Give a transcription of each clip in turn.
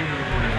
Amen.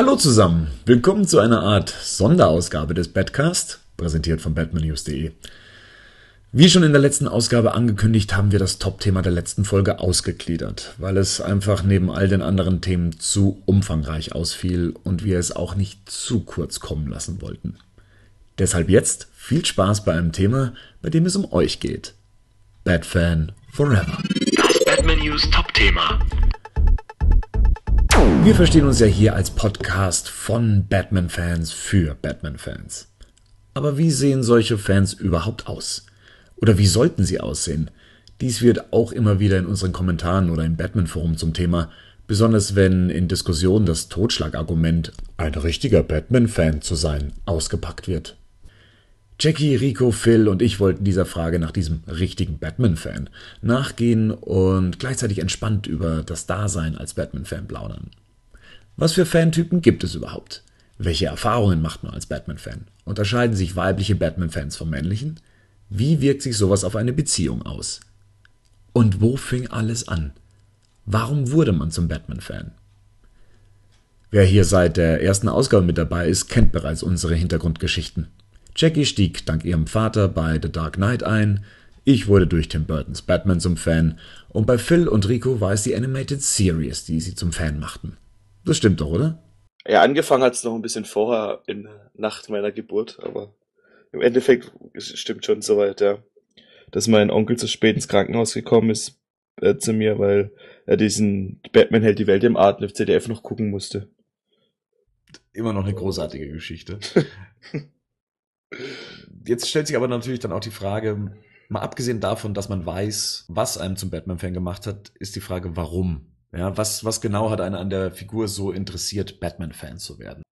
Hallo zusammen, willkommen zu einer Art Sonderausgabe des Badcast, präsentiert von batmannews.de. Wie schon in der letzten Ausgabe angekündigt, haben wir das Top-Thema der letzten Folge ausgegliedert, weil es einfach neben all den anderen Themen zu umfangreich ausfiel und wir es auch nicht zu kurz kommen lassen wollten. Deshalb jetzt viel Spaß bei einem Thema, bei dem es um euch geht. Batfan Forever. Das Batman News Top-Thema. Wir verstehen uns ja hier als Podcast von Batman-Fans für Batman-Fans. Aber wie sehen solche Fans überhaupt aus? Oder wie sollten sie aussehen? Dies wird auch immer wieder in unseren Kommentaren oder im Batman-Forum zum Thema, besonders wenn in Diskussionen das Totschlagargument, ein richtiger Batman-Fan zu sein, ausgepackt wird. Jackie, Rico, Phil und ich wollten dieser Frage nach diesem richtigen Batman-Fan nachgehen und gleichzeitig entspannt über das Dasein als Batman-Fan plaudern. Was für Fantypen gibt es überhaupt? Welche Erfahrungen macht man als Batman-Fan? Unterscheiden sich weibliche Batman-Fans von männlichen? Wie wirkt sich sowas auf eine Beziehung aus? Und wo fing alles an? Warum wurde man zum Batman-Fan? Wer hier seit der ersten Ausgabe mit dabei ist, kennt bereits unsere Hintergrundgeschichten. Jackie stieg dank ihrem Vater bei The Dark Knight ein, ich wurde durch Tim Burtons Batman zum Fan und bei Phil und Rico war es die Animated Series, die sie zum Fan machten. Das stimmt doch, oder? Ja, angefangen hat es noch ein bisschen vorher in der Nacht meiner Geburt, aber im Endeffekt stimmt schon soweit, ja. Dass mein Onkel zu spät ins Krankenhaus gekommen ist äh, zu mir, weil er diesen Batman hält die Welt im Atem auf CDF noch gucken musste. Immer noch eine großartige Geschichte. Jetzt stellt sich aber natürlich dann auch die Frage, mal abgesehen davon, dass man weiß, was einem zum Batman-Fan gemacht hat, ist die Frage, warum? Ja, was, was genau hat einen an der Figur so interessiert, Batman-Fan zu werden?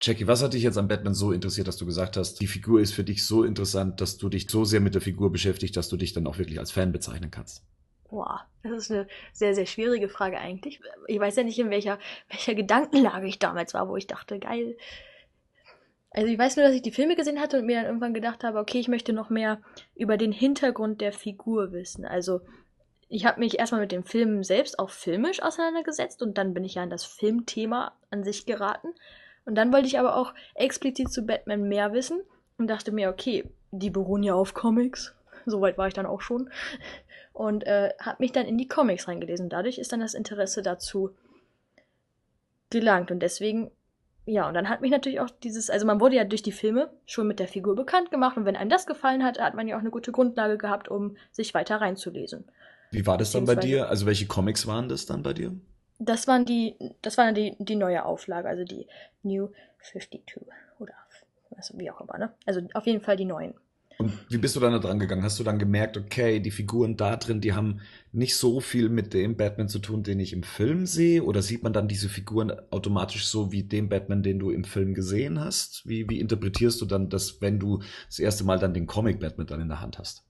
Jackie, was hat dich jetzt an Batman so interessiert, dass du gesagt hast, die Figur ist für dich so interessant, dass du dich so sehr mit der Figur beschäftigt, dass du dich dann auch wirklich als Fan bezeichnen kannst? Boah, das ist eine sehr, sehr schwierige Frage eigentlich. Ich weiß ja nicht, in welcher, welcher Gedankenlage ich damals war, wo ich dachte, geil. Also ich weiß nur, dass ich die Filme gesehen hatte und mir dann irgendwann gedacht habe, okay, ich möchte noch mehr über den Hintergrund der Figur wissen. Also ich habe mich erstmal mit dem Film selbst auch filmisch auseinandergesetzt und dann bin ich ja an das Filmthema an sich geraten. Und dann wollte ich aber auch explizit zu Batman mehr wissen und dachte mir, okay, die beruhen ja auf Comics. Soweit war ich dann auch schon. Und äh, habe mich dann in die Comics reingelesen. Dadurch ist dann das Interesse dazu gelangt. Und deswegen, ja, und dann hat mich natürlich auch dieses, also man wurde ja durch die Filme schon mit der Figur bekannt gemacht. Und wenn einem das gefallen hat, hat man ja auch eine gute Grundlage gehabt, um sich weiter reinzulesen. Wie war das dann bei dir? Also welche Comics waren das dann bei dir? Das waren die, das war die, die neue Auflage, also die New 52 oder also wie auch immer, ne? Also auf jeden Fall die neuen. Und wie bist du dann da dran gegangen? Hast du dann gemerkt, okay, die Figuren da drin, die haben nicht so viel mit dem Batman zu tun, den ich im Film sehe? Oder sieht man dann diese Figuren automatisch so wie dem Batman, den du im Film gesehen hast? Wie, wie interpretierst du dann das, wenn du das erste Mal dann den Comic Batman dann in der Hand hast?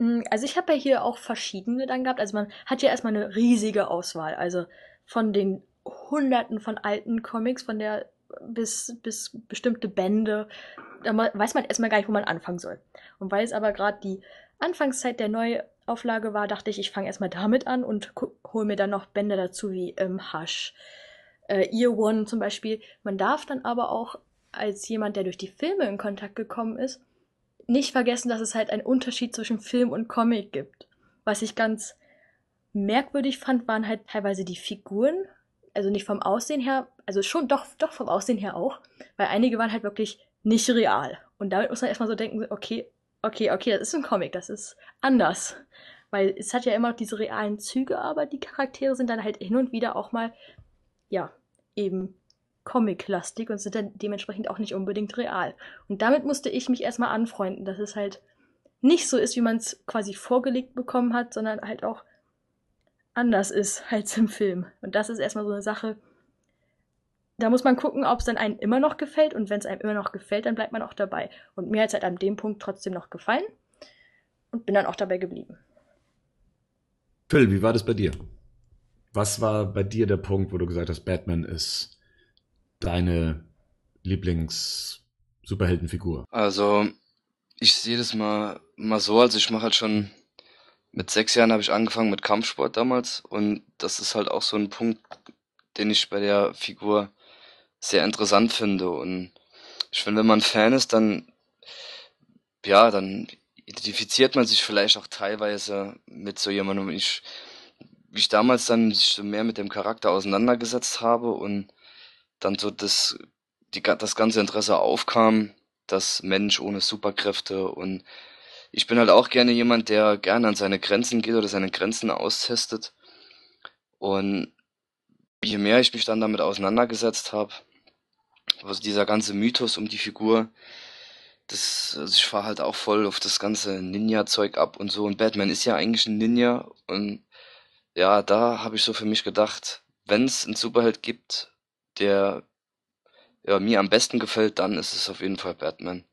Hm, also ich habe ja hier auch verschiedene dann gehabt. Also man hat ja erstmal eine riesige Auswahl. Also von den hunderten von alten Comics, von der bis, bis bestimmte Bände. Da weiß man erstmal gar nicht, wo man anfangen soll. Und weil es aber gerade die Anfangszeit der Neuauflage war, dachte ich, ich fange erstmal damit an und hole mir dann noch Bände dazu wie ähm, Hush, äh, Ear One zum Beispiel. Man darf dann aber auch als jemand, der durch die Filme in Kontakt gekommen ist, nicht vergessen, dass es halt einen Unterschied zwischen Film und Comic gibt. Was ich ganz merkwürdig fand, waren halt teilweise die Figuren. Also nicht vom Aussehen her, also schon doch, doch vom Aussehen her auch, weil einige waren halt wirklich nicht real. Und damit muss man erstmal so denken, okay, okay, okay, das ist ein Comic, das ist anders. Weil es hat ja immer noch diese realen Züge, aber die Charaktere sind dann halt hin und wieder auch mal, ja, eben Comic-lastig und sind dann dementsprechend auch nicht unbedingt real. Und damit musste ich mich erstmal anfreunden, dass es halt nicht so ist, wie man es quasi vorgelegt bekommen hat, sondern halt auch anders ist als im Film. Und das ist erstmal so eine Sache, da muss man gucken, ob es dann einem immer noch gefällt. Und wenn es einem immer noch gefällt, dann bleibt man auch dabei. Und mir hat es halt an dem Punkt trotzdem noch gefallen und bin dann auch dabei geblieben. Phil, wie war das bei dir? Was war bei dir der Punkt, wo du gesagt hast, Batman ist deine Lieblings-Superheldenfigur? Also, ich sehe das mal, mal so, also ich mache halt schon, mit sechs Jahren habe ich angefangen mit Kampfsport damals und das ist halt auch so ein Punkt, den ich bei der Figur sehr interessant finde und ich finde, wenn man Fan ist, dann, ja, dann identifiziert man sich vielleicht auch teilweise mit so jemandem. Ich, wie ich damals dann sich so mehr mit dem Charakter auseinandergesetzt habe und dann so das, die, das ganze Interesse aufkam, das Mensch ohne Superkräfte und ich bin halt auch gerne jemand, der gerne an seine Grenzen geht oder seine Grenzen austestet. Und je mehr ich mich dann damit auseinandergesetzt habe, also dieser ganze Mythos um die Figur, das, also ich fahre halt auch voll auf das ganze Ninja-Zeug ab und so. Und Batman ist ja eigentlich ein Ninja. Und ja, da habe ich so für mich gedacht, wenn es einen Superheld gibt, der ja, mir am besten gefällt, dann ist es auf jeden Fall Batman.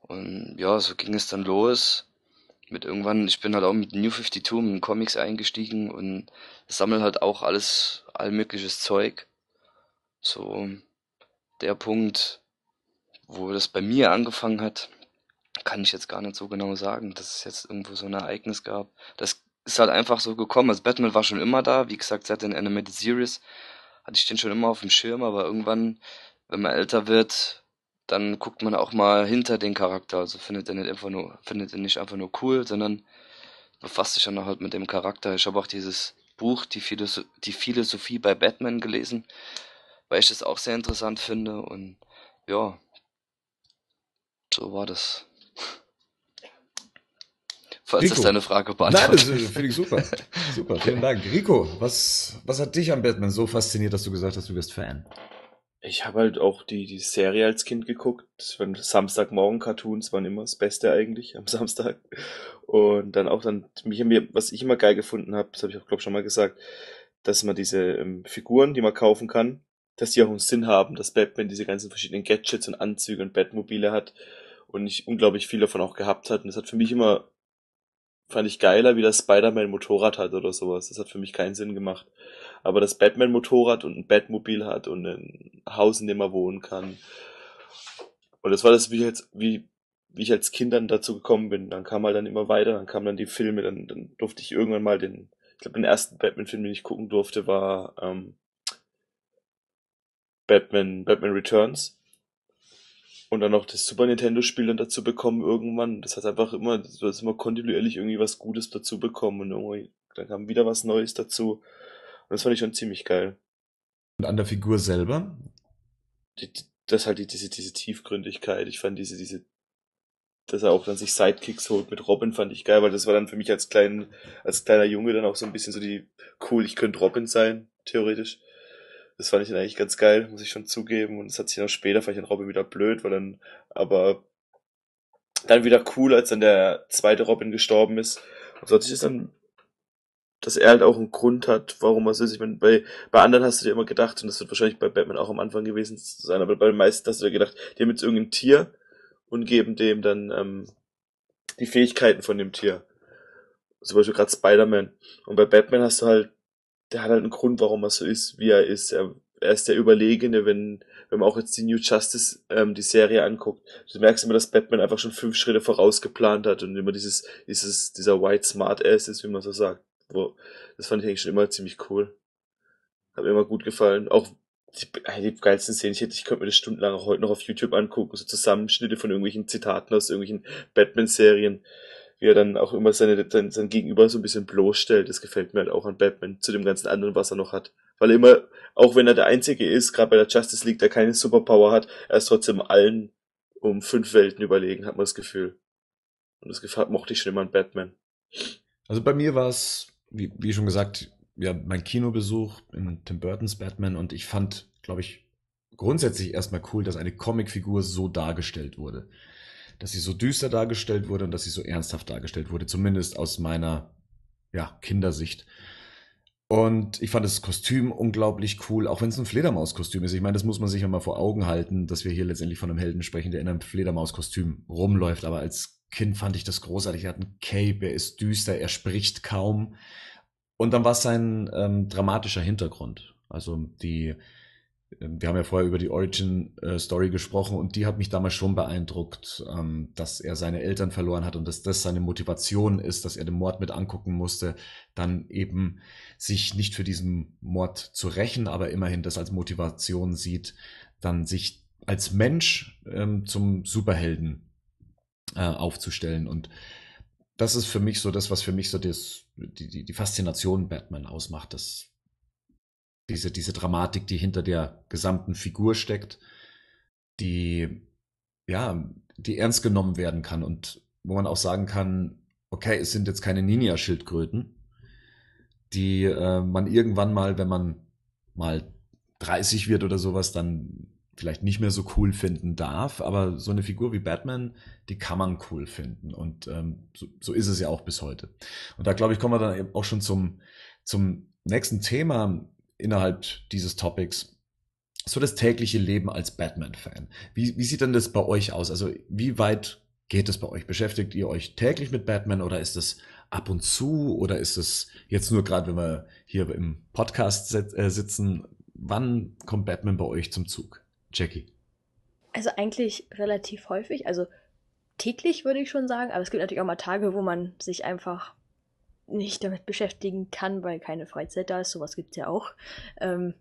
Und ja, so ging es dann los. Mit irgendwann, ich bin halt auch mit New 52 mit den Comics eingestiegen und sammle halt auch alles, all mögliches Zeug. So, der Punkt, wo das bei mir angefangen hat, kann ich jetzt gar nicht so genau sagen, dass es jetzt irgendwo so ein Ereignis gab. Das ist halt einfach so gekommen. Also Batman war schon immer da, wie gesagt, seit den Animated Series hatte ich den schon immer auf dem Schirm, aber irgendwann, wenn man älter wird, dann guckt man auch mal hinter den Charakter. Also findet er nicht einfach nur, findet er nicht einfach nur cool, sondern befasst sich dann halt mit dem Charakter. Ich habe auch dieses Buch, die, Philosoph die Philosophie bei Batman gelesen, weil ich das auch sehr interessant finde und ja, so war das. Falls Rico. das deine Frage Nein, beantwortet. das finde ich super. Super, vielen Dank. Rico, was, was hat dich an Batman so fasziniert, dass du gesagt hast, du wirst Fan? Ich habe halt auch die, die Serie als Kind geguckt. Samstagmorgen-Cartoons, waren immer das Beste eigentlich am Samstag. Und dann auch dann, mich was ich immer geil gefunden habe, das habe ich auch, glaube schon mal gesagt, dass man diese ähm, Figuren, die man kaufen kann, dass die auch einen Sinn haben, dass Batman diese ganzen verschiedenen Gadgets und Anzüge und Batmobile hat und ich unglaublich viel davon auch gehabt hat. Und das hat für mich immer, fand ich geiler, wie das Spider-Man Motorrad hat oder sowas. Das hat für mich keinen Sinn gemacht. Aber das Batman Motorrad und ein Batmobil hat und ein Haus, in dem man wohnen kann. Und das war das, wie, jetzt, wie, wie ich als Kind dann dazu gekommen bin. Dann kam halt dann immer weiter, dann kamen dann die Filme, dann, dann durfte ich irgendwann mal den, ich glaube, den ersten Batman-Film, den ich gucken durfte, war ähm, Batman, Batman Returns. Und dann noch das Super Nintendo-Spiel dann dazu bekommen irgendwann. Das hat einfach immer, du hast immer kontinuierlich irgendwie was Gutes dazu bekommen und irgendwie, dann kam wieder was Neues dazu. Und das fand ich schon ziemlich geil. Und an der Figur selber? Die, die, das halt die, diese, diese Tiefgründigkeit. Ich fand diese, diese, dass er auch dann sich Sidekicks holt mit Robin, fand ich geil, weil das war dann für mich als kleinen, als kleiner Junge dann auch so ein bisschen so die, cool, ich könnte Robin sein, theoretisch. Das fand ich dann eigentlich ganz geil, muss ich schon zugeben. Und es hat sich dann später fand ich dann Robin wieder blöd, weil dann, aber dann wieder cool, als dann der zweite Robin gestorben ist. Und so hat sich das dann, dass er halt auch einen Grund hat, warum er so ist. Ich meine, bei, bei anderen hast du dir immer gedacht, und das wird wahrscheinlich bei Batman auch am Anfang gewesen sein, aber bei den meisten hast du dir gedacht, die haben jetzt irgendein Tier und geben dem dann ähm, die Fähigkeiten von dem Tier. Zum Beispiel gerade Spider-Man. Und bei Batman hast du halt, der hat halt einen Grund, warum er so ist, wie er ist. Er, er ist der Überlegene, wenn, wenn man auch jetzt die New Justice, ähm, die Serie anguckt. Du merkst immer, dass Batman einfach schon fünf Schritte vorausgeplant hat und immer dieses, dieses, dieser White Smart Ass ist, wie man so sagt. Wo, das fand ich eigentlich schon immer ziemlich cool. Hat mir immer gut gefallen. Auch die, die geilsten Szenen, ich, ich könnte mir das stundenlang auch heute noch auf YouTube angucken, so Zusammenschnitte von irgendwelchen Zitaten aus irgendwelchen Batman-Serien, wie er dann auch immer seine, sein, sein Gegenüber so ein bisschen bloßstellt. Das gefällt mir halt auch an Batman, zu dem ganzen anderen, was er noch hat. Weil er immer, auch wenn er der Einzige ist, gerade bei der Justice League, der keine Superpower hat, er ist trotzdem allen um fünf Welten überlegen, hat man das Gefühl. Und das Gefühl mochte ich schon immer an Batman. Also bei mir war es, wie, wie schon gesagt, ja, mein Kinobesuch in Tim Burtons Batman und ich fand, glaube ich, grundsätzlich erstmal cool, dass eine Comicfigur so dargestellt wurde. Dass sie so düster dargestellt wurde und dass sie so ernsthaft dargestellt wurde, zumindest aus meiner ja, Kindersicht. Und ich fand das Kostüm unglaublich cool, auch wenn es ein Fledermauskostüm ist. Ich meine, das muss man sich ja mal vor Augen halten, dass wir hier letztendlich von einem Helden sprechen, der in einem Fledermauskostüm rumläuft. Aber als Kind fand ich das großartig. Er hat ein Cape, er ist düster, er spricht kaum. Und dann war es sein ähm, dramatischer Hintergrund. Also die, wir haben ja vorher über die Origin-Story äh, gesprochen und die hat mich damals schon beeindruckt, ähm, dass er seine Eltern verloren hat und dass das seine Motivation ist, dass er den Mord mit angucken musste, dann eben sich nicht für diesen Mord zu rächen, aber immerhin das als Motivation sieht, dann sich als Mensch ähm, zum Superhelden äh, aufzustellen. Und das ist für mich so das, was für mich so das, die, die, die Faszination Batman ausmacht, das diese, diese Dramatik, die hinter der gesamten Figur steckt, die, ja, die ernst genommen werden kann und wo man auch sagen kann, okay, es sind jetzt keine Ninja-Schildkröten, die äh, man irgendwann mal, wenn man mal 30 wird oder sowas, dann vielleicht nicht mehr so cool finden darf, aber so eine Figur wie Batman, die kann man cool finden. Und ähm, so, so ist es ja auch bis heute. Und da glaube ich, kommen wir dann eben auch schon zum, zum nächsten Thema, innerhalb dieses Topics so das tägliche Leben als Batman-Fan. Wie, wie sieht denn das bei euch aus? Also wie weit geht es bei euch? Beschäftigt ihr euch täglich mit Batman oder ist es ab und zu oder ist es jetzt nur gerade, wenn wir hier im Podcast äh, sitzen, wann kommt Batman bei euch zum Zug? Jackie. Also eigentlich relativ häufig, also täglich würde ich schon sagen, aber es gibt natürlich auch mal Tage, wo man sich einfach nicht damit beschäftigen kann, weil keine Freizeit da ist. Sowas gibt es ja auch. Ähm,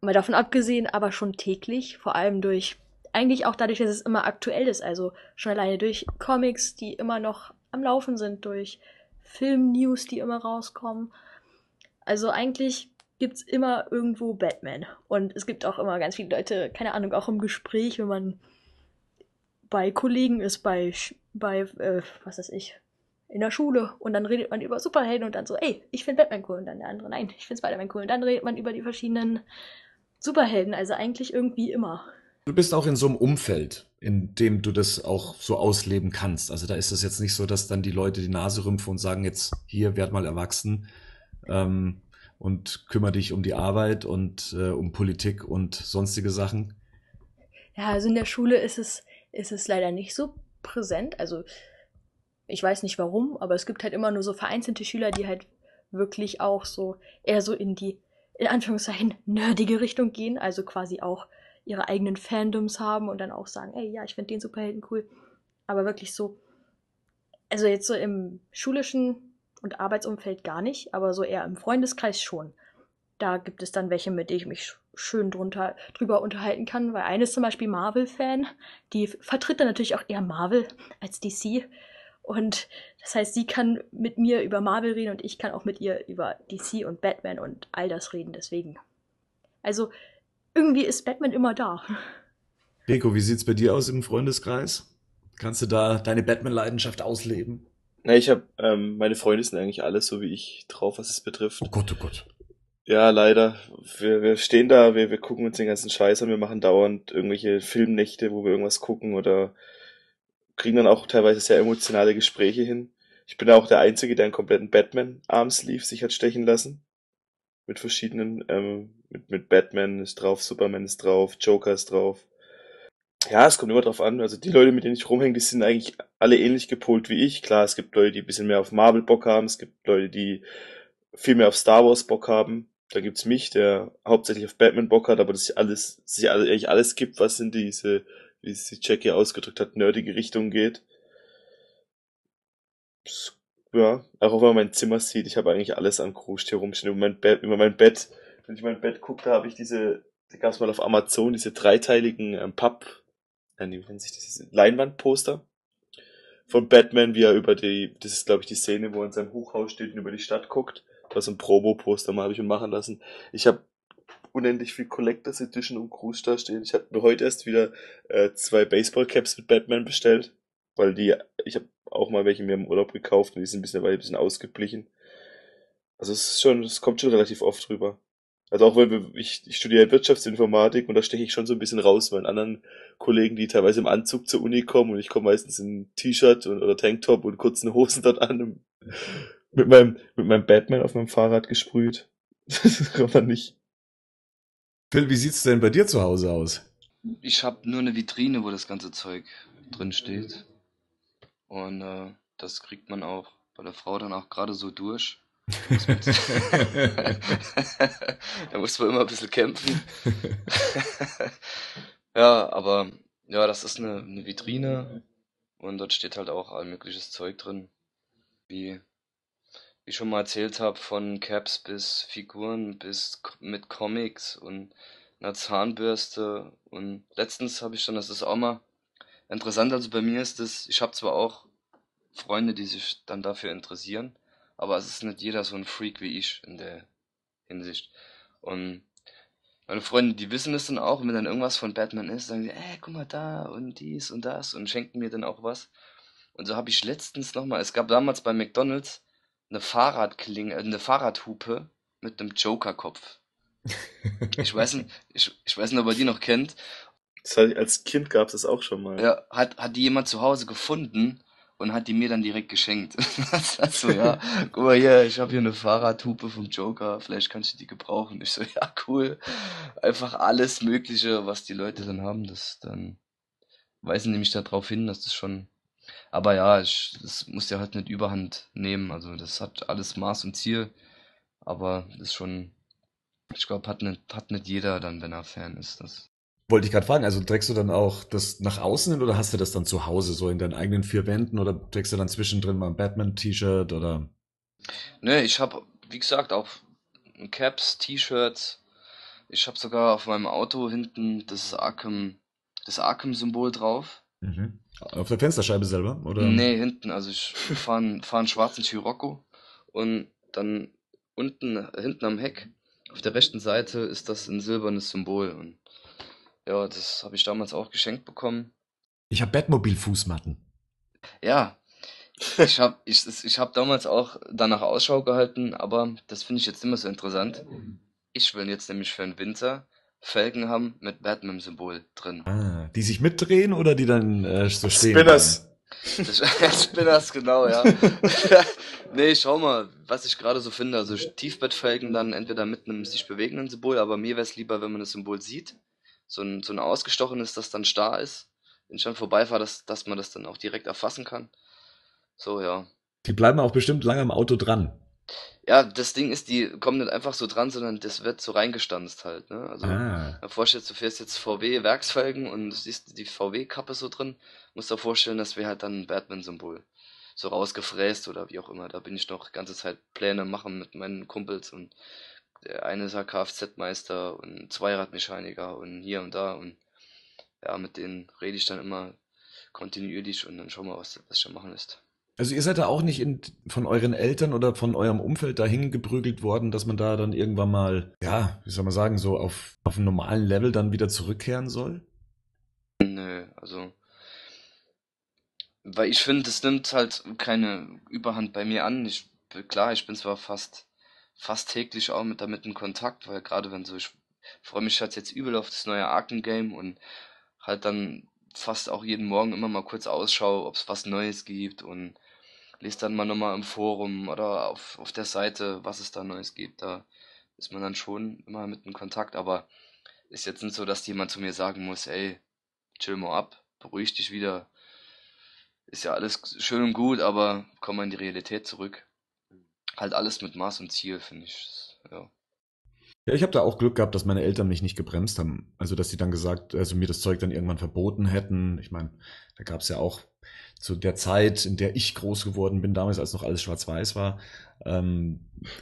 mal davon abgesehen, aber schon täglich, vor allem durch, eigentlich auch dadurch, dass es immer aktuell ist. Also schon alleine durch Comics, die immer noch am Laufen sind, durch Film-News, die immer rauskommen. Also eigentlich gibt es immer irgendwo Batman. Und es gibt auch immer ganz viele Leute, keine Ahnung, auch im Gespräch, wenn man bei Kollegen ist, bei, bei äh, was weiß ich, in der Schule und dann redet man über Superhelden und dann so, ey, ich finde Batman cool und dann der andere, nein, ich finde Spider-Man cool und dann redet man über die verschiedenen Superhelden, also eigentlich irgendwie immer. Du bist auch in so einem Umfeld, in dem du das auch so ausleben kannst. Also da ist es jetzt nicht so, dass dann die Leute die Nase rümpfen und sagen, jetzt hier, werd mal erwachsen ähm, und kümmere dich um die Arbeit und äh, um Politik und sonstige Sachen. Ja, also in der Schule ist es, ist es leider nicht so präsent. Also ich weiß nicht warum, aber es gibt halt immer nur so vereinzelte Schüler, die halt wirklich auch so eher so in die, in Anführungszeichen, nerdige Richtung gehen, also quasi auch ihre eigenen Fandoms haben und dann auch sagen, ey, ja, ich finde den Superhelden cool. Aber wirklich so, also jetzt so im schulischen und Arbeitsumfeld gar nicht, aber so eher im Freundeskreis schon. Da gibt es dann welche, mit denen ich mich schön drunter, drüber unterhalten kann, weil eine ist zum Beispiel Marvel-Fan, die vertritt dann natürlich auch eher Marvel als DC. Und das heißt, sie kann mit mir über Marvel reden und ich kann auch mit ihr über DC und Batman und all das reden. Deswegen. Also, irgendwie ist Batman immer da. Beko, wie sieht's bei dir aus im Freundeskreis? Kannst du da deine Batman-Leidenschaft ausleben? Na, ich habe ähm, meine Freunde sind eigentlich alles so wie ich drauf, was es betrifft. Oh Gott, oh Gott. Ja, leider. Wir, wir stehen da, wir, wir gucken uns den ganzen Scheiß an, wir machen dauernd irgendwelche Filmnächte, wo wir irgendwas gucken oder kriegen dann auch teilweise sehr emotionale Gespräche hin. Ich bin auch der Einzige, der einen kompletten Batman-Armsleeve sich hat stechen lassen. Mit verschiedenen, ähm, mit, mit Batman ist drauf, Superman ist drauf, Joker ist drauf. Ja, es kommt immer drauf an. Also die Leute, mit denen ich rumhänge, die sind eigentlich alle ähnlich gepolt wie ich. Klar, es gibt Leute, die ein bisschen mehr auf Marvel Bock haben, es gibt Leute, die viel mehr auf Star Wars Bock haben. Da gibt's mich, der hauptsächlich auf Batman Bock hat, aber dass sich alles, sich eigentlich alles gibt, was in diese wie es die Jackie ausgedrückt hat, nerdige Richtung geht. Ja, auch wenn man mein Zimmer sieht, ich habe eigentlich alles an Kruscht hier rumstehen. Über mein Bett, über mein Bett, wenn ich mein Bett gucke, da habe ich diese, die gab es mal auf Amazon, diese dreiteiligen ähm, Papp, äh, wie nennt sich das, Leinwandposter von Batman, wie er über die, das ist glaube ich die Szene, wo er in seinem Hochhaus steht und über die Stadt guckt. War so ein Promo-Poster, mal habe ich mir machen lassen. Ich habe unendlich viel Collectors Edition und Gruß da stehen. Ich habe mir heute erst wieder äh, zwei Baseball Caps mit Batman bestellt, weil die ich habe auch mal welche mir im Urlaub gekauft und die sind ein bisschen, ein bisschen ausgeblichen. Also es ist schon, es kommt schon relativ oft rüber. Also auch weil wir, ich, ich studiere Wirtschaftsinformatik und da steche ich schon so ein bisschen raus bei anderen Kollegen, die teilweise im Anzug zur Uni kommen und ich komme meistens in T-Shirt oder Tanktop und kurzen Hosen dort an. Mit meinem, mit meinem Batman auf meinem Fahrrad gesprüht. Das kann man nicht. Phil, wie sieht's denn bei dir zu Hause aus? Ich habe nur eine Vitrine, wo das ganze Zeug drin steht. Und äh, das kriegt man auch bei der Frau dann auch gerade so durch. da muss man immer ein bisschen kämpfen. ja, aber ja, das ist eine, eine Vitrine und dort steht halt auch all mögliches Zeug drin. Wie, wie ich schon mal erzählt habe, von Caps bis Figuren bis mit Comics und einer Zahnbürste. Und letztens habe ich schon, das ist auch mal interessant, also bei mir ist es, ich habe zwar auch Freunde, die sich dann dafür interessieren, aber es ist nicht jeder so ein Freak wie ich in der Hinsicht. Und meine Freunde, die wissen es dann auch, wenn dann irgendwas von Batman ist, sagen sie, ey, guck mal da und dies und das und schenken mir dann auch was. Und so habe ich letztens nochmal, es gab damals bei McDonalds eine Fahrradklinge, äh, eine Fahrradhupe mit einem Joker-Kopf. Ich weiß nicht, ich, ich weiß nicht, ob ihr die noch kennt. Das hat, als Kind gab es das auch schon mal. Ja, hat, hat die jemand zu Hause gefunden und hat die mir dann direkt geschenkt. so, ja, guck mal hier, ich habe hier eine Fahrradhupe vom Joker, vielleicht kannst du die gebrauchen. Ich so, ja, cool. Einfach alles Mögliche, was die Leute dann haben, das dann weisen nämlich darauf hin, dass das schon. Aber ja, ich, das muss ja halt nicht überhand nehmen. Also das hat alles Maß und Ziel. Aber das ist schon, ich glaube, hat nicht, hat nicht jeder dann, wenn er Fan ist. Das wollte ich gerade fragen, also trägst du dann auch das nach außen hin oder hast du das dann zu Hause, so in deinen eigenen vier Wänden oder trägst du dann zwischendrin mal ein Batman-T-Shirt oder? Ne, ich habe, wie gesagt, auch Caps, T-Shirts. Ich habe sogar auf meinem Auto hinten das Arkham, das Arkham-Symbol drauf. Mhm. Auf der Fensterscheibe selber, oder? Nee, hinten. Also ich fahre fahr einen schwarzen Scirocco und dann unten, hinten am Heck, auf der rechten Seite ist das ein silbernes Symbol und ja, das habe ich damals auch geschenkt bekommen. Ich habe Batmobil-Fußmatten. Ja, ich habe ich, ich hab damals auch danach Ausschau gehalten, aber das finde ich jetzt immer so interessant. Ich will jetzt nämlich für den Winter Felgen haben mit Batman-Symbol drin. Ah, die sich mitdrehen oder die dann äh, so stehen? Spinners. Spinners, genau, ja. nee, schau mal, was ich gerade so finde. Also Tiefbettfelgen dann entweder mit einem sich bewegenden Symbol, aber mir wäre es lieber, wenn man das Symbol sieht so ein, so ein ausgestochenes, das dann starr ist, wenn ich dann vorbeifahre, dass, dass man das dann auch direkt erfassen kann. So, ja. Die bleiben auch bestimmt lange am Auto dran. Ja, das Ding ist, die kommen nicht einfach so dran, sondern das wird so reingestanzt halt. Ne? Also, Ah. vorstellst du fährst jetzt VW-Werksfelgen und du siehst die VW-Kappe so drin, musst dir vorstellen, das wäre halt dann ein Batman-Symbol. So rausgefräst oder wie auch immer. Da bin ich noch die ganze Zeit Pläne machen mit meinen Kumpels und der eine ist ja Kfz-Meister und Zweiradmechaniker und hier und da und ja, mit denen rede ich dann immer kontinuierlich und dann schauen wir, was, was schon machen lässt. Also ihr seid da auch nicht in, von euren Eltern oder von eurem Umfeld dahin geprügelt worden, dass man da dann irgendwann mal, ja, wie soll man sagen, so auf, auf einem normalen Level dann wieder zurückkehren soll? Nö, also weil ich finde, es nimmt halt keine Überhand bei mir an. Ich, klar, ich bin zwar fast fast täglich auch mit damit in Kontakt, weil gerade wenn so, ich freue mich halt jetzt übel auf das neue Arkham-Game und halt dann fast auch jeden Morgen immer mal kurz Ausschau, ob es was Neues gibt und lese dann mal nochmal im Forum oder auf, auf der Seite, was es da Neues gibt. Da ist man dann schon immer mit in Kontakt, aber ist jetzt nicht so, dass jemand zu mir sagen muss, ey, chill mal ab, beruhig dich wieder. Ist ja alles schön und gut, aber komm mal in die Realität zurück. Halt alles mit Maß und Ziel, finde ich. Ja. Ja, ich habe da auch Glück gehabt, dass meine Eltern mich nicht gebremst haben. Also, dass sie dann gesagt, also mir das Zeug dann irgendwann verboten hätten. Ich meine, da gab es ja auch zu der Zeit, in der ich groß geworden bin, damals, als noch alles schwarz-weiß war, ähm,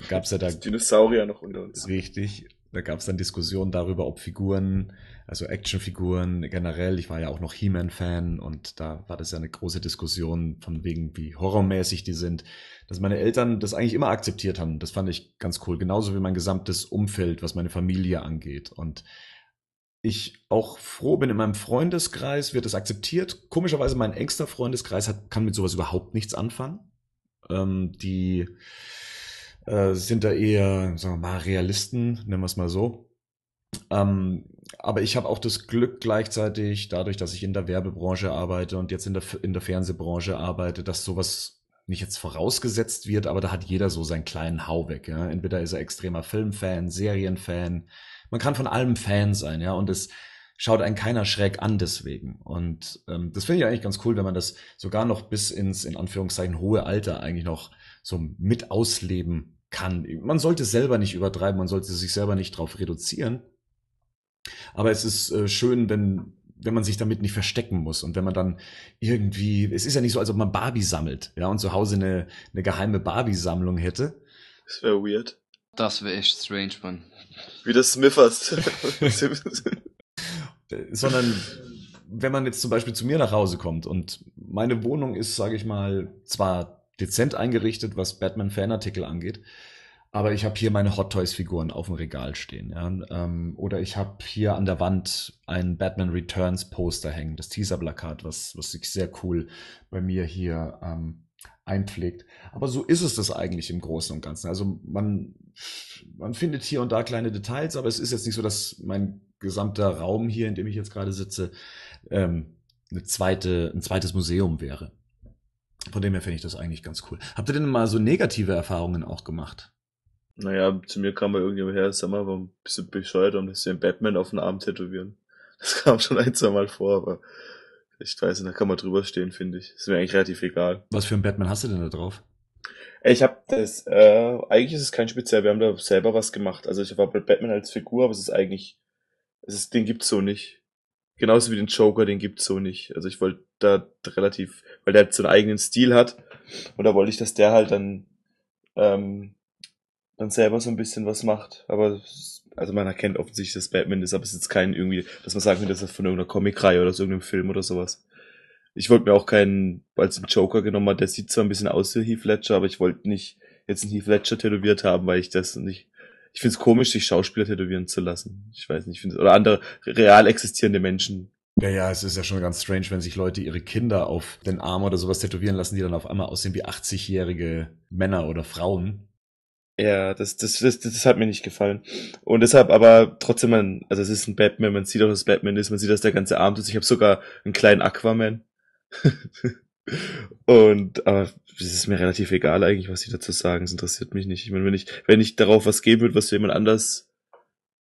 gab es ja da. Dinosaurier noch unter uns. Richtig. Da gab es dann Diskussionen darüber, ob Figuren, also Actionfiguren generell, ich war ja auch noch He-Man-Fan und da war das ja eine große Diskussion von wegen, wie horrormäßig die sind, dass meine Eltern das eigentlich immer akzeptiert haben. Das fand ich ganz cool. Genauso wie mein gesamtes Umfeld, was meine Familie angeht. Und ich auch froh bin, in meinem Freundeskreis wird es akzeptiert. Komischerweise mein engster Freundeskreis hat, kann mit sowas überhaupt nichts anfangen. Ähm, die äh, sind da eher, sagen wir mal, Realisten, nennen wir es mal so. Ähm, aber ich habe auch das Glück gleichzeitig, dadurch, dass ich in der Werbebranche arbeite und jetzt in der, in der Fernsehbranche arbeite, dass sowas nicht jetzt vorausgesetzt wird, aber da hat jeder so seinen kleinen Hau weg. Ja? Entweder ist er extremer Filmfan, Serienfan. Man kann von allem Fan sein, ja, und es schaut einen keiner schräg an deswegen. Und ähm, das finde ich eigentlich ganz cool, wenn man das sogar noch bis ins, in Anführungszeichen, hohe Alter eigentlich noch so mit ausleben kann. Man sollte es selber nicht übertreiben, man sollte sich selber nicht drauf reduzieren. Aber es ist äh, schön, wenn, wenn man sich damit nicht verstecken muss und wenn man dann irgendwie, es ist ja nicht so, als ob man Barbie sammelt, ja, und zu Hause eine, eine geheime Barbie-Sammlung hätte. Das wäre weird. Das wäre echt strange, Mann. Wie das Smithers. Sondern wenn man jetzt zum Beispiel zu mir nach Hause kommt und meine Wohnung ist, sage ich mal, zwar dezent eingerichtet, was Batman-Fanartikel angeht, aber ich habe hier meine Hot Toys Figuren auf dem Regal stehen. Ja? Ähm, oder ich habe hier an der Wand ein Batman Returns Poster hängen, das Teaser-Plakat, was, was sich sehr cool bei mir hier ähm, einpflegt. Aber so ist es das eigentlich im Großen und Ganzen. Also man, man findet hier und da kleine Details, aber es ist jetzt nicht so, dass mein gesamter Raum hier, in dem ich jetzt gerade sitze, ähm, eine zweite, ein zweites Museum wäre. Von dem her finde ich das eigentlich ganz cool. Habt ihr denn mal so negative Erfahrungen auch gemacht? Naja, zu mir kam mal irgendjemand her, sag mal, war ein bisschen bescheuert, um das den Batman auf den Arm tätowieren. Das kam schon ein, zwei Mal vor, aber ich weiß nicht, da kann man drüber stehen, finde ich. Ist mir eigentlich relativ egal. Was für ein Batman hast du denn da drauf? Ich habe das, äh, eigentlich ist es kein speziell, wir haben da selber was gemacht. Also ich war bei Batman als Figur, aber es ist eigentlich, es ist, den gibt's so nicht. Genauso wie den Joker, den gibt's so nicht. Also ich wollte da relativ, weil der halt so einen eigenen Stil hat. Und da wollte ich, dass der halt dann, ähm, dann selber so ein bisschen was macht. Aber also man erkennt offensichtlich, dass Batman ist, aber es ist jetzt kein irgendwie, dass man sagen könnte, dass er von irgendeiner Comicreihe oder so irgendeinem Film oder sowas. Ich wollte mir auch keinen, als den Joker genommen hat, der sieht zwar ein bisschen aus wie Heath Ledger, aber ich wollte nicht jetzt einen Heath Ledger tätowiert haben, weil ich das nicht. Ich finde es komisch, sich Schauspieler tätowieren zu lassen. Ich weiß nicht, ich finde oder andere real existierende Menschen. Ja, ja, es ist ja schon ganz strange, wenn sich Leute ihre Kinder auf den Arm oder sowas tätowieren lassen, die dann auf einmal aussehen wie 80-jährige Männer oder Frauen. Ja, das, das, das, das hat mir nicht gefallen. Und deshalb aber trotzdem, man, also es ist ein Batman, man sieht auch, dass Batman ist, man sieht, dass der ganze Arm ist. Ich habe sogar einen kleinen Aquaman. und aber es ist mir relativ egal eigentlich, was sie dazu sagen. Es interessiert mich nicht. Ich meine, wenn ich, wenn ich darauf was geben würde, was jemand anders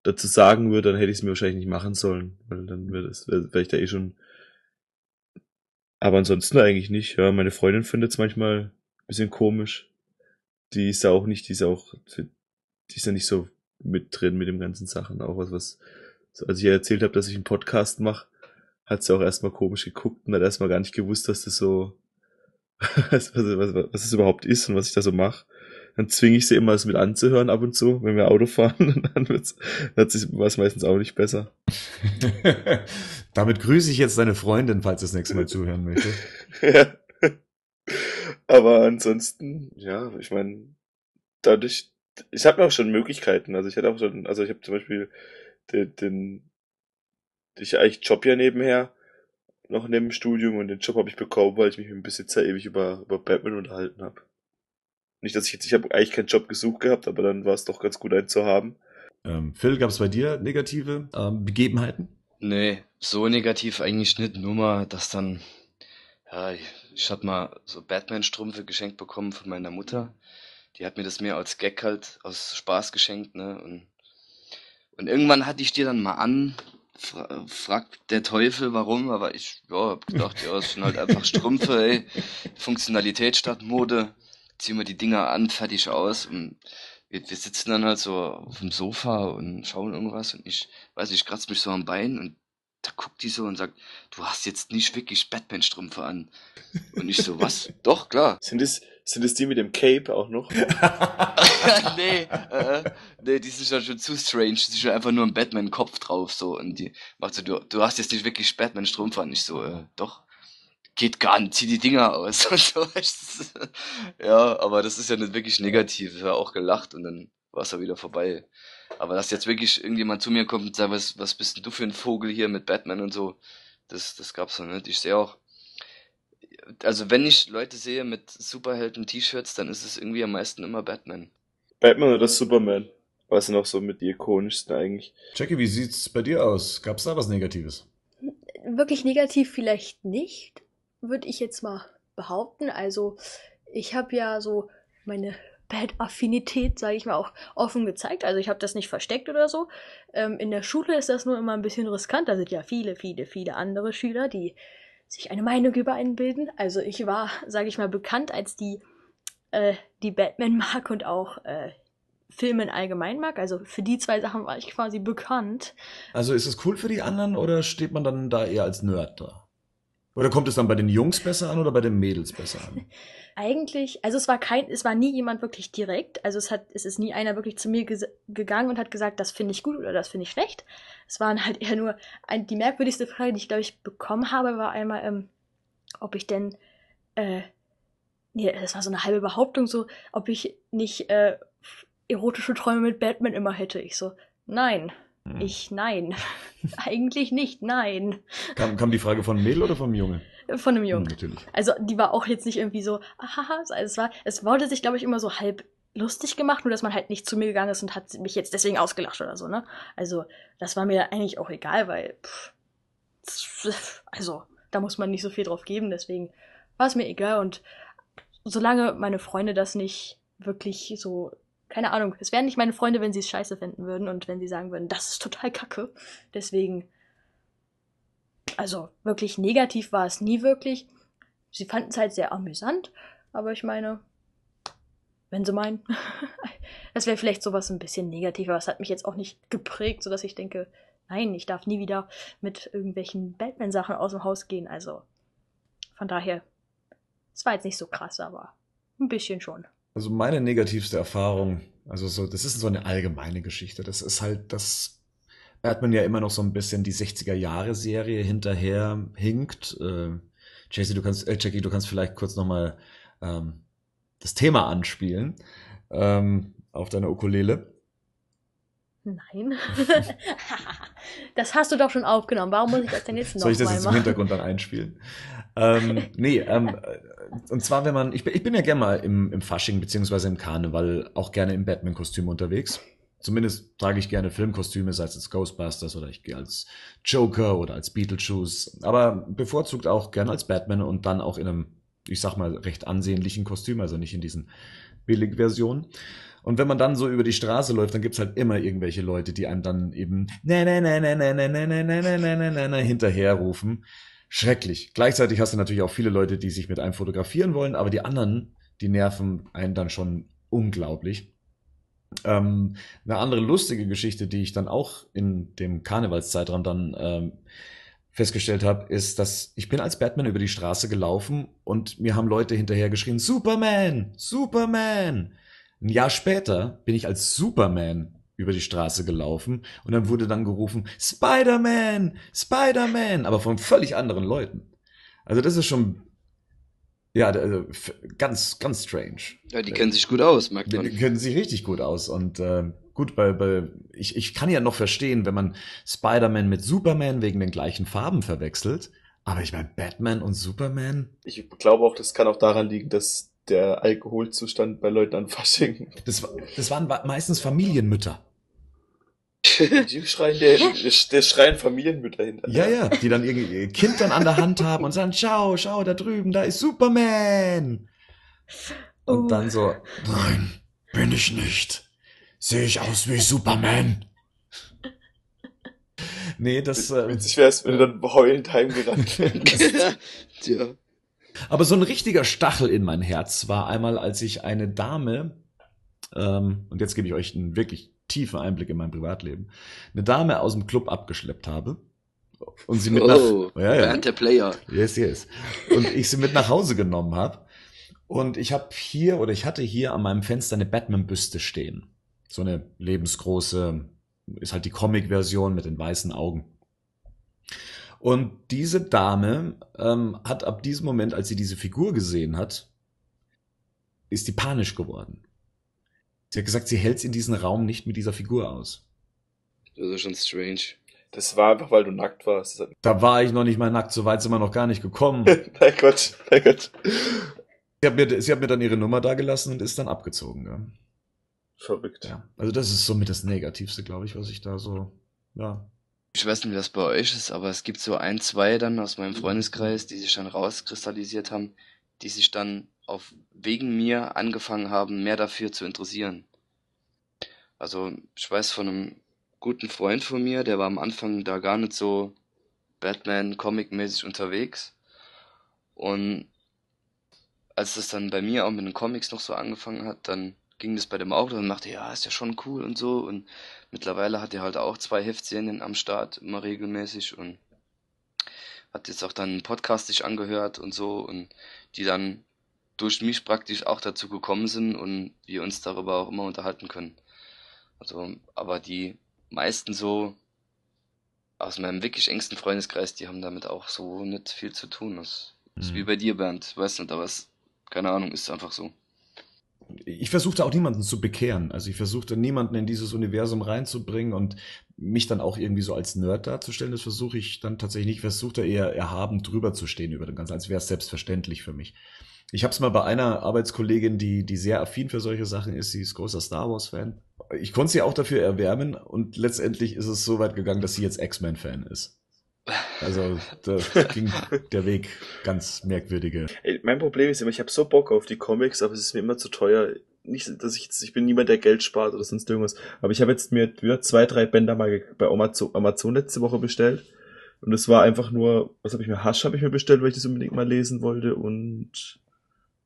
dazu sagen würde, dann hätte ich es mir wahrscheinlich nicht machen sollen. Weil dann wäre das, wäre wär ich da eh schon. Aber ansonsten eigentlich nicht. Ja, meine Freundin findet es manchmal ein bisschen komisch die ist ja auch nicht, die ist auch, die ist ja nicht so mit drin mit dem ganzen Sachen. Auch was, was, als ich erzählt habe, dass ich einen Podcast mache, hat sie auch erstmal komisch geguckt und hat erstmal gar nicht gewusst, dass das so, was, was, was, was das überhaupt ist und was ich da so mache. Dann zwinge ich sie immer, es mit anzuhören ab und zu, wenn wir Auto fahren. Und dann wird's, dann hat sich was meistens auch nicht besser. Damit grüße ich jetzt deine Freundin, falls das nächste Mal zuhören möchte. ja. Aber ansonsten, ja, ich meine, dadurch, ich habe auch schon Möglichkeiten. Also ich hatte auch schon, also ich habe zum Beispiel den, den ich eigentlich Job ja nebenher noch neben dem Studium und den Job habe ich bekommen, weil ich mich mit dem Besitzer ewig über, über Batman unterhalten habe. Nicht, dass ich jetzt, ich habe eigentlich keinen Job gesucht gehabt, aber dann war es doch ganz gut, einen zu haben. Ähm, Phil, gab es bei dir negative ähm, Begebenheiten? Nee, so negativ eigentlich nicht, nur mal, dass dann, ja, ich habe mal so Batman-Strümpfe geschenkt bekommen von meiner Mutter. Die hat mir das mehr als Gag halt aus Spaß geschenkt, ne? Und, und irgendwann hatte ich die dann mal an, fra fragt der Teufel warum, aber ich ja, hab gedacht, ja, es sind halt einfach Strümpfe, ey. Funktionalität statt Mode. Ziehen wir die Dinger an, fertig aus. Und wir, wir sitzen dann halt so auf dem Sofa und schauen irgendwas und ich weiß, ich kratze mich so am Bein und da guckt die so und sagt, du hast jetzt nicht wirklich Batman-Strümpfe an. Und ich so, was? Doch, klar. Sind es, sind es die mit dem Cape auch noch? nee, äh, nee, die sind schon zu strange. Die ist schon einfach nur ein Batman-Kopf drauf, so. Und die macht so, du, du hast jetzt nicht wirklich Batman-Strumpf an. Ich so, äh, doch. Geht gar nicht, zieh die Dinger aus. Und so. ja, aber das ist ja nicht wirklich negativ. Ich habe auch gelacht und dann war es ja wieder vorbei. Aber dass jetzt wirklich irgendjemand zu mir kommt und sagt, was, was bist denn du für ein Vogel hier mit Batman und so, das, das gab's noch nicht. Ich sehe auch, also wenn ich Leute sehe mit Superhelden-T-Shirts, dann ist es irgendwie am meisten immer Batman. Batman oder Superman? Was sind auch so mit die ikonischsten eigentlich? Jackie, wie sieht's bei dir aus? Gab's da was Negatives? Wirklich negativ vielleicht nicht, würde ich jetzt mal behaupten. Also ich habe ja so meine Bad-Affinität, sage ich mal, auch offen gezeigt. Also ich habe das nicht versteckt oder so. Ähm, in der Schule ist das nur immer ein bisschen riskant. Da sind ja viele, viele, viele andere Schüler, die sich eine Meinung über einen bilden. Also ich war, sage ich mal, bekannt als die, äh, die Batman mag und auch äh, Filme in allgemein mag. Also für die zwei Sachen war ich quasi bekannt. Also ist es cool für die anderen oder steht man dann da eher als Nerd da? Oder kommt es dann bei den Jungs besser an oder bei den Mädels besser an? Eigentlich, also es war kein, es war nie jemand wirklich direkt. Also es hat, es ist nie einer wirklich zu mir gegangen und hat gesagt, das finde ich gut oder das finde ich schlecht. Es waren halt eher nur, ein, die merkwürdigste Frage, die ich glaube ich bekommen habe, war einmal, ähm, ob ich denn, äh, nee, das war so eine halbe Behauptung so, ob ich nicht äh, erotische Träume mit Batman immer hätte. Ich so, nein. Hm. Ich, nein. Eigentlich nicht, nein. Kam, kam die Frage von Mädel oder vom Junge? Von einem Jungen. Hm, natürlich. Also, die war auch jetzt nicht irgendwie so, haha, also es war, es wurde sich, glaube ich, immer so halb lustig gemacht, nur dass man halt nicht zu mir gegangen ist und hat mich jetzt deswegen ausgelacht oder so, ne? Also, das war mir eigentlich auch egal, weil, pff, also, da muss man nicht so viel drauf geben, deswegen war es mir egal und solange meine Freunde das nicht wirklich so keine Ahnung, es wären nicht meine Freunde, wenn sie es scheiße finden würden und wenn sie sagen würden, das ist total kacke. Deswegen, also wirklich negativ war es nie wirklich. Sie fanden es halt sehr amüsant, aber ich meine, wenn sie meinen, das wäre vielleicht sowas ein bisschen negativer. Das hat mich jetzt auch nicht geprägt, sodass ich denke, nein, ich darf nie wieder mit irgendwelchen Batman-Sachen aus dem Haus gehen. Also von daher, es war jetzt nicht so krass, aber ein bisschen schon. Also meine negativste Erfahrung, also so, das ist so eine allgemeine Geschichte. Das ist halt, dass Batman ja immer noch so ein bisschen die 60er Jahre Serie hinterher hinkt. Äh, Jesse, du kannst, äh, Jackie, du kannst vielleicht kurz nochmal ähm, das Thema anspielen ähm, auf deiner Ukulele. Nein. das hast du doch schon aufgenommen. Warum muss ich das denn jetzt noch Soll ich das jetzt im Hintergrund dann einspielen? ähm, nee, ähm, und zwar, wenn man, ich, ich bin ja gerne mal im, im Fasching beziehungsweise im Karneval auch gerne im Batman-Kostüm unterwegs. Zumindest trage ich gerne Filmkostüme, sei es als Ghostbusters oder ich gehe als Joker oder als Beetlejuice. Aber bevorzugt auch gerne als Batman und dann auch in einem, ich sag mal, recht ansehnlichen Kostüm, also nicht in diesen Billigversionen. Und wenn man dann so über die Straße läuft, dann gibt's halt immer irgendwelche Leute, die einem dann eben ne ne ne ne ne ne ne ne ne ne ne ne ne hinterherrufen. Schrecklich. Gleichzeitig hast du natürlich auch viele Leute, die sich mit einem fotografieren wollen, aber die anderen, die nerven einen dann schon unglaublich. Ähm, eine andere lustige Geschichte, die ich dann auch in dem Karnevalszeitraum dann ähm, festgestellt habe, ist, dass ich bin als Batman über die Straße gelaufen und mir haben Leute hinterher geschrien, Superman, Superman. Ein Jahr später bin ich als Superman über die Straße gelaufen und dann wurde dann gerufen, Spider-Man, Spider-Man, aber von völlig anderen Leuten. Also das ist schon, ja, also ganz, ganz strange. Ja, die kennen sich gut aus, merkt man. Die kennen sich richtig gut aus und äh, gut, bei, bei ich, ich kann ja noch verstehen, wenn man Spider-Man mit Superman wegen den gleichen Farben verwechselt, aber ich meine, Batman und Superman. Ich glaube auch, das kann auch daran liegen, dass der Alkoholzustand bei Leuten an Fasching. Das, das waren meistens Familienmütter. Die schreien, der, der schreien Familienmütter hinter. Ja, ja, die dann ihr Kind dann an der Hand haben und sagen, schau, schau, da drüben, da ist Superman. Und oh. dann so, nein, bin ich nicht. Sehe ich aus wie Superman. Nee, das. Äh, Witzig wär's, wenn du dann heulend heimgerannt wärst. ja. Aber so ein richtiger Stachel in mein Herz war einmal, als ich eine Dame, ähm, und jetzt gebe ich euch einen wirklich tiefen Einblick in mein Privatleben, eine Dame aus dem Club abgeschleppt habe. Und sie mit oh, nach, ja, ja. der Player. Yes, yes. Und ich sie mit nach Hause genommen habe. Und ich habe hier oder ich hatte hier an meinem Fenster eine Batman-Büste stehen. So eine lebensgroße, ist halt die Comic-Version mit den weißen Augen. Und diese Dame ähm, hat ab diesem Moment, als sie diese Figur gesehen hat, ist die panisch geworden. Sie hat gesagt, sie hält in diesem Raum nicht mit dieser Figur aus. Das ist schon strange. Das war einfach, weil du nackt warst. Da war ich noch nicht mal nackt, so weit sind wir noch gar nicht gekommen. mein Gott, mein Gott. Sie hat, mir, sie hat mir dann ihre Nummer da gelassen und ist dann abgezogen. Ja. Verrückt. Ja. Also das ist somit das Negativste, glaube ich, was ich da so, ja. Ich weiß nicht, wie das bei euch ist, aber es gibt so ein, zwei dann aus meinem Freundeskreis, die sich dann rauskristallisiert haben, die sich dann auf wegen mir angefangen haben, mehr dafür zu interessieren. Also ich weiß von einem guten Freund von mir, der war am Anfang da gar nicht so Batman-Comic-mäßig unterwegs. Und als das dann bei mir auch mit den Comics noch so angefangen hat, dann ging das bei dem auch und machte, ja, ist ja schon cool und so. Und mittlerweile hat er halt auch zwei Heftserien am Start, immer regelmäßig und hat jetzt auch dann einen Podcast sich angehört und so und die dann durch mich praktisch auch dazu gekommen sind und wir uns darüber auch immer unterhalten können. Also, aber die meisten so aus meinem wirklich engsten Freundeskreis, die haben damit auch so nicht viel zu tun. Das ist Mhm. wie bei dir, Bernd. Ich weiß nicht, aber es, keine Ahnung, ist einfach so. Ich versuchte auch niemanden zu bekehren. Also ich versuchte niemanden in dieses Universum reinzubringen und mich dann auch irgendwie so als Nerd darzustellen. Das versuche ich dann tatsächlich nicht. Ich versuchte eher erhabend drüber zu stehen über dem Ganzen, als wäre es selbstverständlich für mich. Ich habe es mal bei einer Arbeitskollegin, die, die sehr affin für solche Sachen ist, sie ist großer Star Wars-Fan. Ich konnte sie auch dafür erwärmen und letztendlich ist es so weit gegangen, dass sie jetzt X-Men-Fan ist. Also da ging der Weg ganz merkwürdige. Ey, mein Problem ist immer, ich habe so Bock auf die Comics, aber es ist mir immer zu teuer. Nicht, dass ich jetzt, ich bin niemand, der Geld spart oder sonst irgendwas. Aber ich habe jetzt mir wieder zwei, drei Bänder mal bei Amazon, Amazon letzte Woche bestellt. Und es war einfach nur, was habe ich mir? Hasch habe ich mir bestellt, weil ich das unbedingt mal lesen wollte. Und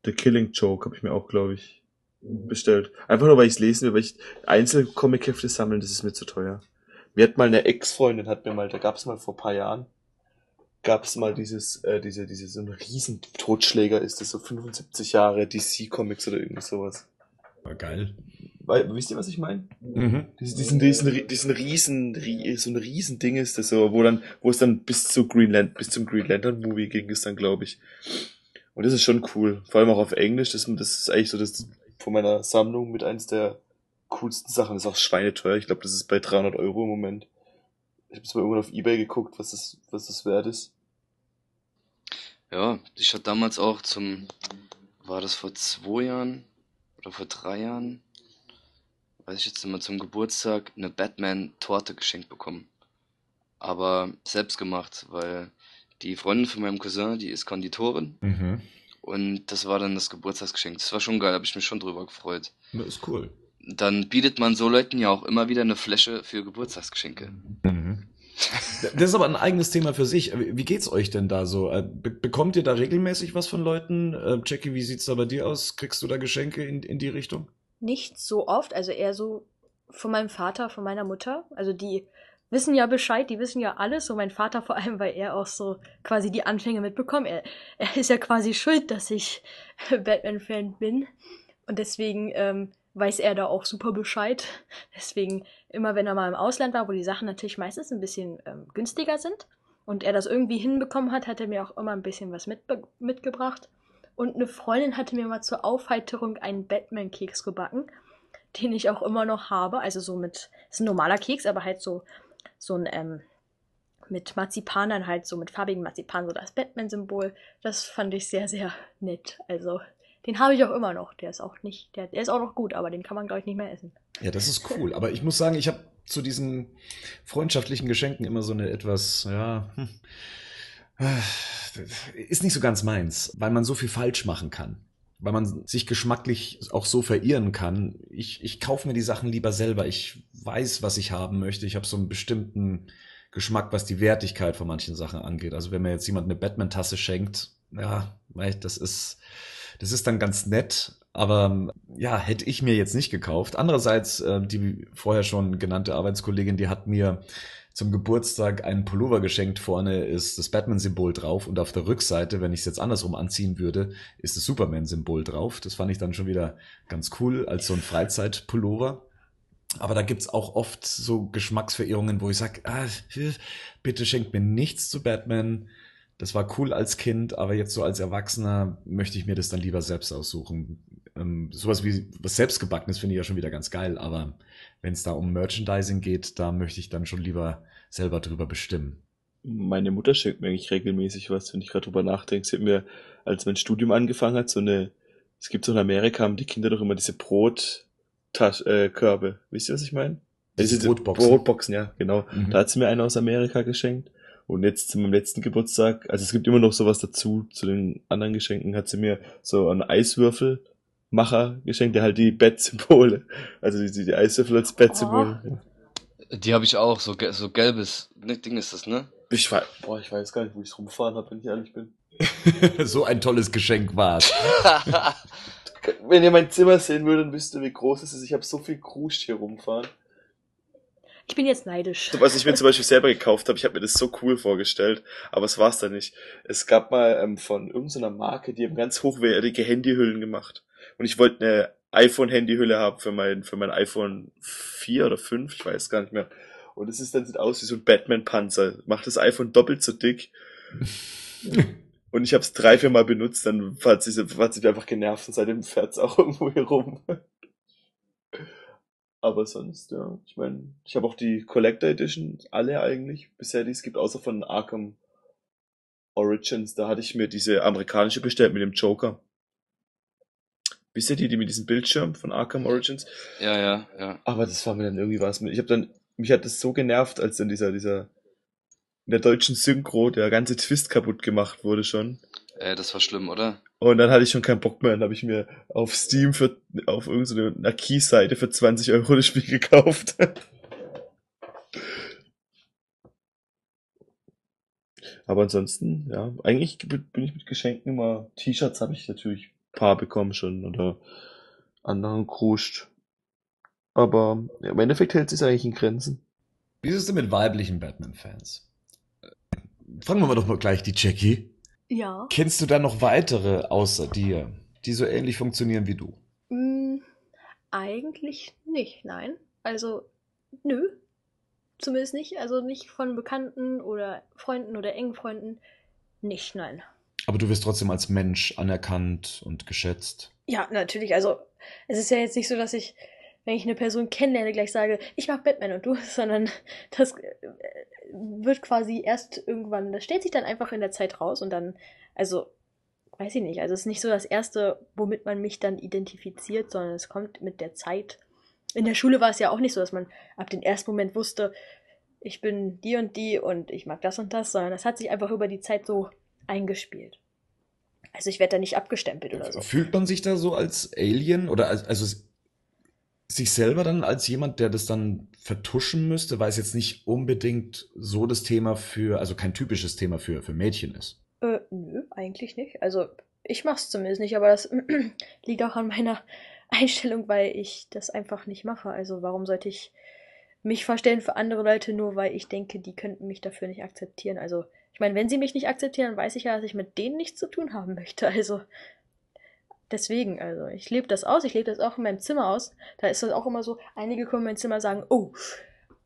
The Killing Joke habe ich mir auch, glaube ich, bestellt. Einfach nur, weil ich es lesen will, weil ich Einzelcomic-Hefte sammeln, das ist mir zu teuer. Mir hat mal eine Ex-Freundin, hat mir mal, da gab es mal vor paar Jahren, gab es mal dieses, äh, diese, diese, so ein riesen Totschläger ist das, so 75 Jahre DC-Comics oder irgendwie sowas. War geil. Weil, wisst ihr, was ich meine? Mhm. Diesen, diesen, diesen, diesen riesen, ri- so ein riesen Ding ist das so, wo dann, wo es dann bis zu Greenland, bis zum Green Lantern Movie ging es dann, glaube ich. Und das ist schon cool. Vor allem auch auf Englisch. Das, das ist eigentlich so das von meiner Sammlung mit eins der coolsten Sachen. Das ist auch schweineteuer. Ich glaube, das ist bei 300 Euro im Moment. Ich habe jetzt mal irgendwann auf Ebay geguckt, was das, was das wert ist. Ja, ich hatte damals auch zum, war das vor zwei Jahren oder vor drei Jahren, weiß ich jetzt nicht mehr, zum Geburtstag eine Batman-Torte geschenkt bekommen. Aber selbst gemacht, weil die Freundin von meinem Cousin, die ist Konditorin Mhm. und das war dann das Geburtstagsgeschenk. Das war schon geil, habe ich mich schon drüber gefreut. Das ist cool. Dann bietet man so Leuten ja auch immer wieder eine Fläche für Geburtstagsgeschenke. Mhm. Das ist aber ein eigenes Thema für sich. Wie geht's euch denn da so? Äh, Be bekommt ihr da regelmäßig was von Leuten? Äh, Jackie, wie sieht's da bei dir aus? Kriegst du da Geschenke in, in die Richtung? Nicht so oft, also eher so von meinem Vater, von meiner Mutter. Also die wissen ja Bescheid, die wissen ja alles. So mein Vater vor allem, weil er auch so quasi die Anfänge mitbekommt. Er, er ist ja quasi schuld, dass ich Batman-Fan bin. Und deswegen ähm, weiß er da auch super Bescheid. Deswegen, immer wenn er mal im Ausland war, wo die Sachen natürlich meistens ein bisschen ähm, günstiger sind und er das irgendwie hinbekommen hat, hat er mir auch immer ein bisschen was mitbe- mitgebracht. Und eine Freundin hatte mir mal zur Aufheiterung einen Batman-Keks gebacken, den ich auch immer noch habe. Also so mit, ist ein normaler Keks, aber halt so, so ein, ähm, mit Marzipan dann halt so mit farbigem Marzipan, so das Batman-Symbol. Das fand ich sehr, sehr nett. Also, den habe ich auch immer noch. Der ist auch nicht, der, der ist auch noch gut, aber den kann man, glaube ich, nicht mehr essen. Ja, das ist cool. Aber ich muss sagen, ich habe zu diesen freundschaftlichen Geschenken immer so eine etwas, ja, hm, äh, ist nicht so ganz meins, weil man so viel falsch machen kann. Weil man sich geschmacklich auch so verirren kann. Ich, ich kaufe mir die Sachen lieber selber. Ich weiß, was ich haben möchte. Ich habe so einen bestimmten Geschmack, was die Wertigkeit von manchen Sachen angeht. Also wenn mir jetzt jemand eine Batman-Tasse schenkt, ja, das ist, das ist dann ganz nett, aber ja, hätte ich mir jetzt nicht gekauft. Andererseits, äh, die vorher schon genannte Arbeitskollegin, die hat mir zum Geburtstag einen Pullover geschenkt. Vorne ist das Batman-Symbol drauf und auf der Rückseite, wenn ich es jetzt andersrum anziehen würde, ist das Superman-Symbol drauf. Das fand ich dann schon wieder ganz cool als so ein Freizeit-Pullover. Aber da gibt's auch oft so Geschmacksverirrungen, wo ich sag, ah, bitte schenkt mir nichts zu Batman. Das war cool als Kind, aber jetzt so als Erwachsener möchte ich mir das dann lieber selbst aussuchen. Ähm, sowas wie was selbstgebackenes finde ich ja schon wieder ganz geil, aber wenn es da um Merchandising geht, da möchte ich dann schon lieber selber drüber bestimmen. Meine Mutter schenkt mir eigentlich regelmäßig was, wenn ich gerade drüber nachdenke. Sie hat mir, als mein Studium angefangen hat, so eine, es gibt so in Amerika, haben die Kinder doch immer diese Brotkörbe. Äh. Wisst ihr, was ich meine? Diese Brotboxen. Brotboxen, ja, genau. Mhm. Da hat sie mir eine aus Amerika geschenkt. Und jetzt zu meinem letzten Geburtstag, also es gibt immer noch sowas dazu, zu den anderen Geschenken, hat sie mir so einen Eiswürfelmacher geschenkt, der halt die Bettsymbole, also die, die Eiswürfel als Bettsymbol. Ja. Die habe ich auch, so, so gelbes ne, Ding ist das, ne? Ich weiß, boah, ich weiß gar nicht, wo ich rumgefahren habe, wenn ich ehrlich bin. so ein tolles Geschenk war Wenn ihr mein Zimmer sehen würdet, dann wisst ihr, wie groß es ist. Ich habe so viel Kruscht hier rumfahren. Ich bin jetzt neidisch. Was ich mir zum Beispiel selber gekauft habe, ich habe mir das so cool vorgestellt, aber es war's dann nicht. Es gab mal ähm, von irgendeiner Marke, die haben ganz hochwertige Handyhüllen gemacht. Und ich wollte eine iPhone-Handyhülle haben für mein, für mein iPhone 4 oder 5, ich weiß gar nicht mehr. Und es ist dann sieht aus wie so ein Batman-Panzer. Macht das iPhone doppelt so dick. Und ich habe es drei, vier Mal benutzt, dann hat sich, hat sich einfach genervt und seitdem fährt es auch irgendwo hier rum. Aber sonst, ja, ich meine, ich habe auch die Collector Edition, alle eigentlich, bisher die es gibt, außer von Arkham Origins. Da hatte ich mir diese amerikanische bestellt mit dem Joker. Wisst ihr die, die mit diesem Bildschirm von Arkham Origins? ja, ja, ja. Aber das war mir dann irgendwie was mit. Ich habe dann, mich hat das so genervt, als dann dieser, dieser, in der deutschen Synchro, der ganze Twist kaputt gemacht wurde schon. Äh, das war schlimm, oder? Und dann hatte ich schon keinen Bock mehr. Dann habe ich mir auf Steam für auf irgendeine so Keys-Seite für 20 Euro das Spiel gekauft. Aber ansonsten, ja, eigentlich bin ich mit Geschenken immer. T-Shirts habe ich natürlich ein paar bekommen schon oder anderen kruscht. Aber ja, im Endeffekt hält sich eigentlich in Grenzen. Wie ist es denn mit weiblichen Batman-Fans? Fragen wir mal doch mal gleich die Jackie. Ja. Kennst du da noch weitere außer dir, die so ähnlich funktionieren wie du? Hm, eigentlich nicht, nein. Also, nö. Zumindest nicht. Also nicht von Bekannten oder Freunden oder engen Freunden. Nicht, nein. Aber du wirst trotzdem als Mensch anerkannt und geschätzt. Ja, natürlich. Also, es ist ja jetzt nicht so, dass ich, wenn ich eine Person kennenlerne, gleich sage, ich mag Batman und du, sondern das äh, wird quasi erst irgendwann, das stellt sich dann einfach in der Zeit raus und dann, also, weiß ich nicht. Also, es ist nicht so das Erste, womit man mich dann identifiziert, sondern es kommt mit der Zeit. In der Schule war es ja auch nicht so, dass man ab dem ersten Moment wusste, ich bin die und die und ich mag das und das, sondern es hat sich einfach über die Zeit so eingespielt. Also ich werde da nicht abgestempelt oder so. Fühlt man sich da so als Alien oder als, also sich selber dann als jemand, der das dann vertuschen müsste, weil es jetzt nicht unbedingt so das Thema für, also kein typisches Thema für, für Mädchen ist? Äh, nö, eigentlich nicht. Also ich mach's zumindest nicht, aber das liegt auch an meiner Einstellung, weil ich das einfach nicht mache. Also warum sollte ich mich verstellen für andere Leute, nur weil ich denke, die könnten mich dafür nicht akzeptieren. Also ich meine, wenn sie mich nicht akzeptieren, weiß ich ja, dass ich mit denen nichts zu tun haben möchte. Also deswegen, also ich lebe das aus, ich lebe das auch in meinem Zimmer aus. Da ist das auch immer so, einige kommen in mein Zimmer und sagen, oh,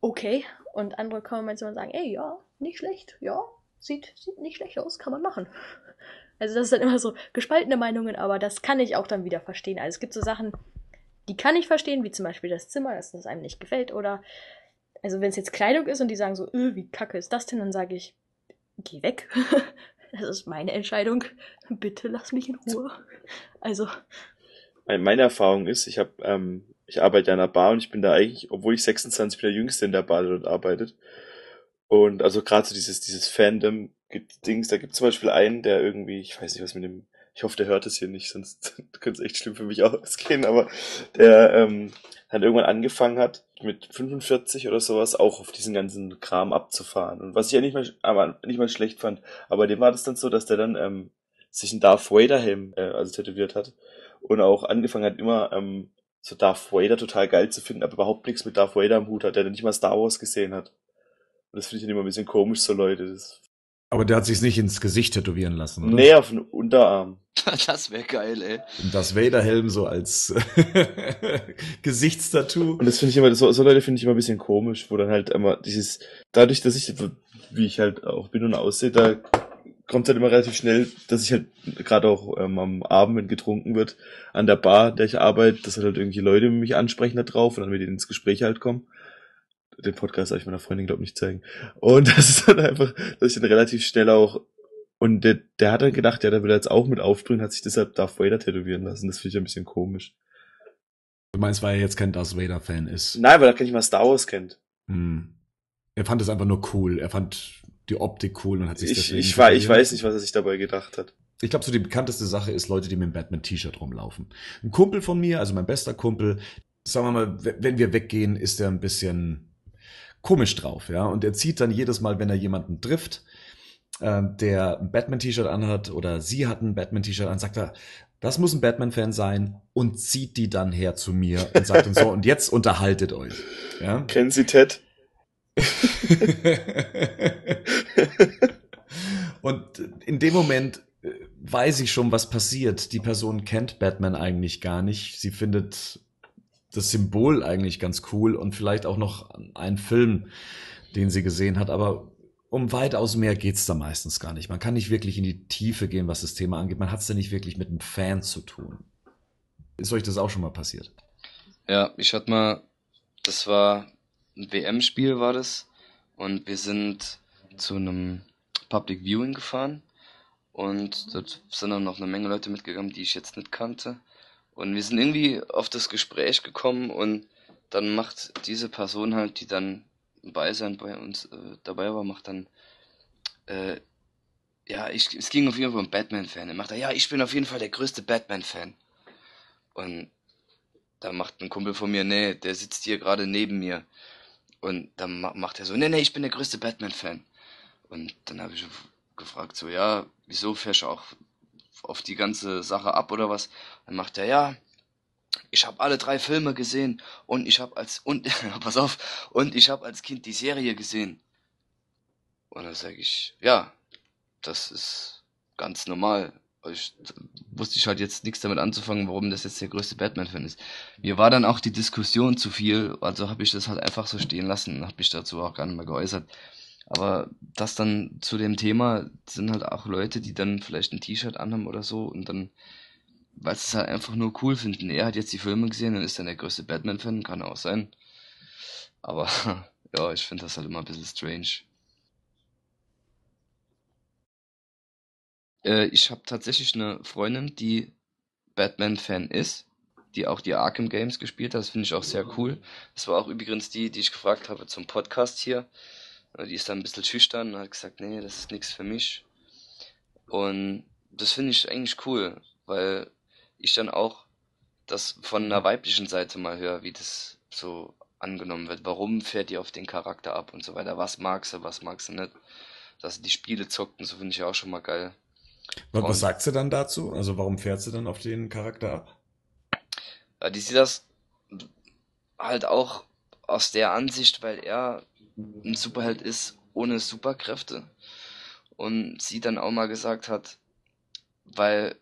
okay. Und andere kommen in mein Zimmer und sagen, ey, ja, nicht schlecht, ja, sieht, sieht nicht schlecht aus, kann man machen. Also das ist dann immer so gespaltene Meinungen, aber das kann ich auch dann wieder verstehen. Also es gibt so Sachen, die kann ich verstehen, wie zum Beispiel das Zimmer, dass das einem nicht gefällt. Oder, also wenn es jetzt Kleidung ist und die sagen so, öh, wie kacke ist das denn, dann sage ich, geh weg. das ist meine Entscheidung. Bitte lass mich in Ruhe. Also, Meine Erfahrung ist, ich habe, ähm, ich arbeite ja in einer Bar und ich bin da eigentlich, obwohl ich 26 bin, der Jüngste in der Bar, der dort arbeitet. Und also gerade so dieses, dieses Fandom gibt Dings, da gibt zum Beispiel einen, der irgendwie, ich weiß nicht, was mit dem, ich hoffe, der hört es hier nicht, sonst könnte es echt schlimm für mich ausgehen, aber der ähm, dann irgendwann angefangen hat, mit 45 oder sowas auch auf diesen ganzen Kram abzufahren. Und was ich ja nicht mal, aber nicht mal schlecht fand, aber dem war das dann so, dass der dann ähm, sich einen Darth Vader Helm äh, also tätowiert hat und auch angefangen hat immer ähm, so Darth Vader total geil zu finden, aber überhaupt nichts mit Darth Vader am Hut hat, der nicht mal Star Wars gesehen hat. Und das finde ich dann immer ein bisschen komisch, so Leute. Das Aber der hat sich's nicht ins Gesicht tätowieren lassen, oder? nee, auf den Unterarm. Das wäre geil, ey. Und das Vader-Helm so als Gesichtstattoo. Und das finde ich immer, so, so Leute finde ich immer ein bisschen komisch, wo dann halt immer dieses, dadurch, dass ich, wie ich halt auch bin und aussehe, da kommt halt immer relativ schnell, dass ich halt gerade auch ähm, am Abend, wenn getrunken wird, an der Bar, der ich arbeite, dass halt irgendwelche Leute mich ansprechen da drauf und dann mit denen ins Gespräch halt kommen. Den Podcast darf ich meiner Freundin, glaube ich, nicht zeigen. Und das ist dann einfach, dass ich dann relativ schnell auch und der, der hat dann gedacht, ja, der will jetzt auch mit aufspringen, hat sich deshalb Darth Vader tätowieren lassen. Das finde ich ein bisschen komisch. Du meinst, weil er jetzt kein Darth Vader-Fan ist? Nein, weil er nicht mal Star Wars kennt. Hm. Er fand es einfach nur cool. Er fand die Optik cool und hat sich Ich, deswegen. ich, weiß, ich weiß nicht, was er sich dabei gedacht hat. Ich glaube, so die bekannteste Sache ist Leute, die mit dem Batman-T-Shirt rumlaufen. Ein Kumpel von mir, also mein bester Kumpel, sagen wir mal, wenn wir weggehen, ist er ein bisschen komisch drauf, ja. Und er zieht dann jedes Mal, wenn er jemanden trifft, ähm, der ein Batman-T-Shirt anhat oder sie hat ein Batman-T-Shirt an, sagt er, das muss ein Batman-Fan sein und zieht die dann her zu mir und sagt dann so, und jetzt unterhaltet euch. Ja? Kennen Sie Ted? Und in dem Moment äh, weiß ich schon, was passiert. Die Person kennt Batman eigentlich gar nicht. Sie findet das Symbol eigentlich ganz cool und vielleicht auch noch einen Film, den sie gesehen hat, aber um weitaus mehr geht's da meistens gar nicht. Man kann nicht wirklich in die Tiefe gehen, was das Thema angeht. Man hat's da nicht wirklich mit einem Fan zu tun. Ist euch das auch schon mal passiert? Ja, ich hatte mal, das war ein WM-Spiel war das und wir sind zu einem Public Viewing gefahren und dort sind dann noch eine Menge Leute mitgegangen, die ich jetzt nicht kannte und wir sind irgendwie auf das Gespräch gekommen und dann macht diese Person halt, die dann bei sein bei uns äh, dabei war, macht dann äh, ja, ich, es ging auf jeden Fall um Batman-Fan. Er macht er, ja, ich bin auf jeden Fall der größte Batman-Fan. Und da macht ein Kumpel von mir, nee, der sitzt hier gerade neben mir. Und dann ma- macht er so, nee, nee, ich bin der größte Batman-Fan. Und dann habe ich gefragt, so, ja, wieso fährst du auch auf die ganze Sache ab oder was? Dann macht er, ja, ich habe alle drei Filme gesehen und ich habe als, und, pass auf, und ich habe als Kind die Serie gesehen. Und dann sage ich, ja, das ist ganz normal. Ich, wusste ich halt jetzt nichts damit anzufangen, warum das jetzt der größte Batman-Fan ist. Mir war dann auch die Diskussion zu viel, also habe ich das halt einfach so stehen lassen und habe mich dazu auch gar nicht mehr geäußert. Aber das dann zu dem Thema sind halt auch Leute, die dann vielleicht ein T-Shirt anhaben oder so und dann, weil sie es halt einfach nur cool finden. Er hat jetzt die Filme gesehen und ist dann der größte Batman-Fan, kann auch sein. Aber ja, ich finde das halt immer ein bisschen strange. Äh, ich habe tatsächlich eine Freundin, die Batman-Fan ist, die auch die Arkham Games gespielt hat. Das finde ich auch sehr cool. Das war auch übrigens die, die ich gefragt habe zum Podcast hier. Äh, Die ist dann ein bisschen schüchtern und hat gesagt, nee, das ist nichts für mich. Und das finde ich eigentlich cool, weil ich dann auch das von einer weiblichen Seite mal höre, wie das so angenommen wird. Warum fährt die auf den Charakter ab und so weiter? Was mag sie, was mag sie nicht? Dass sie die Spiele zockt und so finde ich auch schon mal geil. Was, was sagt sie dann dazu? Also warum fährt sie dann auf den Charakter ab? Ja, die sieht das halt auch aus der Ansicht, weil er ein Superheld ist ohne Superkräfte. Und sie dann auch mal gesagt hat, weil,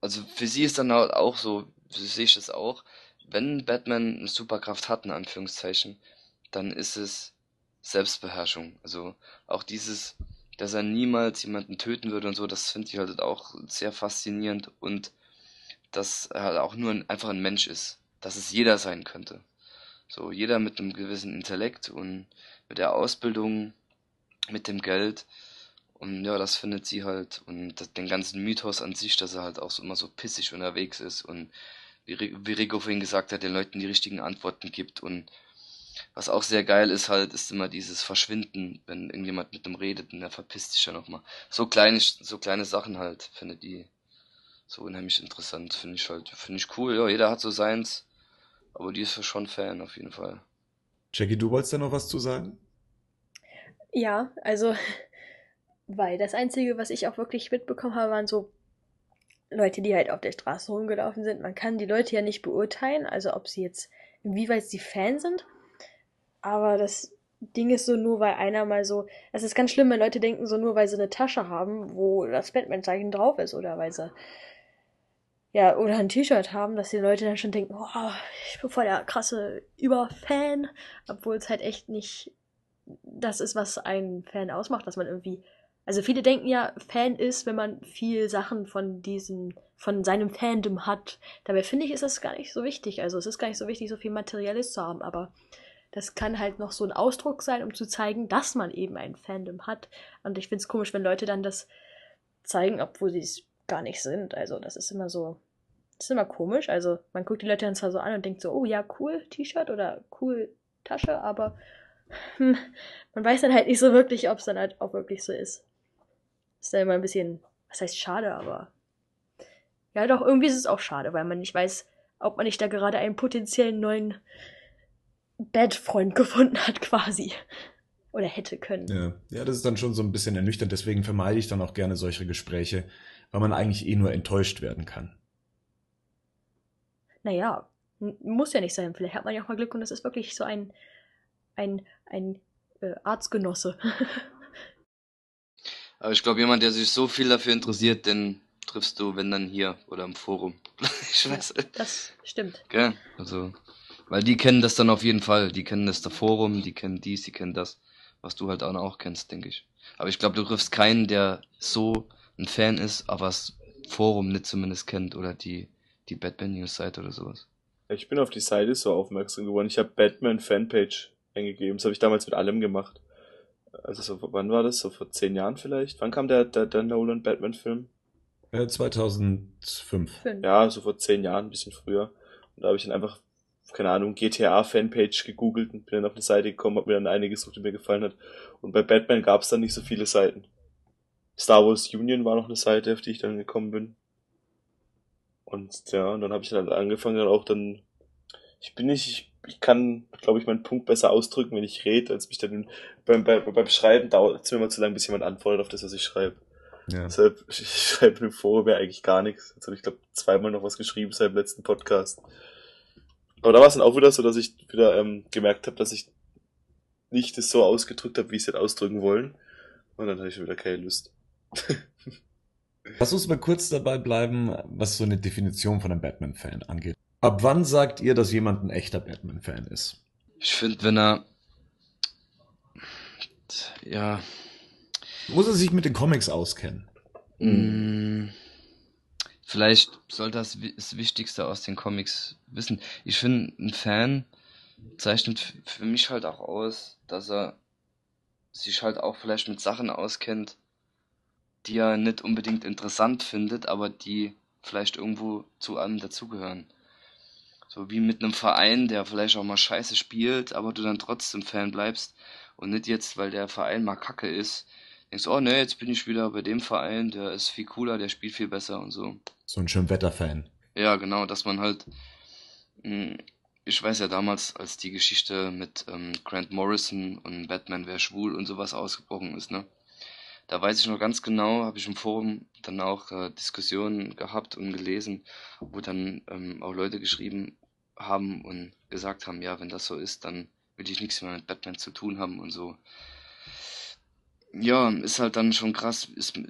also für sie ist dann halt auch so, so sehe ich das auch, wenn Batman eine Superkraft hat, in Anführungszeichen, dann ist es Selbstbeherrschung. Also auch dieses, dass er niemals jemanden töten würde und so, das finde ich halt auch sehr faszinierend und dass er halt auch nur ein, einfach ein Mensch ist, dass es jeder sein könnte. So jeder mit einem gewissen Intellekt und mit der Ausbildung, mit dem Geld. Und ja, das findet sie halt und den ganzen Mythos an sich, dass er halt auch so immer so pissig unterwegs ist und wie, Ri- wie Rico vorhin gesagt hat, den Leuten die richtigen Antworten gibt und was auch sehr geil ist halt, ist immer dieses Verschwinden, wenn irgendjemand mit dem redet und der verpisst sich ja nochmal. So kleine, so kleine Sachen halt, findet die so unheimlich interessant, finde ich halt, finde ich cool, ja, jeder hat so seins, aber die ist schon Fan auf jeden Fall. Jackie, du wolltest da noch was zu sagen? Ja, also, weil das Einzige, was ich auch wirklich mitbekommen habe, waren so Leute, die halt auf der Straße rumgelaufen sind. Man kann die Leute ja nicht beurteilen, also ob sie jetzt, inwieweit sie Fan sind. Aber das Ding ist so, nur weil einer mal so, es ist ganz schlimm, wenn Leute denken, so nur weil sie eine Tasche haben, wo das Batman-Zeichen drauf ist, oder weil sie, ja, oder ein T-Shirt haben, dass die Leute dann schon denken, oh, ich bin voll der krasse Überfan, obwohl es halt echt nicht das ist, was einen Fan ausmacht, dass man irgendwie Also viele denken ja, Fan ist, wenn man viel Sachen von diesem, von seinem Fandom hat. Dabei finde ich, ist das gar nicht so wichtig. Also es ist gar nicht so wichtig, so viel Materielles zu haben, aber das kann halt noch so ein Ausdruck sein, um zu zeigen, dass man eben ein Fandom hat. Und ich finde es komisch, wenn Leute dann das zeigen, obwohl sie es gar nicht sind. Also das ist immer so, das ist immer komisch. Also man guckt die Leute dann zwar so an und denkt so, oh ja, cool T-Shirt oder cool Tasche, aber hm, man weiß dann halt nicht so wirklich, ob es dann halt auch wirklich so ist. Ist dann immer ein bisschen, was heißt schade, aber ja, doch, irgendwie ist es auch schade, weil man nicht weiß, ob man nicht da gerade einen potenziellen neuen Bad-Freund gefunden hat, quasi. Oder hätte können. Ja. ja, das ist dann schon so ein bisschen ernüchternd, deswegen vermeide ich dann auch gerne solche Gespräche, weil man eigentlich eh nur enttäuscht werden kann. Naja, muss ja nicht sein. Vielleicht hat man ja auch mal Glück und es ist wirklich so ein, ein, ein äh, Arztgenosse. Aber ich glaube, jemand, der sich so viel dafür interessiert, den triffst du, wenn dann hier oder im Forum. ich weiß. Ja, das stimmt. Gell? Also, weil die kennen das dann auf jeden Fall. Die kennen das der Forum, die kennen dies, die kennen das, was du halt auch, auch kennst, denke ich. Aber ich glaube, du triffst keinen, der so ein Fan ist, aber das Forum nicht zumindest kennt oder die, die Batman News Seite oder sowas. Ich bin auf die Seite so aufmerksam geworden. Ich habe Batman Fanpage eingegeben. Das habe ich damals mit allem gemacht. Also so, wann war das? So vor zehn Jahren vielleicht? Wann kam der, der, der Nolan Batman Film? Äh, 2005. Fünf. Ja, so vor zehn Jahren, ein bisschen früher. Und da habe ich dann einfach, keine Ahnung, GTA Fanpage gegoogelt und bin dann auf eine Seite gekommen, habe mir dann eine gesucht, die mir gefallen hat. Und bei Batman gab es dann nicht so viele Seiten. Star Wars Union war noch eine Seite, auf die ich dann gekommen bin. Und ja, und dann habe ich dann angefangen, dann auch dann. Ich bin nicht, ich, ich kann, glaube ich, meinen Punkt besser ausdrücken, wenn ich rede, als mich dann beim, beim, beim Schreiben dauert es mir immer zu lang, bis jemand antwortet auf das, was ich schreibe. Ja. Deshalb, ich, ich schreibe im Forum ja eigentlich gar nichts. Jetzt habe ich, glaube zweimal noch was geschrieben seit dem letzten Podcast. Aber da war es dann auch wieder so, dass ich wieder ähm, gemerkt habe, dass ich nicht das so ausgedrückt habe, wie ich es hätte ausdrücken wollen. Und dann hatte ich schon wieder keine Lust. Lass uns mal kurz dabei bleiben, was so eine Definition von einem Batman-Fan angeht. Ab wann sagt ihr, dass jemand ein echter Batman-Fan ist? Ich finde, wenn er. Ja. Muss er sich mit den Comics auskennen? Mm, vielleicht sollte das das Wichtigste aus den Comics wissen. Ich finde, ein Fan zeichnet für mich halt auch aus, dass er sich halt auch vielleicht mit Sachen auskennt, die er nicht unbedingt interessant findet, aber die vielleicht irgendwo zu einem dazugehören. So wie mit einem Verein, der vielleicht auch mal scheiße spielt, aber du dann trotzdem Fan bleibst und nicht jetzt, weil der Verein mal kacke ist, denkst, oh ne, jetzt bin ich wieder bei dem Verein, der ist viel cooler, der spielt viel besser und so. So ein Schönwetter-Fan. Ja, genau, dass man halt, mh, ich weiß ja damals, als die Geschichte mit ähm, Grant Morrison und Batman wäre schwul und sowas ausgebrochen ist, ne? Da weiß ich noch ganz genau, habe ich im Forum dann auch äh, Diskussionen gehabt und gelesen, wo dann ähm, auch Leute geschrieben haben und gesagt haben, ja, wenn das so ist, dann will ich nichts mehr mit Batman zu tun haben und so. Ja, ist halt dann schon krass. Ist,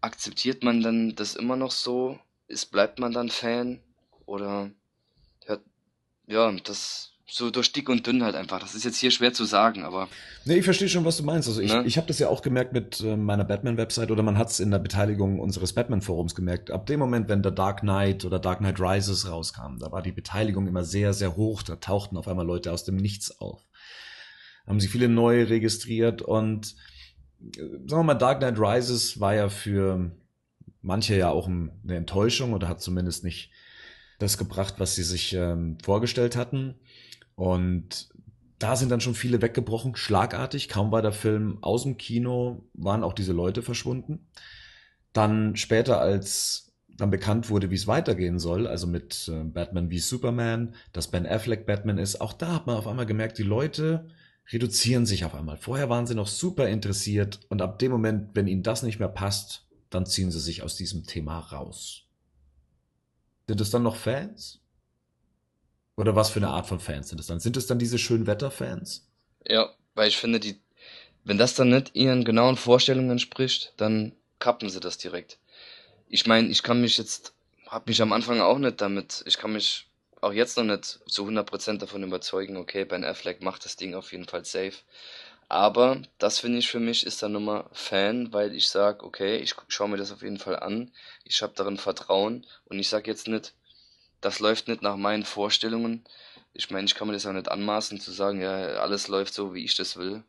akzeptiert man dann das immer noch so? Ist, bleibt man dann Fan? Oder ja, ja, das so durch dick und dünn halt einfach. Das ist jetzt hier schwer zu sagen, aber Nee, ich verstehe schon, was du meinst. Also ich, Ne? ich habe das ja auch gemerkt mit äh, meiner Batman-Website oder man hat es in der Beteiligung unseres Batman-Forums gemerkt. Ab dem Moment, wenn der Dark Knight oder Dark Knight Rises rauskam, da war die Beteiligung immer sehr, sehr hoch. Da tauchten auf einmal Leute aus dem Nichts auf. Haben sich viele neu registriert und äh, sagen wir mal, Dark Knight Rises war ja für manche ja auch ein- eine Enttäuschung oder hat zumindest nicht das gebracht, was sie sich ähm, vorgestellt hatten. Und da sind dann schon viele weggebrochen, schlagartig. Kaum war der Film aus dem Kino, waren auch diese Leute verschwunden. Dann später, als dann bekannt wurde, wie es weitergehen soll, also mit äh, Batman wie Superman, dass Ben Affleck Batman ist, auch da hat man auf einmal gemerkt, die Leute reduzieren sich auf einmal. Vorher waren sie noch super interessiert und ab dem Moment, wenn ihnen das nicht mehr passt, dann ziehen sie sich aus diesem Thema raus. Sind es dann noch Fans? Oder was für eine Art von Fans sind es dann? Sind es dann diese Schönwetter-Fans? ja, weil ich finde, die, wenn das dann nicht ihren genauen Vorstellungen entspricht, dann kappen sie das direkt. Ich meine, ich kann mich jetzt, hab mich am Anfang auch nicht damit, ich kann mich auch jetzt noch nicht zu 100% davon überzeugen, okay, Ben Affleck macht das Ding auf jeden Fall safe. Aber das finde ich für mich ist dann nochmal Fan, weil ich sage, okay, ich schaue mir das auf jeden Fall an, ich habe darin Vertrauen und ich sage jetzt nicht, das läuft nicht nach meinen Vorstellungen. Ich meine, ich kann mir das auch nicht anmaßen zu sagen, ja, alles läuft so, wie ich das will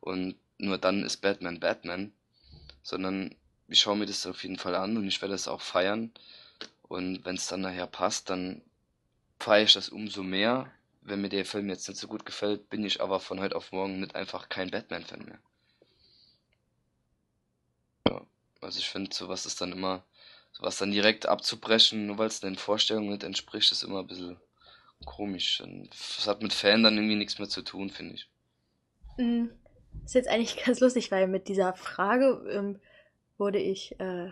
und nur dann ist Batman Batman, sondern ich schaue mir das auf jeden Fall an und ich werde es auch feiern und wenn es dann nachher passt, dann feiere ich das umso mehr wenn mir der Film jetzt nicht so gut gefällt, bin ich aber von heute auf morgen nicht einfach kein Batman-Fan mehr. Ja, also ich finde, sowas ist dann immer, sowas dann direkt abzubrechen, nur weil es den Vorstellungen nicht entspricht, ist immer ein bisschen komisch. Das hat mit Fan dann irgendwie nichts mehr zu tun, finde ich. Mm, ist jetzt eigentlich ganz lustig, weil mit dieser Frage ähm, wurde ich, äh,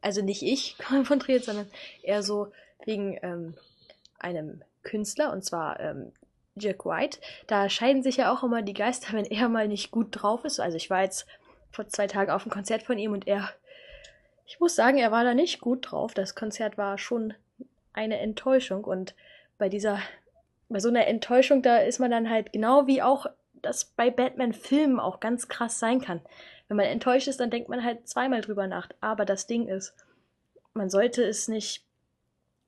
also nicht ich konfrontiert, sondern eher so wegen ähm, einem Künstler, und zwar ähm, Jack White. Da scheiden sich ja auch immer die Geister, wenn er mal nicht gut drauf ist. Also ich war jetzt vor zwei Tagen auf einem Konzert von ihm und er, ich muss sagen, er war da nicht gut drauf. Das Konzert war schon eine Enttäuschung und bei dieser, bei so einer Enttäuschung, da ist man dann halt genau wie auch das bei Batman-Filmen auch ganz krass sein kann. Wenn man enttäuscht ist, dann denkt man halt zweimal drüber nach. Aber das Ding ist, man sollte es nicht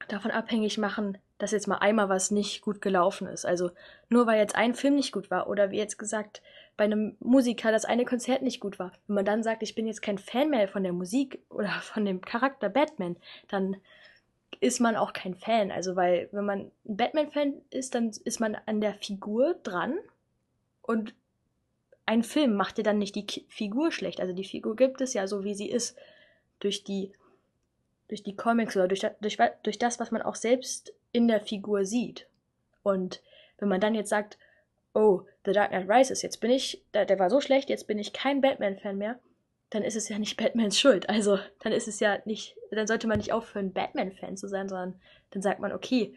davon abhängig machen, dass jetzt mal einmal was nicht gut gelaufen ist. Also nur weil jetzt ein Film nicht gut war oder wie jetzt gesagt bei einem Musiker das eine Konzert nicht gut war. Wenn man dann sagt, ich bin jetzt kein Fan mehr von der Musik oder von dem Charakter Batman, dann ist man auch kein Fan. Also weil wenn man ein Batman-Fan ist, dann ist man an der Figur dran und ein Film macht dir dann nicht die Figur schlecht. Also die Figur gibt es ja so, wie sie ist. Durch die durch die Comics oder durch, durch, durch das, was man auch selbst in der Figur sieht. Und wenn man dann jetzt sagt, oh, The Dark Knight Rises, jetzt bin ich, der, war so schlecht, jetzt bin ich kein Batman-Fan mehr, dann ist es ja nicht Batmans Schuld. Also dann ist es ja nicht, dann sollte man nicht aufhören, Batman-Fan zu sein, sondern dann sagt man, okay,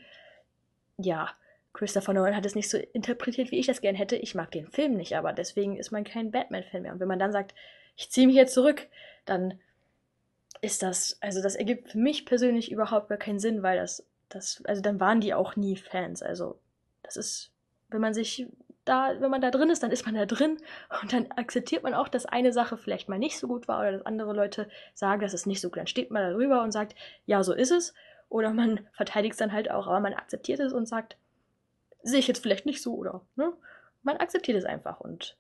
ja, Christopher Nolan hat es nicht so interpretiert, wie ich das gern hätte. Ich mag den Film nicht, aber deswegen ist man kein Batman-Fan mehr. Und wenn man dann sagt, ich ziehe mich jetzt zurück, dann ist das, also das ergibt für mich persönlich überhaupt gar keinen Sinn, weil das, das, also dann waren die auch nie Fans. Also das ist, wenn man sich da, wenn man da drin ist, dann ist man da drin und dann akzeptiert man auch, dass eine Sache vielleicht mal nicht so gut war oder dass andere Leute sagen, das ist nicht so gut. Dann steht man da drüber und sagt, ja, so ist es. Oder man verteidigt es dann halt auch, aber man akzeptiert es und sagt, sehe ich jetzt vielleicht nicht so oder, ne? Man akzeptiert es einfach und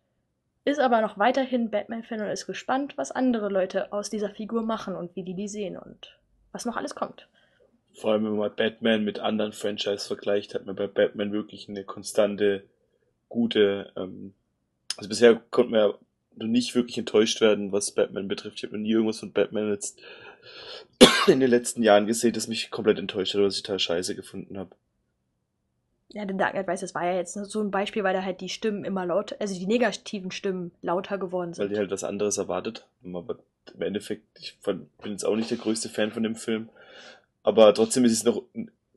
ist aber noch weiterhin Batman-Fan und ist gespannt, was andere Leute aus dieser Figur machen und wie die die sehen und was noch alles kommt. Vor allem, wenn man Batman mit anderen Franchise vergleicht, hat man bei Batman wirklich eine konstante, gute, ähm, also bisher konnte man ja nicht wirklich enttäuscht werden, was Batman betrifft. Ich habe noch nie irgendwas von Batman jetzt in den letzten Jahren gesehen, das mich komplett enttäuscht hat oder was ich total scheiße gefunden habe ja, The Dark Knight Rises war ja jetzt so ein Beispiel, weil da halt die Stimmen immer laut, also die negativen Stimmen lauter geworden sind. Weil die halt was anderes erwartet. Aber im Endeffekt, ich bin jetzt auch nicht der größte Fan von dem Film. Aber trotzdem ist es noch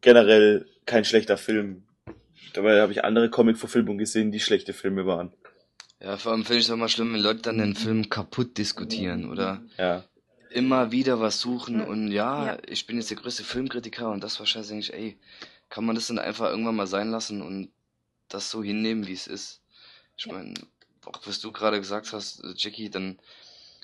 generell kein schlechter Film. Dabei habe ich andere Comic-Verfilmungen gesehen, die schlechte Filme waren. Ja, vor allem finde ich es auch mal schlimm, wenn Leute dann den Film kaputt diskutieren oder ja. immer wieder was suchen und ja, ja, ich bin jetzt der größte Filmkritiker und das war scheiße, ich, ey, kann man das dann einfach irgendwann mal sein lassen und das so hinnehmen, wie es ist. Ich ja. meine, auch was du gerade gesagt hast, äh, Jackie, dann,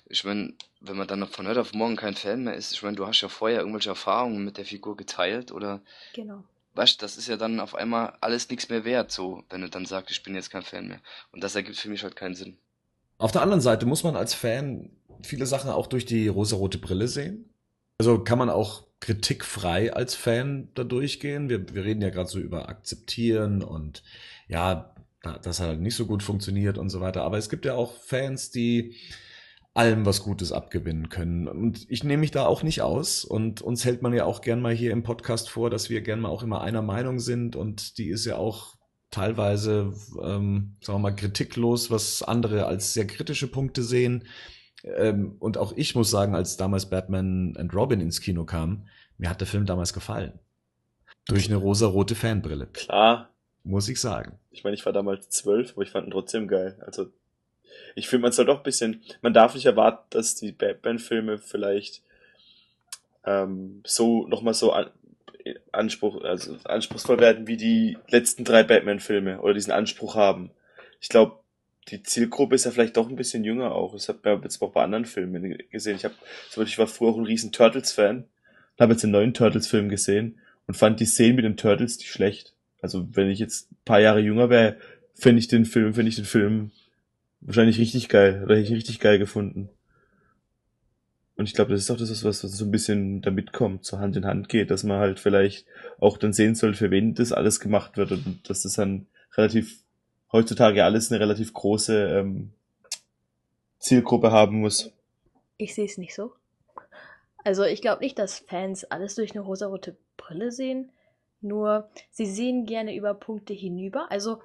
ich meine, wenn man dann von heute auf morgen kein Fan mehr ist, ich meine, du hast ja vorher irgendwelche Erfahrungen mit der Figur geteilt oder. Genau. Weißt das ist ja dann auf einmal alles nichts mehr wert, so, wenn du dann sagst, ich bin jetzt kein Fan mehr. Und das ergibt für mich halt keinen Sinn. Auf der anderen Seite muss man als Fan viele Sachen auch durch die rosarote Brille sehen. Also kann man auch kritikfrei als Fan da durchgehen. Wir, wir reden ja gerade so über akzeptieren und ja, das hat halt nicht so gut funktioniert und so weiter. Aber es gibt ja auch Fans, die allem was Gutes abgewinnen können. Und ich nehme mich da auch nicht aus. Und uns hält man ja auch gern mal hier im Podcast vor, dass wir gern mal auch immer einer Meinung sind. Und die ist ja auch teilweise, ähm, sagen wir mal, kritiklos, was andere als sehr kritische Punkte sehen. Ähm, und auch ich muss sagen, als damals Batman and Robin ins Kino kam, mir hat der Film damals gefallen. Durch eine rosa-rote Fanbrille. Klar. Muss ich sagen. Ich meine, ich war damals zwölf, aber ich fand ihn trotzdem geil. Also, ich finde, man soll doch ein bisschen, man darf nicht erwarten, dass die Batman-Filme vielleicht ähm, so nochmal so an, Anspruch, also anspruchsvoll werden wie die letzten drei Batman-Filme oder diesen Anspruch haben. Ich glaube, die Zielgruppe ist ja vielleicht doch ein bisschen jünger auch. Das hat man jetzt auch bei anderen Filmen gesehen. Ich habe, ich war früher auch ein riesen Turtles-Fan, habe jetzt den neuen Turtles-Film gesehen und fand die Szenen mit den Turtles nicht schlecht. Also wenn ich jetzt ein paar Jahre jünger wäre, finde ich den Film, finde ich den Film wahrscheinlich richtig geil. Oder hätte ich richtig geil gefunden. Und ich glaube, das ist auch das, was, so ein bisschen damit kommt, so Hand in Hand geht, dass man halt vielleicht auch dann sehen soll, für wen das alles gemacht wird und dass das dann relativ, heutzutage alles eine relativ große ähm, Zielgruppe haben muss. Ich sehe es nicht so. Also ich glaube nicht, dass Fans alles durch eine rosarote Brille sehen. Nur sie sehen gerne über Punkte hinüber. Also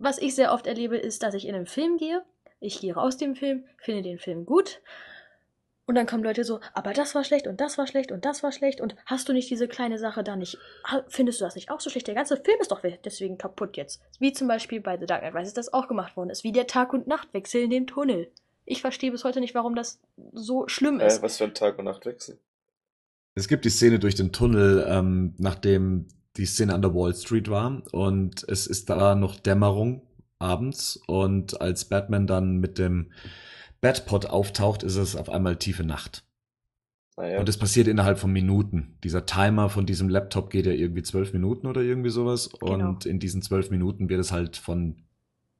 was ich sehr oft erlebe, ist, dass ich in einen Film gehe. Ich gehe raus dem Film, finde den Film gut und dann kommen Leute so, aber das war schlecht und das war schlecht und das war schlecht und hast du nicht diese kleine Sache da nicht, findest du das nicht auch so schlecht? Der ganze Film ist doch deswegen kaputt jetzt. Wie zum Beispiel bei The Dark Knight Rises das auch gemacht worden ist, wie der Tag- und Nachtwechsel in dem Tunnel. Ich verstehe bis heute nicht, warum das so schlimm ist. Äh, was für ein Tag- und Nachtwechsel? Es gibt die Szene durch den Tunnel, ähm, nachdem die Szene an der Wall Street war und es ist da noch Dämmerung abends und als Batman dann mit dem Batpod auftaucht, ist es auf einmal tiefe Nacht. Und es passiert innerhalb von Minuten. Dieser Timer von diesem Laptop geht ja irgendwie zwölf Minuten oder irgendwie sowas. Genau. Und in diesen zwölf Minuten wird es halt von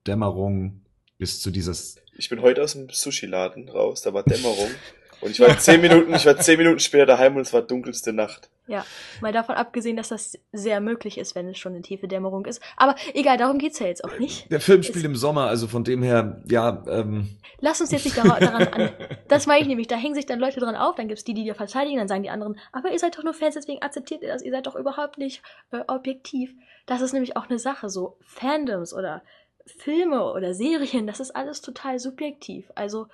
Dämmerung bis zu dieses. Ich bin heute aus dem Sushi-Laden raus, da war Dämmerung. Und ich war zehn Minuten, ich war zehn Minuten später daheim und es war dunkelste Nacht. Ja, mal davon abgesehen, dass das sehr möglich ist, wenn es schon eine tiefe Dämmerung ist. Aber egal, darum geht's ja jetzt auch nicht. Der Film spielt im Sommer, also von dem her, ja, ähm. Lass uns jetzt nicht daran, daran an. Das meine ich nämlich, da hängen sich dann Leute dran auf, dann gibt's die, die dir verteidigen, dann sagen die anderen, aber ihr seid doch nur Fans, deswegen akzeptiert ihr das, ihr seid doch überhaupt nicht äh, objektiv. Das ist nämlich auch eine Sache, so Fandoms oder Filme oder Serien, das ist alles total subjektiv. Also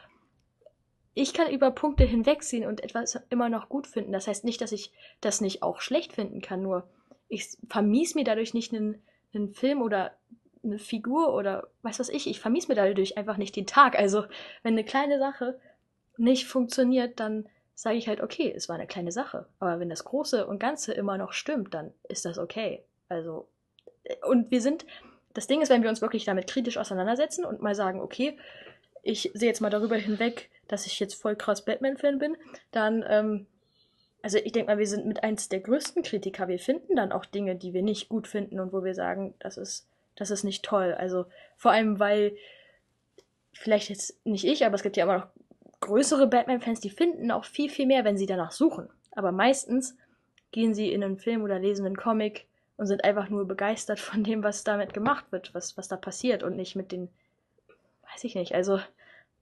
ich kann über Punkte hinwegsehen und etwas immer noch gut finden. Das heißt nicht, dass ich das nicht auch schlecht finden kann, nur ich vermies mir dadurch nicht einen, einen Film oder eine Figur oder weiß was ich, ich vermies mir dadurch einfach nicht den Tag. Also wenn eine kleine Sache nicht funktioniert, dann sage ich halt, okay, es war eine kleine Sache. Aber wenn das Große und Ganze immer noch stimmt, dann ist das okay. Also, und wir sind, das Ding ist, wenn wir uns wirklich damit kritisch auseinandersetzen und mal sagen, okay, ich sehe jetzt mal darüber hinweg, dass ich jetzt voll krass Batman-Fan bin, dann, ähm, also ich denke mal, wir sind mit eins der größten Kritiker. Wir finden dann auch Dinge, die wir nicht gut finden und wo wir sagen, das ist, das ist nicht toll. Also vor allem, weil vielleicht jetzt nicht ich, aber es gibt ja immer noch größere Batman-Fans, die finden auch viel, viel mehr, wenn sie danach suchen. Aber meistens gehen sie in einen Film oder lesen einen Comic und sind einfach nur begeistert von dem, was damit gemacht wird, was, was da passiert und nicht mit den, weiß ich nicht, also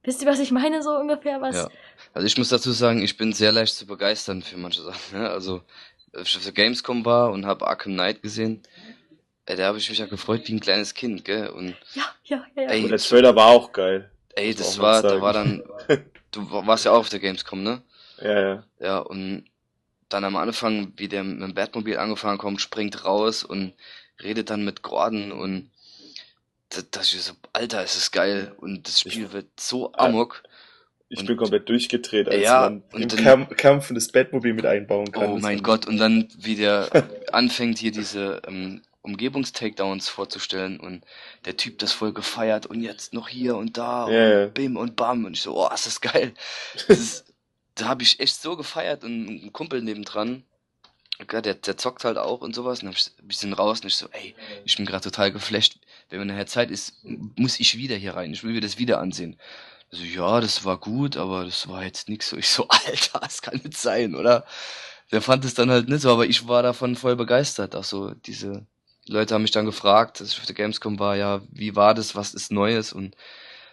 Wisst ihr, was ich meine, so ungefähr? Was? Ja. Also ich muss dazu sagen, ich bin sehr leicht zu begeistern für manche Sachen. Ne? Also, als ich auf der Gamescom war und habe Arkham Knight gesehen, ey, da habe ich mich ja gefreut wie ein kleines Kind, gell? Und Ja, ja, ja, ja. Ey, Und der Trailer war auch geil. ey, das war, da war dann, du warst ja auch auf der Gamescom, ne? Ja, ja. Ja, und dann am Anfang, wie der mit dem Batmobil angefahren kommt, springt raus und redet dann mit Gordon und da dachte ich so, Alter, ist das geil. Und das Spiel wird so amok. Ich Und- bin komplett durchgedreht, als Ja, man und im dann- Kampf, das Batmobil mit einbauen kann. Oh mein Gott, und dann wie der anfängt hier diese ähm, Umgebungstakedowns vorzustellen und der Typ das voll gefeiert und jetzt noch hier und da ja. und bim und bam und ich so, oh, ist das geil. Das ist, da habe ich echt so gefeiert und ein Kumpel nebendran, der, der zockt halt auch und sowas und hab ich bisschen raus und ich so, ey, ich bin gerade total geflasht. Wenn mir nachher Zeit ist, muss ich wieder hier rein. Ich will mir das wieder ansehen. Also ja, das war gut, aber das war jetzt nix so. Ich so, Alter, das kann nicht sein, oder? Der fand es dann halt nicht so, aber ich war davon voll begeistert. Auch so, diese Leute haben mich dann gefragt, als ich auf der Gamescom war, ja, wie war das, was ist Neues? Und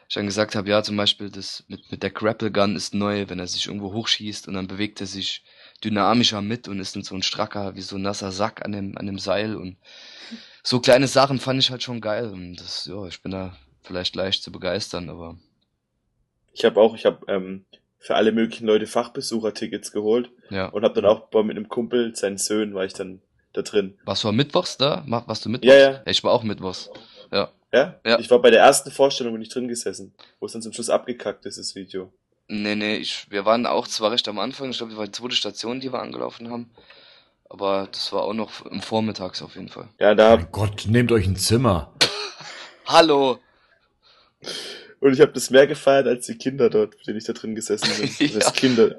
ich dann gesagt habe, ja, zum Beispiel das mit, mit der Grapple Gun ist neu, wenn er sich irgendwo hochschießt und dann bewegt er sich dynamischer mit und ist dann so ein stracker, wie so ein nasser Sack an dem, an dem Seil und so kleine Sachen fand ich halt schon geil und das, ja, ich bin da vielleicht leicht zu begeistern, aber Ich habe auch, ich habe ähm, für alle möglichen Leute Fachbesuchertickets geholt ja. und habe dann auch bei mit einem Kumpel, seinen Söhnen, war ich dann da drin. Warst du am Mittwochs da? Warst du Mittwochs? Ja, ja. Ich war auch Mittwochs. Ja. Ja? Ja. Ich war bei der ersten Vorstellung bin ich drin gesessen, wo es dann zum Schluss abgekackt ist, das Video. Nee, nee, ich, wir waren auch zwar recht am Anfang, ich glaube, das war die zweite Station, die wir angelaufen haben. Aber das war auch noch im Vormittags auf jeden Fall. Ja, da Mein Gott, nehmt euch ein Zimmer. Hallo! Und ich habe das mehr gefeiert als die Kinder dort, mit denen ich da drin gesessen bin. Ja. Das Kinder.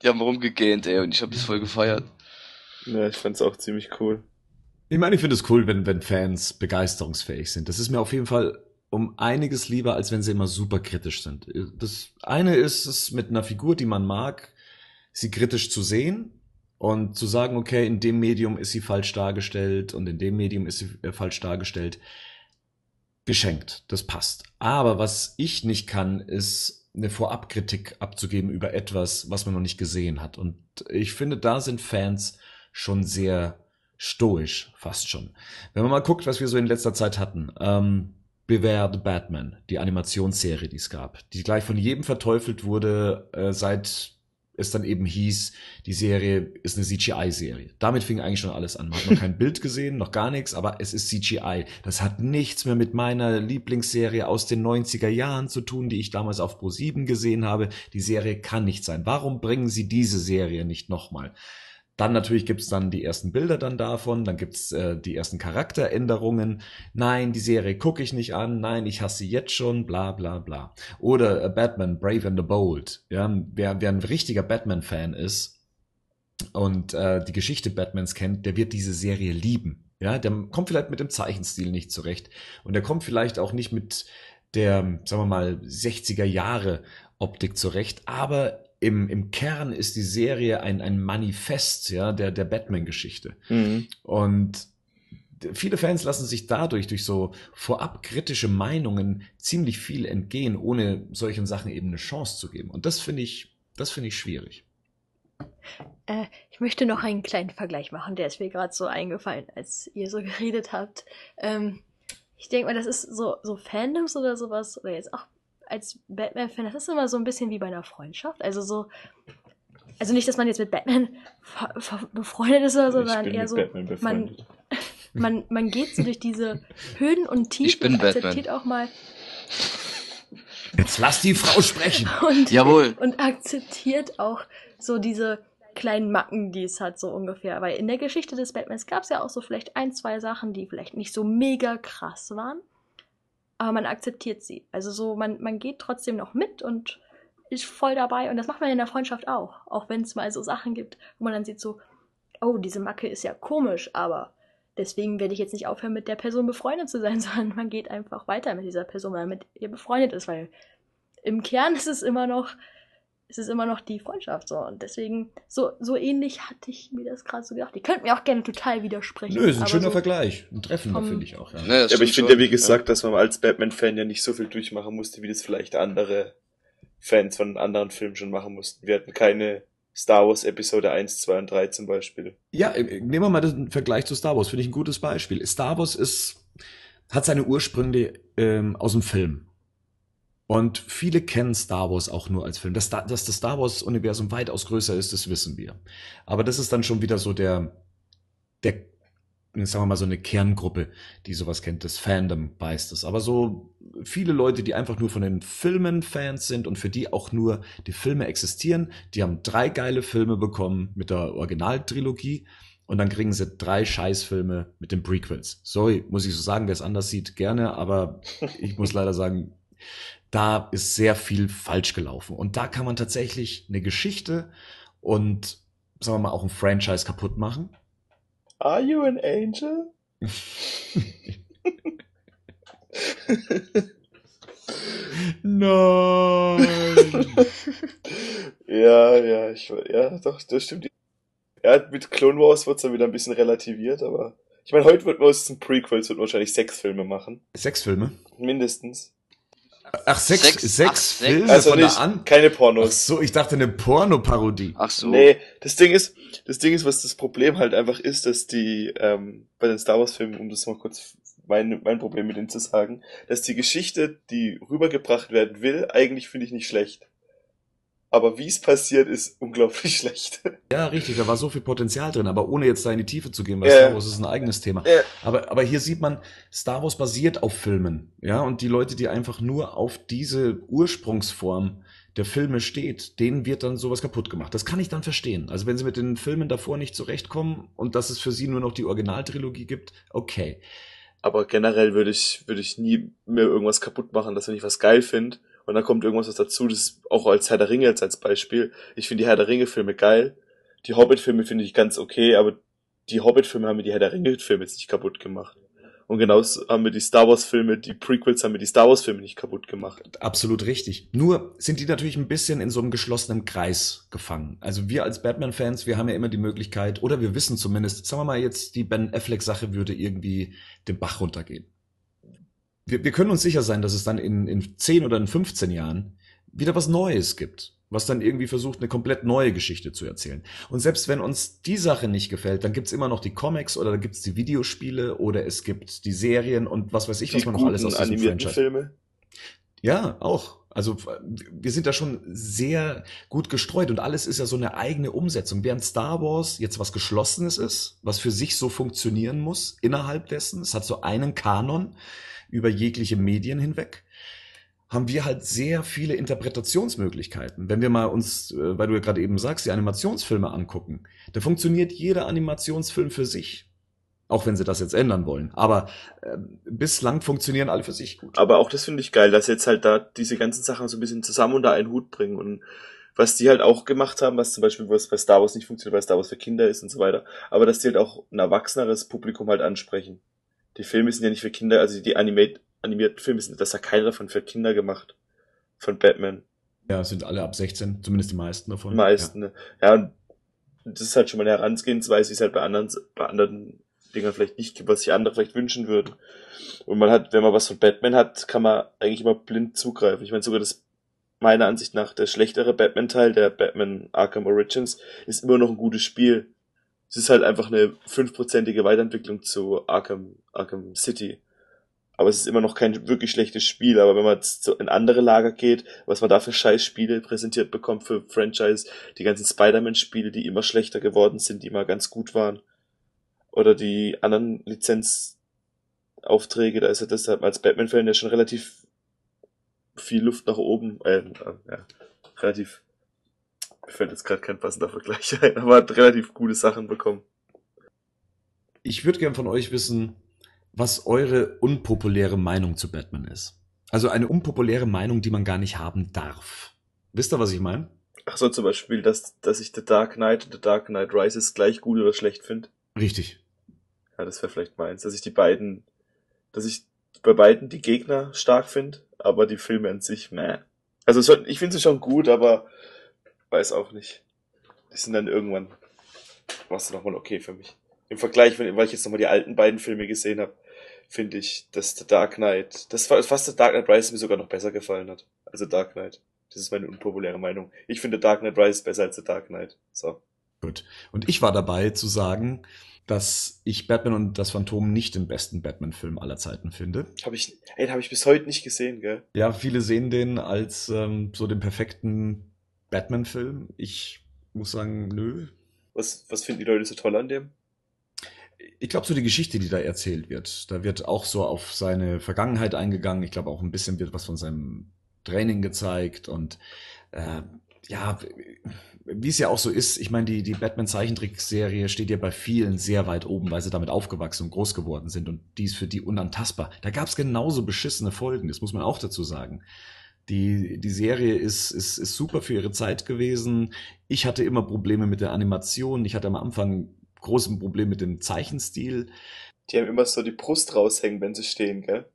Die haben rumgegähnt, ey, und ich habe das voll gefeiert. Ja, ich fand's auch ziemlich cool. Ich meine, ich finde es cool, wenn, wenn Fans begeisterungsfähig sind. Das ist mir auf jeden Fall um einiges lieber, als wenn sie immer super kritisch sind. Das eine ist es mit einer Figur, die man mag, sie kritisch zu sehen und zu sagen, okay, in dem Medium ist sie falsch dargestellt und in dem Medium ist sie äh, falsch dargestellt. Geschenkt, das passt. Aber was ich nicht kann, ist eine Vorabkritik abzugeben über etwas, was man noch nicht gesehen hat. Und ich finde, da sind Fans schon sehr stoisch, fast schon. Wenn man mal guckt, was wir so in letzter Zeit hatten, ähm, Beware the Batman, die Animationsserie, die es gab, die gleich von jedem verteufelt wurde, äh, seit es dann eben hieß, die Serie ist eine CGI-Serie. Damit fing eigentlich schon alles an. Man hat noch kein Bild gesehen, noch gar nichts, aber es ist CGI. Das hat nichts mehr mit meiner Lieblingsserie aus den 90er Jahren zu tun, die ich damals auf Pro 7 gesehen habe. Die Serie kann nicht sein. Warum bringen sie diese Serie nicht nochmal? Dann natürlich gibt's dann die ersten Bilder dann davon, dann gibt's äh, die ersten Charakteränderungen. Nein, die Serie gucke ich nicht an, nein, ich hasse sie jetzt schon, bla bla bla. Oder äh, Batman, Brave and the Bold. Ja, wer, wer ein richtiger Batman-Fan ist und äh, die Geschichte Batmans kennt, der wird diese Serie lieben. Ja, der kommt vielleicht mit dem Zeichenstil nicht zurecht und der kommt vielleicht auch nicht mit der, sagen wir mal, 60er Jahre Optik zurecht, aber im, im Kern ist die Serie ein, ein Manifest ja, der, der Batman-Geschichte. Mhm. Und viele Fans lassen sich dadurch, durch so vorab kritische Meinungen, ziemlich viel entgehen, ohne solchen Sachen eben eine Chance zu geben. Und das finde ich, das finde ich schwierig. Äh, ich möchte noch einen kleinen Vergleich machen, der ist mir gerade so eingefallen, als ihr so geredet habt. Ähm, ich denke mal, das ist so, so Fandoms oder sowas, oder jetzt auch als Batman-Fan, das ist immer so ein bisschen wie bei einer Freundschaft. Also so, also nicht, dass man jetzt mit Batman befreundet ist oder so, ich sondern bin eher mit so, Batman man, man, man geht so durch diese Höhen und Tiefen Ich bin und Batman. akzeptiert auch mal Jetzt lass die Frau sprechen. und, Jawohl. und akzeptiert auch so diese kleinen Macken, die es hat, so ungefähr. Weil in der Geschichte des Batmans gab es ja auch so vielleicht ein, zwei Sachen, die vielleicht nicht so mega krass waren. Aber man akzeptiert sie. Also so, man, man geht trotzdem noch mit und ist voll dabei. Und das macht man in der Freundschaft auch. Auch wenn es mal so Sachen gibt, wo man dann sieht so, oh, diese Macke ist ja komisch, aber deswegen werde ich jetzt nicht aufhören, mit der Person befreundet zu sein, sondern man geht einfach weiter mit dieser Person, weil man mit ihr befreundet ist, weil im Kern ist es immer noch, ist es immer noch die Freundschaft so. Und deswegen, so, so ähnlich hatte ich mir das gerade so gedacht. Die könnten mir auch gerne total widersprechen. Nö, ist ein aber schöner so, Vergleich. Ein treffender, vom- finde ich auch. Ja. Ne, Ja, aber ich finde ja, wie gesagt, dass man als Batman-Fan ja nicht so viel durchmachen musste, wie das vielleicht andere Fans von anderen Filmen schon machen mussten. Wir hatten keine Star Wars Episode 1, 2 und 3 zum Beispiel. Ja, äh, nehmen wir mal den Vergleich zu Star Wars, finde ich ein gutes Beispiel. Star Wars ist, hat seine Ursprünge ähm, aus dem Film. Und viele kennen Star Wars auch nur als Film. Dass, da- dass das Star Wars-Universum weitaus größer ist, das wissen wir. Aber das ist dann schon wieder so der, der, sagen wir mal, so eine Kerngruppe, die sowas kennt. Das Fandom weiß das. Aber so viele Leute, die einfach nur von den Filmen Fans sind und für die auch nur die Filme existieren, die haben drei geile Filme bekommen mit der Originaltrilogie. Und dann kriegen sie drei Scheißfilme mit den Prequels. Sorry, muss ich so sagen, wer es anders sieht, gerne, aber ich muss leider sagen, da ist sehr viel falsch gelaufen. Und da kann man tatsächlich eine Geschichte und, sagen wir mal, auch ein Franchise kaputt machen. Are you an angel? Nein! Ja, ja, ich, ja, doch, das stimmt. Ja, mit Clone Wars wird's dann wieder ein bisschen relativiert, aber ich meine, heute wird aus den Prequels wird wahrscheinlich sechs Filme machen. Sechs Filme? Mindestens. Ach, sechs, Sechs- sechs, ach. Filme Also von nicht, da an? keine Ach Pornos. so, ich dachte eine Pornoparodie. Ach so. Nee, das Ding ist, das Ding ist, was das Problem halt einfach ist, dass die, ähm, bei den Star Wars Filmen, um das mal kurz mein, mein Problem mit denen zu sagen, dass die Geschichte, die rübergebracht werden will, eigentlich finde ich nicht schlecht. Aber wie es passiert, ist unglaublich schlecht. Ja, richtig, da war so viel Potenzial drin, aber ohne jetzt da in die Tiefe zu gehen, weil Ja. Star Wars ist ein eigenes Thema. Ja. Aber, aber hier sieht man, Star Wars basiert auf Filmen, ja, und die Leute, die einfach nur auf diese Ursprungsform der Filme steht, denen wird dann sowas kaputt gemacht. Das kann ich dann verstehen. Also wenn sie mit den Filmen davor nicht zurechtkommen und dass es für sie nur noch die Originaltrilogie gibt, okay. Aber generell würde ich, würde ich nie mir irgendwas kaputt machen, dass wenn ich was geil finde und dann kommt irgendwas was dazu, das auch als Herr der Ringe jetzt als Beispiel. Ich finde die Herr der Ringe Filme geil. Die Hobbit-Filme finde ich ganz okay, aber die Hobbit-Filme haben mir die Herr der Ringe-Filme jetzt nicht kaputt gemacht. Und genauso haben wir die Star Wars-Filme, die Prequels haben mir die Star Wars-Filme nicht kaputt gemacht. Absolut richtig. Nur sind die natürlich ein bisschen in so einem geschlossenen Kreis gefangen. Also wir als Batman-Fans, wir haben ja immer die Möglichkeit, oder wir wissen zumindest, sagen wir mal jetzt, die Ben Affleck-Sache würde irgendwie den Bach runtergehen. Wir, wir können uns sicher sein, dass es dann in, in 10 oder in 15 Jahren wieder was Neues gibt was dann irgendwie versucht, eine komplett neue Geschichte zu erzählen. Und selbst wenn uns die Sache nicht gefällt, dann gibt's immer noch die Comics oder dann gibt's die Videospiele oder es gibt die Serien und was weiß ich, Die was man noch alles aus diesem animierten Franchise. Filme. Ja, auch. Also wir sind da schon sehr gut gestreut und alles ist ja so eine eigene Umsetzung. Während Star Wars jetzt was Geschlossenes ist, was für sich so funktionieren muss innerhalb dessen, es hat so einen Kanon über jegliche Medien hinweg, haben wir halt sehr viele Interpretationsmöglichkeiten. Wenn wir mal uns, äh, weil du ja gerade eben sagst, die Animationsfilme angucken, da funktioniert jeder Animationsfilm für sich. Auch wenn sie das jetzt ändern wollen. Aber äh, bislang funktionieren alle für sich gut. Aber auch das finde ich geil, dass jetzt halt da diese ganzen Sachen so ein bisschen zusammen unter einen Hut bringen und was die halt auch gemacht haben, was zum Beispiel was bei Star Wars nicht funktioniert, weil Star Wars für Kinder ist und so weiter, aber dass die halt auch ein erwachseneres Publikum halt ansprechen. Die Filme sind ja nicht für Kinder, also die Animate, animierten Filme sind, das hat keiner davon für Kinder gemacht. Von Batman. Ja, sind alle ab 16, zumindest die meisten davon. Die meisten, ne? Ja, und das ist halt schon mal eine Herangehensweise, die es halt bei anderen, bei anderen Dingern vielleicht nicht gibt, was sich andere vielleicht wünschen würden. Und man hat, wenn man was von Batman hat, kann man eigentlich immer blind zugreifen. Ich meine, sogar das, meiner Ansicht nach, der schlechtere Batman-Teil, der Batman Arkham Origins, ist immer noch ein gutes Spiel. Es ist halt einfach eine fünfprozentige Weiterentwicklung zu Arkham, Arkham City. Aber es ist immer noch kein wirklich schlechtes Spiel. Aber wenn man jetzt in andere Lager geht, was man da für Scheißspiele präsentiert bekommt für Franchise, die ganzen Spider-Man-Spiele, die immer schlechter geworden sind, die mal ganz gut waren, oder die anderen Lizenzaufträge, da ist ja deshalb als Batman-Fan ja schon relativ viel Luft nach oben, äh, ja, relativ, mir fällt jetzt gerade kein passender Vergleich ein, aber hat relativ gute Sachen bekommen. Ich würde gern von euch wissen, was eure unpopuläre Meinung zu Batman ist. Also eine unpopuläre Meinung, die man gar nicht haben darf. Wisst ihr, was ich meine? Ach so, zum Beispiel, dass, dass ich The Dark Knight und The Dark Knight Rises gleich gut oder schlecht finde. Richtig. Ja, das wäre vielleicht meins, dass ich die beiden, dass ich bei beiden die Gegner stark finde, aber die Filme an sich, meh. Also ich finde sie schon gut, aber weiß auch nicht. Die sind dann irgendwann, was nochmal okay für mich. Im Vergleich, wenn, weil ich jetzt nochmal die alten beiden Filme gesehen habe, finde ich, dass The Dark Knight, das war fast The Dark Knight Rises mir sogar noch besser gefallen hat. als The Dark Knight. Das ist meine unpopuläre Meinung. Ich finde The Dark Knight Rises besser als The Dark Knight. So. Gut. Und ich war dabei zu sagen, dass ich Batman und das Phantom nicht den besten Batman-Film aller Zeiten finde. Habe ich, ey, habe ich bis heute nicht gesehen, gell? Ja, viele sehen den als ähm, so den perfekten Batman-Film. Ich muss sagen, nö. Was, was finden die Leute so toll an dem? Ich glaube, so die Geschichte, die da erzählt wird, da wird auch so auf seine Vergangenheit eingegangen. Ich glaube, auch ein bisschen wird was von seinem Training gezeigt und äh, ja, wie es ja auch so ist, ich meine, die, die Batman-Zeichentrickserie steht ja bei vielen sehr weit oben, weil sie damit aufgewachsen und groß geworden sind und die ist für die unantastbar. Da gab es genauso beschissene Folgen, das muss man auch dazu sagen. Die, die Serie ist, ist, ist super für ihre Zeit gewesen. Ich hatte immer Probleme mit der Animation. Ich hatte am Anfang großen Problem mit dem Zeichenstil. Die haben immer so die Brust raushängen, wenn sie stehen, gell?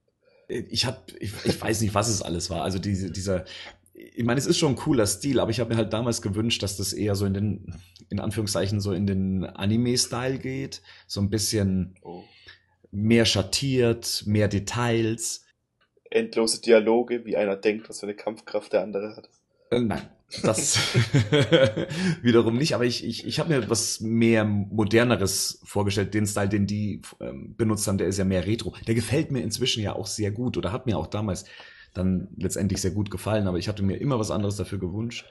Ich hab, ich, ich weiß nicht, was es alles war. Also diese, dieser, ich meine, es ist schon ein cooler Stil, aber ich habe mir halt damals gewünscht, dass das eher so in den, in Anführungszeichen, so in den Anime-Style geht. So ein bisschen Oh. mehr schattiert, mehr Details. Endlose Dialoge, wie einer denkt, was für eine Kampfkraft der andere hat. Äh, nein, das wiederum nicht. Aber ich, ich, ich habe mir etwas mehr moderneres vorgestellt. Den Style, den die ähm, benutzt haben, der ist ja mehr Retro. Der gefällt mir inzwischen ja auch sehr gut oder hat mir auch damals dann letztendlich sehr gut gefallen. Aber ich hatte mir immer was anderes dafür gewünscht.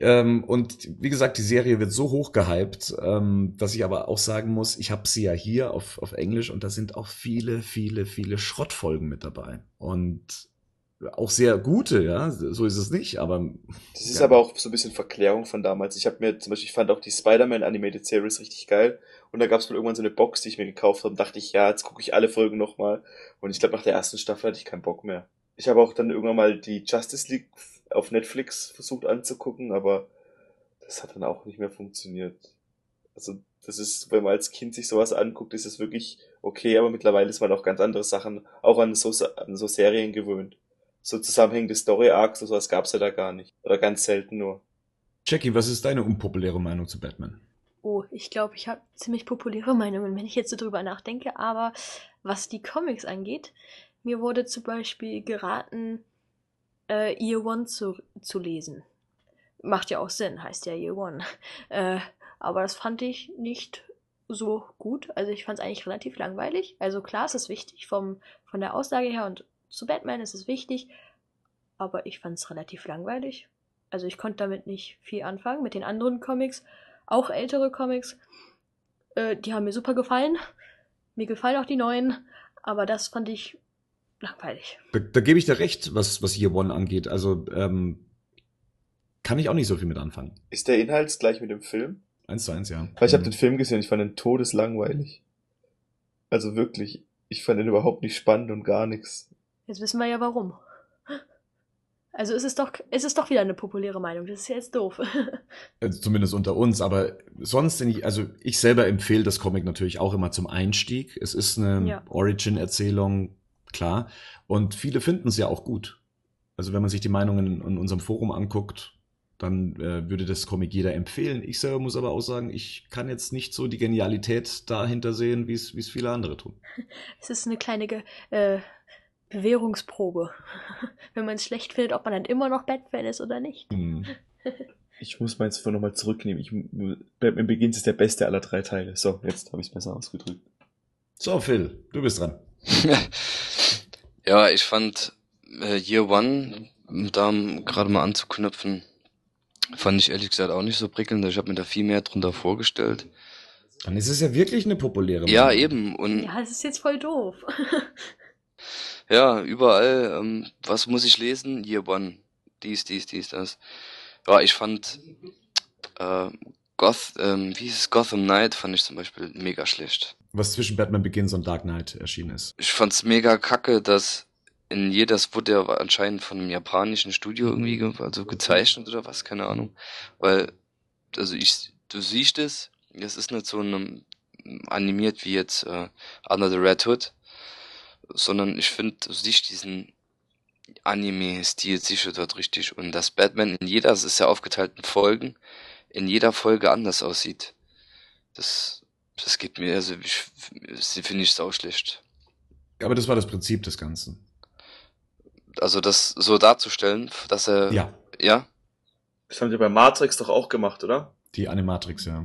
Ähm, und wie gesagt, die Serie wird so hoch gehypt, ähm, dass ich aber auch sagen muss, ich habe sie ja hier auf, auf Englisch und da sind auch viele, viele, viele Schrottfolgen mit dabei. Und auch sehr gute, ja, so ist es nicht, aber. Das ist ja. aber auch so ein bisschen Verklärung von damals. Ich habe mir zum Beispiel, ich fand auch die Spider-Man Animated Series richtig geil. Und da gab es mal irgendwann so eine Box, die ich mir gekauft habe. Und dachte ich, ja, jetzt gucke ich alle Folgen nochmal. Und ich glaube, nach der ersten Staffel hatte ich keinen Bock mehr. Ich habe auch dann irgendwann mal die Justice League auf Netflix versucht anzugucken, aber das hat dann auch nicht mehr funktioniert. Also, das ist, wenn man als Kind sich sowas anguckt, ist es wirklich okay, aber mittlerweile ist man auch ganz andere Sachen, auch an so, an so Serien gewöhnt. So zusammenhängende Story-Arcs, so sowas gab's ja da gar nicht. Oder ganz selten nur. Jackie, was ist deine unpopuläre Meinung zu Batman? Oh, ich glaube, ich habe ziemlich populäre Meinungen, wenn ich jetzt so drüber nachdenke. Aber was die Comics angeht, mir wurde zum Beispiel geraten, äh, Year One zu, zu lesen. Macht ja auch Sinn, heißt ja Year One. Äh, aber das fand ich nicht so gut. Also ich fand es eigentlich relativ langweilig. Also klar, es ist wichtig vom, von der Aussage her und zu Batman ist es wichtig, aber ich fand es relativ langweilig. Also ich konnte damit nicht viel anfangen. Mit den anderen Comics, auch ältere Comics, äh, die haben mir super gefallen. Mir gefallen auch die neuen, aber das fand ich langweilig. Da, da gebe ich dir recht, was, was Year One angeht. Also ähm, kann ich auch nicht so viel mit anfangen. Ist der Inhalt gleich mit dem Film? Eins zu eins, ja. Weil ich habe den Film gesehen, ich fand den todeslangweilig. Also wirklich, ich fand den überhaupt nicht spannend und gar nichts. Jetzt wissen wir ja warum. Also es ist doch, es ist doch wieder eine populäre Meinung. Das ist ja jetzt doof. Also zumindest unter uns, aber sonst, also ich selber empfehle das Comic natürlich auch immer zum Einstieg. Es ist eine Ja. Origin-Erzählung, klar. Und viele finden es ja auch gut. Also wenn man sich die Meinungen in, in unserem Forum anguckt, dann äh, würde das Comic jeder empfehlen. Ich selber muss aber auch sagen, ich kann jetzt nicht so die Genialität dahinter sehen, wie es wie es viele andere tun. Es ist eine kleine Ge äh, Bewährungsprobe. Wenn man es schlecht findet, ob man dann immer noch Batman ist oder nicht. Hm. Ich muss meins vorhin nochmal zurücknehmen. Ich, Batman Begins ist der beste aller drei Teile. So, jetzt habe ich es besser ausgedrückt. So, Phil, du bist dran. Ja, ich fand äh, Year One, um da gerade mal anzuknüpfen, fand ich ehrlich gesagt auch nicht so prickelnd. Ich habe mir da viel mehr drunter vorgestellt. Dann ist es ja wirklich eine populäre Ja, Meinung. eben. Und Ja, das ist jetzt voll doof. ja, überall, ähm, was muss ich lesen? Year One. Dies, dies, dies, das. Ja, ich fand äh, Goth, ähm, wie hieß es? Gotham Knight fand ich zum Beispiel mega schlecht. Was zwischen Batman Begins und Dark Knight erschienen ist. Ich fand's mega kacke, dass in jeder, das wurde ja anscheinend von einem japanischen Studio irgendwie ge also gezeichnet oder was, keine Ahnung. Weil, also ich, du siehst es, es ist nicht so ein, animiert wie jetzt äh, Under the Red Hood, sondern ich finde, du siehst diesen Anime-Stil sicher dort richtig und dass Batman in jeder, es ist ja aufgeteilt in Folgen, in jeder Folge anders aussieht. Das, das geht mir, also ich, finde ich sau schlecht. Aber das war das Prinzip des Ganzen. Also das so darzustellen, dass er, Ja, ja, Das haben die bei Matrix doch auch gemacht, oder? die Animatrix, ja.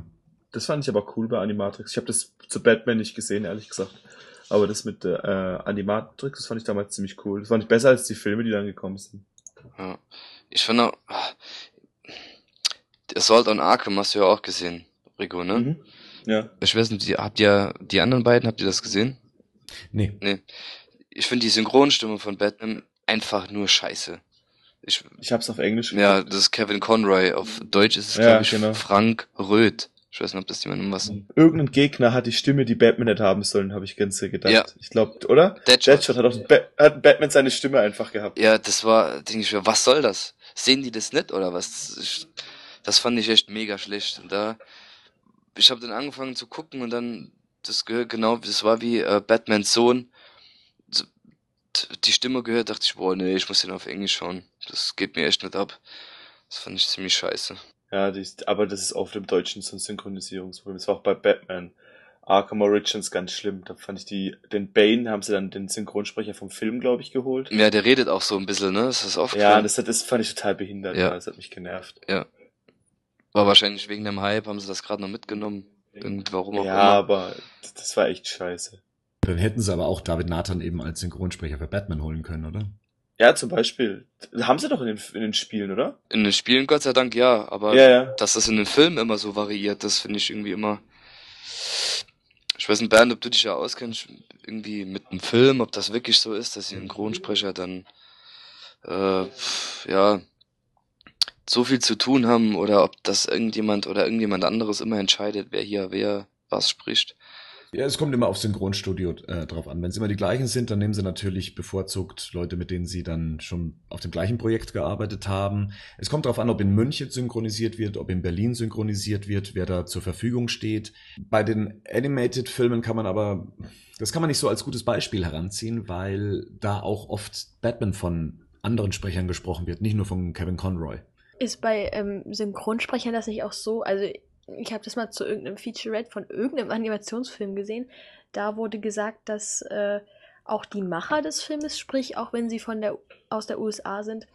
Das fand ich aber cool bei Animatrix. Ich habe das zu Batman nicht gesehen, ehrlich gesagt. Aber das mit äh, Animatrix, das fand ich damals ziemlich cool. Das fand ich besser als die Filme, die dann gekommen sind. ja. Ich finde, auch, ah, Assault on Arkham hast du ja auch gesehen, Rico, ne? Mhm. Ja. Ich weiß nicht, die- habt ihr die anderen beiden, habt ihr das gesehen? Nee. Nee. Ich finde die Synchronstimme von Batman einfach nur scheiße. Ich, Ich hab's auf Englisch ja, das ist Kevin Conroy. Auf Deutsch ist es, Ja, glaube ich, genau. Frank Röth. Ich weiß nicht, ob das jemandem was. Irgendein Gegner hat die Stimme, die Batman hätte haben sollen, habe ich ganz gedacht. Ja. Ich glaube, oder? Deadshot. Deadshot hat auch ba hat Batman seine Stimme einfach gehabt. Ja, das war, denke ich mir, was soll das? Sehen die das nicht oder was? Das, ist- das fand ich echt mega schlecht. Und da, ich habe dann angefangen zu gucken und dann, das gehört genau, das war wie äh, Batmans Sohn. Die Stimme gehört, dachte ich, boah, nee, ich muss den auf Englisch schauen. Das geht mir echt nicht ab. Das fand ich ziemlich scheiße. Ja, die, ist- aber das ist oft im Deutschen so ein Synchronisierungsproblem. Das war auch bei Batman. Arkham Origins ganz schlimm. Da fand ich die, den Bane haben sie dann den Synchronsprecher vom Film, glaube ich, geholt. Ja, der redet auch so ein bisschen, ne? Das ist Ja, aufgefallen. das, das fand ich total behindert. Ja. Ja. Das hat mich genervt. War wahrscheinlich wegen dem Hype, haben sie das gerade noch mitgenommen. Irgend, warum auch Ja, immer. aber das, war echt scheiße. Dann hätten sie aber auch David Nathan eben als Synchronsprecher für Batman holen können, oder? Ja, zum Beispiel. Haben sie doch in den, in den Spielen, oder? In den Spielen Gott sei Dank ja, aber Ja, ja. dass das in den Filmen immer so variiert, das finde ich irgendwie immer. Ich weiß nicht, Bernd, ob du dich ja auskennst, irgendwie mit einem Film, ob das wirklich so ist, dass sie einen Synchronsprecher dann äh, ja, so viel zu tun haben oder ob das irgendjemand oder irgendjemand anderes immer entscheidet, wer hier wer was spricht. Ja, es kommt immer auf Synchronstudio äh, drauf an. Wenn es immer die gleichen sind, dann nehmen sie natürlich bevorzugt Leute, mit denen sie dann schon auf dem gleichen Projekt gearbeitet haben. Es kommt darauf an, ob in München synchronisiert wird, ob in Berlin synchronisiert wird, wer da zur Verfügung steht. Bei den Animated-Filmen kann man aber, das kann man nicht so als gutes Beispiel heranziehen, weil da auch oft Batman von anderen Sprechern gesprochen wird, nicht nur von Kevin Conroy. Ist bei ähm, Synchronsprechern das nicht auch so? Also ich habe das mal zu irgendeinem Featurette von irgendeinem Animationsfilm gesehen. Da wurde gesagt, dass äh, auch die Macher des Filmes, sprich auch wenn sie von der aus der USA sind,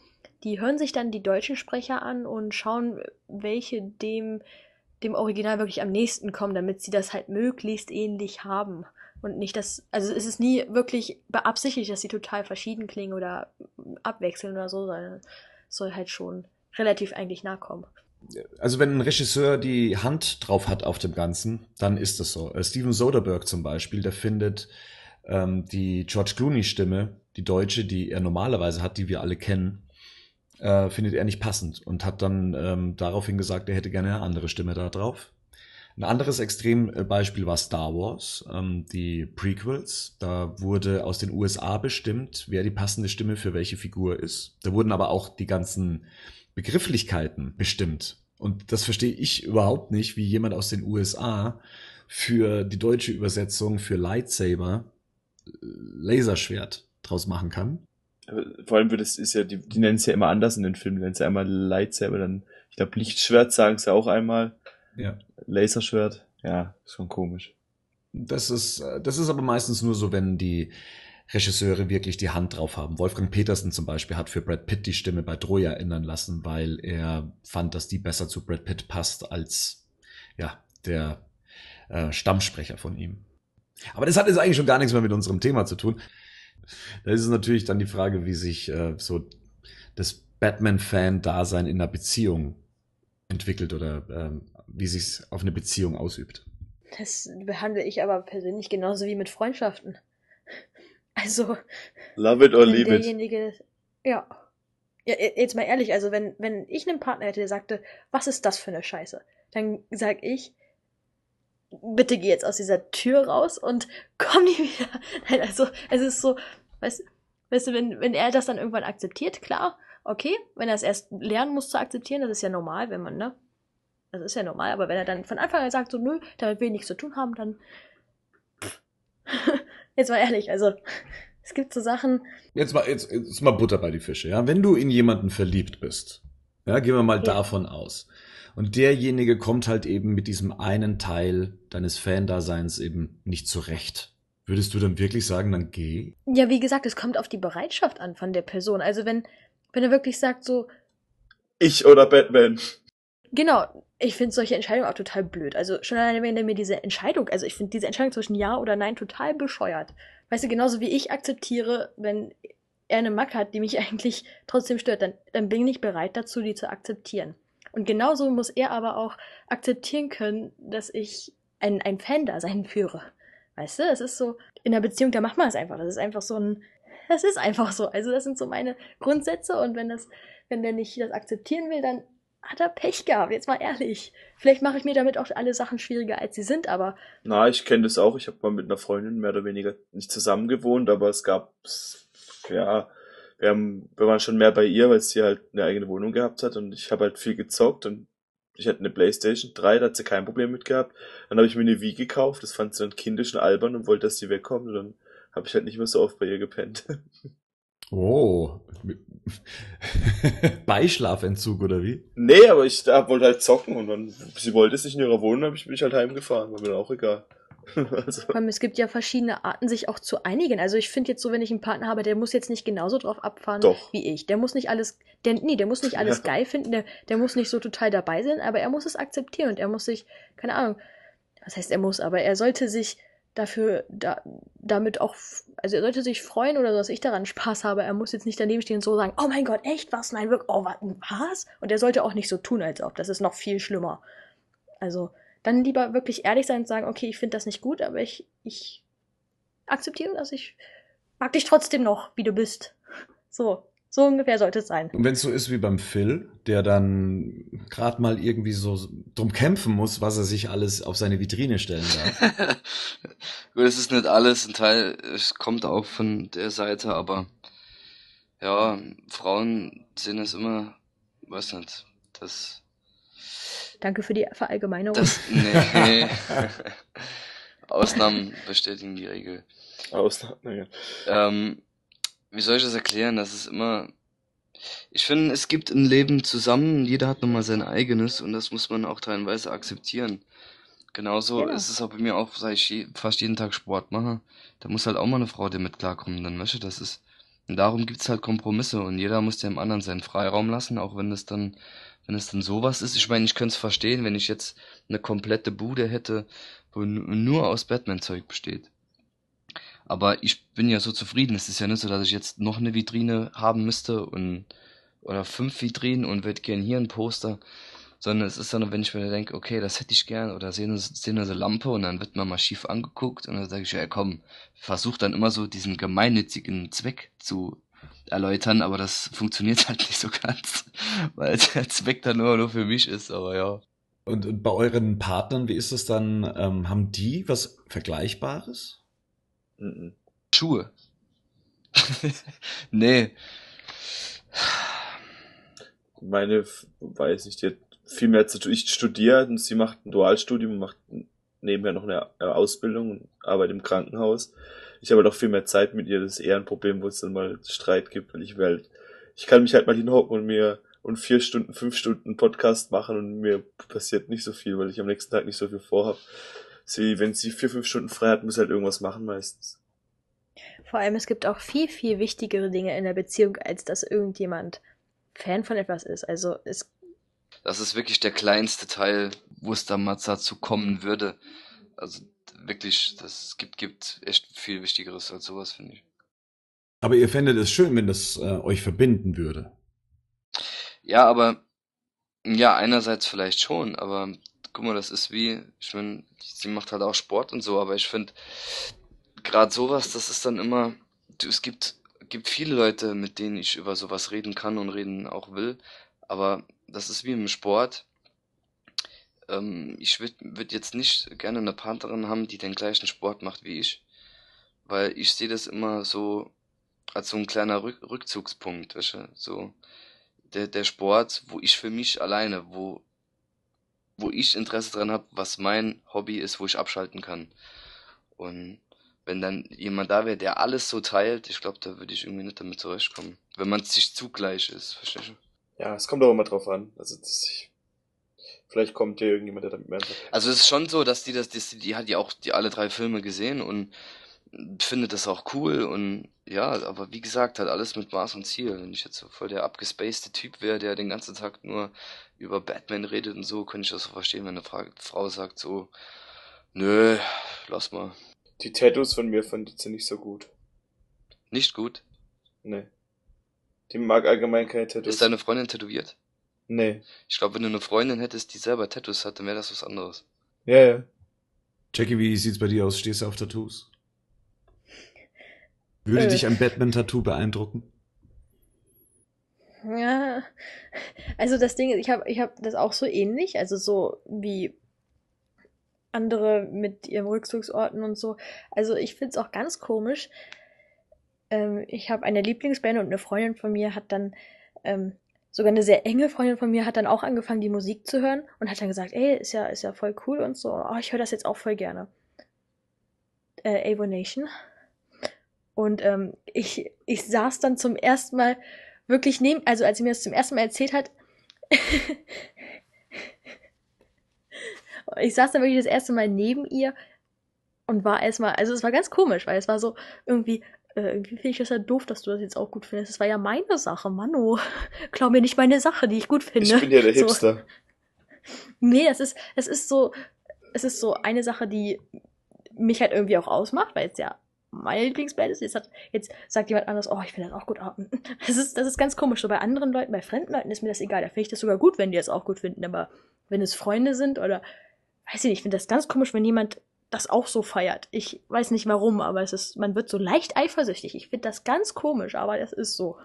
die hören sich dann die deutschen Sprecher an und schauen, welche dem dem Original wirklich am nächsten kommen, damit sie das halt möglichst ähnlich haben und nicht das, also es ist nie wirklich beabsichtigt, dass sie total verschieden klingen oder abwechseln oder so, sondern es soll halt schon relativ eigentlich nahe kommen also wenn ein Regisseur die Hand drauf hat auf dem Ganzen, dann ist das so. Äh, Steven Soderbergh zum Beispiel, der findet ähm, die George Clooney-Stimme, die deutsche, die er normalerweise hat, die wir alle kennen, äh, findet er nicht passend und hat dann ähm, daraufhin gesagt, er hätte gerne eine andere Stimme da drauf. Ein anderes Extrembeispiel war Star Wars, ähm, die Prequels. Da wurde aus den USA bestimmt, wer die passende Stimme für welche Figur ist. Da wurden aber auch die ganzen Begrifflichkeiten bestimmt. Und das verstehe ich überhaupt nicht, wie jemand aus den USA für die deutsche Übersetzung für Lightsaber äh, Laserschwert draus machen kann. Vor allem wird es ist ja, die, die nennen es ja immer anders in den Filmen, die nennen es ja einmal Lightsaber, dann, ich glaube, Lichtschwert sagen sie auch einmal. Ja. Laserschwert, ja, ist schon komisch. Das ist, äh, das ist aber meistens nur so, wenn die Regisseure wirklich die Hand drauf haben. Wolfgang Petersen zum Beispiel hat für Brad Pitt die Stimme bei Troja ändern lassen, weil er fand, dass die besser zu Brad Pitt passt als ja der äh, Stammsprecher von ihm. Aber das hat jetzt eigentlich schon gar nichts mehr mit unserem Thema zu tun. Da ist es natürlich dann die Frage, wie sich äh, so das Batman-Fan-Dasein in einer Beziehung entwickelt oder äh, wie sich auf eine Beziehung ausübt. Das behandle ich aber persönlich genauso wie mit Freundschaften. Also. Love it or leave derjenige, it. Ja. ja. Jetzt mal ehrlich, also wenn, wenn ich einen Partner hätte, der sagte, was ist das für eine Scheiße? Dann sag ich, bitte geh jetzt aus dieser Tür raus und komm nie wieder. Nein, also, es ist so, weißt, weißt du, wenn, wenn er das dann irgendwann akzeptiert, klar, okay, wenn er es erst lernen muss zu akzeptieren, das ist ja normal, wenn man, ne? Das ist ja normal, aber wenn er dann von Anfang an sagt, so, nö, damit will ich nichts zu tun haben, dann Jetzt mal ehrlich, also es gibt so Sachen. Jetzt mal, jetzt, jetzt mal Butter bei die Fische, ja. Wenn du in jemanden verliebt bist, ja, gehen wir mal ja. davon aus. Und derjenige kommt halt eben mit diesem einen Teil deines Fan-Daseins eben nicht zurecht. Würdest du dann wirklich sagen, dann geh? Ja, wie gesagt, es kommt auf die Bereitschaft an von der Person. Also wenn, wenn er wirklich sagt so. Ich oder Batman. Genau, ich finde solche Entscheidungen auch total blöd. Also schon alleine, wenn er mir diese Entscheidung, also ich finde diese Entscheidung zwischen Ja oder Nein total bescheuert. Weißt du, genauso wie ich akzeptiere, wenn er eine Macke hat, die mich eigentlich trotzdem stört, dann, dann bin ich bereit dazu, die zu akzeptieren. Und genauso muss er aber auch akzeptieren können, dass ich ein, ein Fan-Dasein führe. Weißt du, es ist so, in einer Beziehung, da macht man es einfach. Das ist einfach so ein, das ist einfach so. Also das sind so meine Grundsätze und wenn das, wenn der nicht das akzeptieren will, dann hat er Pech gehabt, jetzt mal ehrlich. Vielleicht mache ich mir damit auch alle Sachen schwieriger, als sie sind, aber. Na, ich kenne das auch. Ich habe mal mit einer Freundin mehr oder weniger nicht zusammen gewohnt, aber es gab, ja, wir, haben, wir waren schon mehr bei ihr, weil sie halt eine eigene Wohnung gehabt hat und ich habe halt viel gezockt und ich hatte eine Playstation 3, da hat sie kein Problem mit gehabt. Dann habe ich mir eine Wii gekauft, das fand sie dann kindisch und albern und wollte, dass sie wegkommt und dann habe ich halt nicht mehr so oft bei ihr gepennt. Oh. Beischlafentzug oder wie? Nee, aber ich da wollte halt zocken und dann, sie wollte sich in ihrer Wohnung, habe ich mich halt heimgefahren, war mir dann auch egal. also. Es gibt ja verschiedene Arten, sich auch zu einigen. Also ich finde jetzt so, wenn ich einen Partner habe, der muss jetzt nicht genauso drauf abfahren Doch. wie ich. Der muss nicht alles, der, nee, der muss nicht alles ja. geil finden, der, der muss nicht so total dabei sein, aber er muss es akzeptieren und er muss sich, keine Ahnung, was heißt er muss, aber er sollte sich dafür da, damit auch, also er sollte sich freuen oder so, dass ich daran Spaß habe. Er muss jetzt nicht daneben stehen und so sagen, oh mein Gott, echt was? Nein, wirklich, oh was? Und er sollte auch nicht so tun, als ob. Das ist noch viel schlimmer. Also dann lieber wirklich ehrlich sein und sagen, okay, ich finde das nicht gut, aber ich, ich akzeptiere das, ich mag dich trotzdem noch, wie du bist. So, So ungefähr sollte es sein. Und wenn es so ist wie beim Phil, der dann gerade mal irgendwie so drum kämpfen muss, was er sich alles auf seine Vitrine stellen darf. Gut, es ist nicht alles, ein Teil, es kommt auch von der Seite, aber ja, Frauen sehen es immer, weiß nicht, das, Danke für die Verallgemeinerung. das, nee, Ausnahmen bestätigen die Regel. Ausnahme, naja. Ähm, wie soll ich das erklären? Das ist immer. Ich finde, es gibt ein Leben zusammen, jeder hat nochmal sein eigenes und das muss man auch teilweise akzeptieren. Genauso Genau. ist es auch bei mir auch, seit ich je, fast jeden Tag Sport mache. Da muss halt auch mal eine Frau, die mit klarkommen, dann weißt du, das ist. Und darum gibt's halt Kompromisse und jeder muss dem anderen seinen Freiraum lassen, auch wenn es dann, wenn es dann sowas ist. Ich meine, ich könnte es verstehen, wenn ich jetzt eine komplette Bude hätte, wo nur aus Batman-Zeug besteht. Aber ich bin ja so zufrieden. Es ist ja nicht so, dass ich jetzt noch eine Vitrine haben müsste und oder fünf Vitrinen und würde gern hier ein Poster. Sondern es ist dann, wenn ich mir denke, okay, das hätte ich gern, oder sehen sehen eine Lampe und dann wird man mal schief angeguckt und dann sage ich, ja komm, versuch dann immer so diesen gemeinnützigen Zweck zu erläutern, aber das funktioniert halt nicht so ganz, weil der Zweck dann nur, nur für mich ist, aber ja. Und, und bei euren Partnern, wie ist es dann? Ähm, haben die was Vergleichbares? Mhm. Schuhe. nee. Meine, weiß nicht, die hat viel mehr zu tun. Ich studiere und sie macht ein Dualstudium, macht nebenher noch eine Ausbildung und arbeitet im Krankenhaus. Ich habe halt auch viel mehr Zeit mit ihr. Das ist eher ein Problem, wo es dann mal Streit gibt, weil ich will halt, ich kann mich halt mal hinhocken und mir und vier Stunden, fünf Stunden Podcast machen und mir passiert nicht so viel, weil ich am nächsten Tag nicht so viel vorhab. Sie, wenn sie vier, fünf Stunden frei hat, muss halt irgendwas machen meistens. Vor allem, es gibt auch viel, viel wichtigere Dinge in der Beziehung, als dass irgendjemand Fan von etwas ist. Also es Das ist wirklich der kleinste Teil, wo es dann mal dazu kommen würde. Also wirklich, das gibt, gibt echt viel Wichtigeres als sowas, finde ich. Aber ihr fändet es schön, wenn das äh, euch verbinden würde. Ja, aber ja, einerseits vielleicht schon, aber guck mal, das ist wie, ich meine, sie macht halt auch Sport und so, aber ich finde, gerade sowas, das ist dann immer, du, es gibt, gibt viele Leute, mit denen ich über sowas reden kann und reden auch will, aber das ist wie im Sport. Ähm, ich würde würd jetzt nicht gerne eine Partnerin haben, die den gleichen Sport macht wie ich, weil ich sehe das immer so als so ein kleiner Rück Rückzugspunkt, weißt du, so der, der Sport, wo ich für mich alleine, wo, wo ich Interesse dran habe, was mein Hobby ist, wo ich abschalten kann. Und wenn dann jemand da wäre, der alles so teilt, ich glaube, da würde ich irgendwie nicht damit zurechtkommen. Wenn man sich zugleich ist, verstehst du? Ja, es kommt auch immer drauf an. Also das, ich, vielleicht kommt ja irgendjemand, der damit mehr. Also es ist schon so, dass die das, die, die hat ja auch die alle drei Filme gesehen und findet das auch cool und ja, aber wie gesagt, halt alles mit Maß und Ziel. Wenn ich jetzt so voll der abgespacede Typ wäre, der den ganzen Tag nur über Batman redet und so, könnte ich das so verstehen, wenn eine Fra Frau sagt so, nö, lass mal. Die Tattoos von mir fand sie nicht so gut. Nicht gut. Nee. Die mag allgemein keine Tattoos. Ist deine Freundin tätowiert? Nee. Ich glaube, wenn du eine Freundin hättest, die selber Tattoos hat, dann wäre das was anderes. Ja, ja. Jackie, wie sieht's bei dir aus? Stehst du auf Tattoos? Würde Äh. dich ein Batman-Tattoo beeindrucken? Ja, also das Ding ist, ich habe ich hab das auch so ähnlich, also so wie andere mit ihren Rückzugsorten und so. Also ich finde es auch ganz komisch. Ähm, ich habe eine Lieblingsband und eine Freundin von mir hat dann, ähm, sogar eine sehr enge Freundin von mir hat dann auch angefangen, die Musik zu hören und hat dann gesagt, ey, ist ja, ist ja voll cool und so. Oh, ich höre das jetzt auch voll gerne. Äh, Avo Nation. Und ähm, ich, ich saß dann zum ersten Mal wirklich neben, also als sie mir das zum ersten Mal erzählt hat, ich saß dann wirklich das erste Mal neben ihr und war erstmal, also es war ganz komisch, weil es war so irgendwie, äh, irgendwie finde ich das ja doof, dass du das jetzt auch gut findest. Es war ja meine Sache, Mano. Klau mir nicht meine Sache, die ich gut finde. Ich bin ja der So. Hipster. Nee, es ist, es ist so, es ist so eine Sache, die mich halt irgendwie auch ausmacht, weil es ja meine Lieblingsband ist. Jetzt, hat, jetzt sagt jemand anderes, oh, ich finde das auch gut. Das ist, das ist ganz komisch. So bei anderen Leuten, bei fremden Leuten ist mir das egal. Da finde ich das sogar gut, wenn die das auch gut finden. Aber wenn es Freunde sind oder, weiß ich nicht, ich finde das ganz komisch, wenn jemand das auch so feiert. Ich weiß nicht warum, aber es ist, man wird so leicht eifersüchtig. Ich finde das ganz komisch, aber das ist so.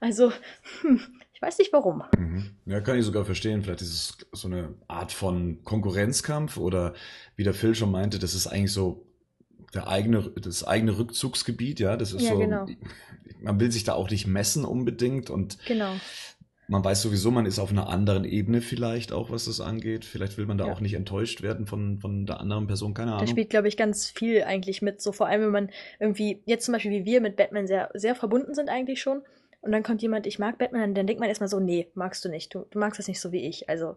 Also, hm, ich weiß nicht warum. Mhm. Ja, kann ich sogar verstehen. Vielleicht ist es so eine Art von Konkurrenzkampf oder wie der Phil schon meinte, das ist eigentlich so der eigene, das eigene Rückzugsgebiet, ja. Das ist Ja, so, genau. man will sich da auch nicht messen unbedingt und Genau. man weiß sowieso, man ist auf einer anderen Ebene vielleicht auch, was das angeht. Vielleicht will man da Ja. auch nicht enttäuscht werden von, von der anderen Person, keine Da Ahnung. spielt, glaube ich, ganz viel eigentlich mit. So vor allem, wenn man irgendwie, jetzt zum Beispiel wie wir mit Batman sehr, sehr verbunden sind eigentlich schon. Und dann kommt jemand, ich mag Batman, dann, dann denkt man erstmal so, nee, magst du nicht. Du, du magst das nicht so wie ich. Also.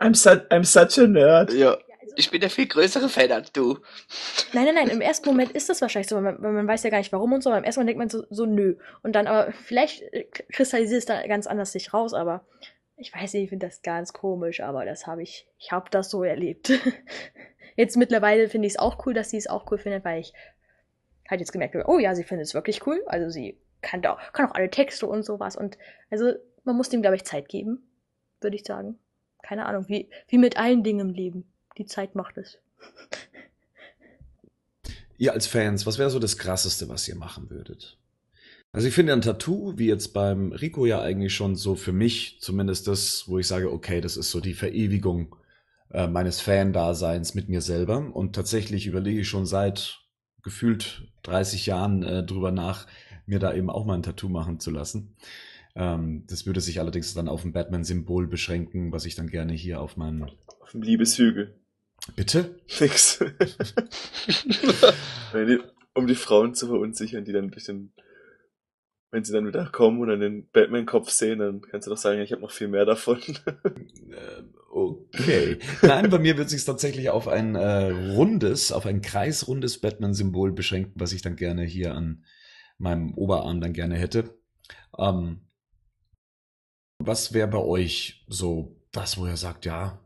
I'm, su I'm such a nerd. Ja, also ich bin der viel größere Fan als du. Nein, nein, nein, im ersten Moment ist das wahrscheinlich so, weil man, weil man weiß ja gar nicht warum und so, aber im ersten Moment denkt man so, so nö. Und dann aber, vielleicht äh, kristallisiert es da ganz anders sich raus, aber ich weiß nicht, ich finde das ganz komisch, aber das habe ich, ich habe das so erlebt. Jetzt mittlerweile finde ich es auch cool, dass sie es auch cool findet, weil ich halt jetzt gemerkt habe, oh ja, sie findet es wirklich cool, also sie kann da, kann auch alle Texte und sowas und also man muss dem, glaube ich, Zeit geben, würde ich sagen. Keine Ahnung, wie, wie mit allen Dingen im Leben. Die Zeit macht es. Ihr als Fans, was wäre so das Krasseste, was ihr machen würdet? Also ich finde ein Tattoo, wie jetzt beim Rico ja eigentlich schon so für mich zumindest das, wo ich sage, okay, das ist so die Verewigung äh, meines Fan-Daseins mit mir selber. Und tatsächlich überlege ich schon seit gefühlt 30 Jahren äh, drüber nach, mir da eben auch mal ein Tattoo machen zu lassen. Ähm, das würde sich allerdings dann auf ein Batman-Symbol beschränken, was ich dann gerne hier auf meinen... Auf dem Liebeshügel. Bitte? Nix. Um die Frauen zu verunsichern, die dann durch den, wenn sie dann wieder kommen und dann den Batman-Kopf sehen, dann kannst du doch sagen, ich habe noch viel mehr davon. Äh, Okay. Nein, bei mir wird sich tatsächlich auf ein äh, rundes, auf ein kreisrundes Batman-Symbol beschränken, was ich dann gerne hier an meinem Oberarm dann gerne hätte. Ähm, was wäre bei euch so das, wo ihr sagt, ja,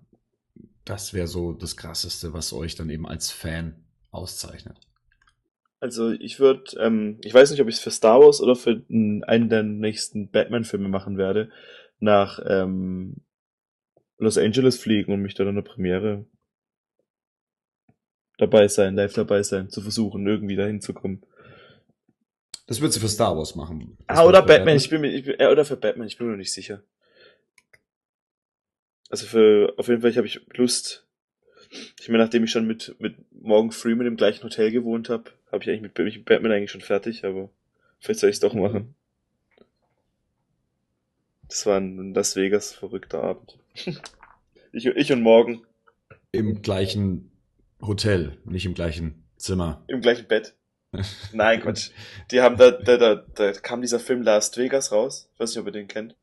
das wäre so das Krasseste, was euch dann eben als Fan auszeichnet? Also ich würde, ähm, ich weiß nicht, ob ich es für Star Wars oder für einen der nächsten Batman-Filme machen werde, nach ähm, Los Angeles fliegen und mich dann in der Premiere dabei sein, live dabei sein, zu versuchen, irgendwie dahin zu kommen. Das würdest du für Star Wars machen. Das Ah, oder für Batman, ich bin mir, ich bin, äh, oder für Batman, ich bin mir noch nicht sicher. Also für, auf jeden Fall habe ich Lust. Ich meine, nachdem ich schon mit, mit Morgan Freeman im gleichen Hotel gewohnt habe, habe ich eigentlich mit, mit Batman eigentlich schon fertig, aber vielleicht soll ich es doch machen. Das war ein Las Vegas verrückter Abend. ich, ich und Morgan Im gleichen Hotel, nicht im gleichen Zimmer. im gleichen Bett. Nein, Quatsch. Die haben da, da, da, da kam dieser Film Las Vegas raus. Ich weiß nicht, ob ihr den kennt.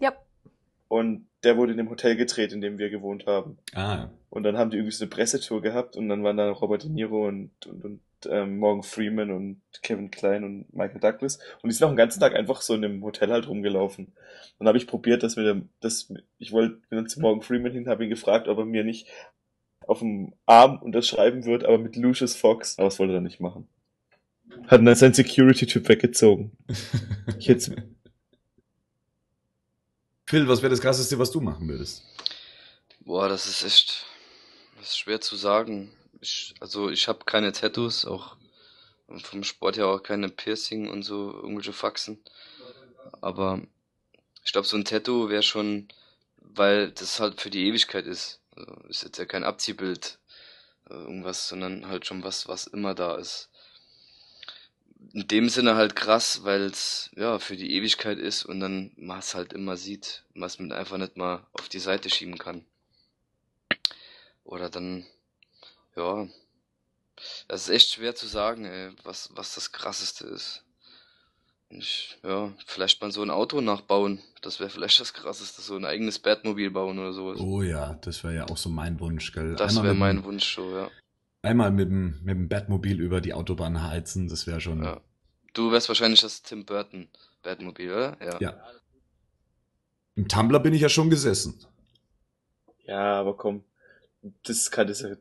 Ja. Und der wurde in dem Hotel gedreht, in dem wir gewohnt haben. Ah, Und dann haben die irgendwie so eine Pressetour gehabt und dann waren da Robert De Niro und, und, und ähm, Morgan Freeman und Kevin Klein und Michael Douglas. Und die sind auch den ganzen Tag einfach so in dem Hotel halt rumgelaufen. Und dann habe ich probiert, dass wir dem, das, ich wollte bin dann zu Morgan Freeman hin, habe ihn gefragt, ob er mir nicht auf dem Arm unterschreiben wird, aber mit Lucius Fox. Aber das wollte er nicht machen. Hat dann sein Security-Typ weggezogen. Ich jetzt, Phil, was wäre das Krasseste, was du machen würdest? Boah, das ist echt, das ist schwer zu sagen. Ich, also ich habe keine Tattoos, auch vom Sport her auch keine Piercing und so irgendwelche Faxen. Aber ich glaube, so ein Tattoo wäre schon, weil das halt für die Ewigkeit ist. Also ist jetzt ja kein Abziehbild, äh, irgendwas, sondern halt schon was, was immer da ist. In dem Sinne halt krass, weil es ja für die Ewigkeit ist und dann man es halt immer sieht, was man einfach nicht mal auf die Seite schieben kann. Oder dann, ja, das ist echt schwer zu sagen, ey, was, was das krasseste ist. Ich, ja, vielleicht mal so ein Auto nachbauen. Das wäre vielleicht das krasseste, so ein eigenes Batmobil bauen oder sowas. Oh ja, das wäre ja auch so mein Wunsch, gell? das wäre mein Wunsch schon, ja. Einmal mit dem, mit dem Batmobil über die Autobahn heizen, das wäre schon. ja. Du wärst wahrscheinlich das Tim Burton Batmobil, oder? Ja. Ja. Im Tumblr bin ich ja schon gesessen. ja, aber komm. Das kann das ja,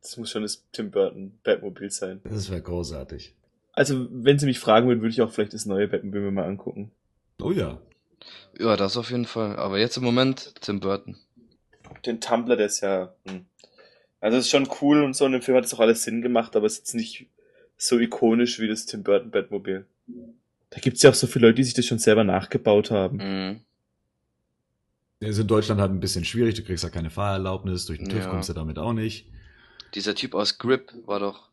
das muss schon das Tim Burton Batmobil sein. Das wäre großartig. Also, wenn sie mich fragen würden, würde ich auch vielleicht das neue Batmobil mir mal angucken. Oh ja. Ja, das auf jeden Fall. Aber jetzt im Moment Tim Burton. Den Tumblr, der ist ja, hm, Also es ist schon cool und so, und im Film hat es auch alles Sinn gemacht, aber es ist jetzt nicht so ikonisch wie das Tim Burton Batmobil. Da gibt's ja auch so viele Leute, die sich das schon selber nachgebaut haben. Mhm. Der ist in Deutschland halt ein bisschen schwierig, du kriegst ja keine Fahrerlaubnis, durch den TÜV Ja. kommst du damit auch nicht. Dieser Typ aus Grip war doch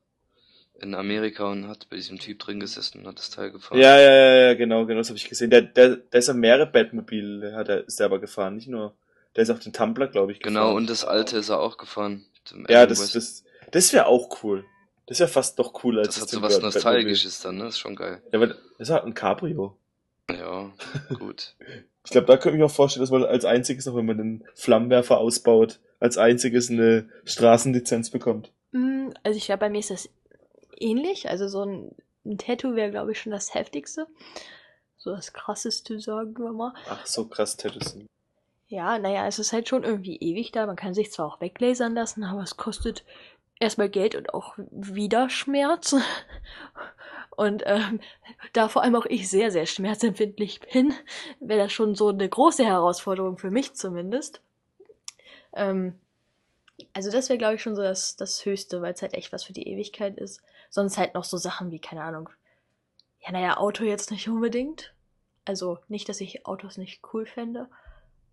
in Amerika und hat bei diesem Typ drin gesessen und hat das Teil gefahren. Ja, ja, ja, ja, genau, genau, das habe ich gesehen. Der, der, der ist ja mehrere Batmobile, hat er selber gefahren, nicht nur. Der ist auch den Tumblr, glaube ich, gefahren. Genau, und das alte ist er auch gefahren. Dem Ja, Adam das, das, das wäre auch cool. Das wäre fast noch cooler als das hat Tim so was. Nostalgisches dann, ne? Ist schon geil. Ja, aber das ist halt ein Cabrio. Ja, gut. Ich glaube, da könnte ich mir auch vorstellen, dass man als einziges, noch wenn man den Flammenwerfer ausbaut, als einziges eine Straßenlizenz bekommt. Mm, Also ich glaube, bei mir ist das ähnlich. Also so ein, ein Tattoo wäre, glaube ich, schon das heftigste. So das krasseste, sagen wir mal. Ach, so krass Tattoos. Ja, naja, es ist halt schon irgendwie ewig da. Man kann sich zwar auch weglasern lassen, aber es kostet erstmal Geld und auch wieder Schmerz. Und ähm, da vor allem auch ich sehr, sehr schmerzempfindlich bin, wäre das schon so eine große Herausforderung für mich zumindest. Ähm, also das wäre, glaube ich, schon so das, das Höchste, weil es halt echt was für die Ewigkeit ist. Sonst halt noch so Sachen wie, keine Ahnung. Ja, naja, Auto jetzt nicht unbedingt. Also nicht, dass ich Autos nicht cool fände.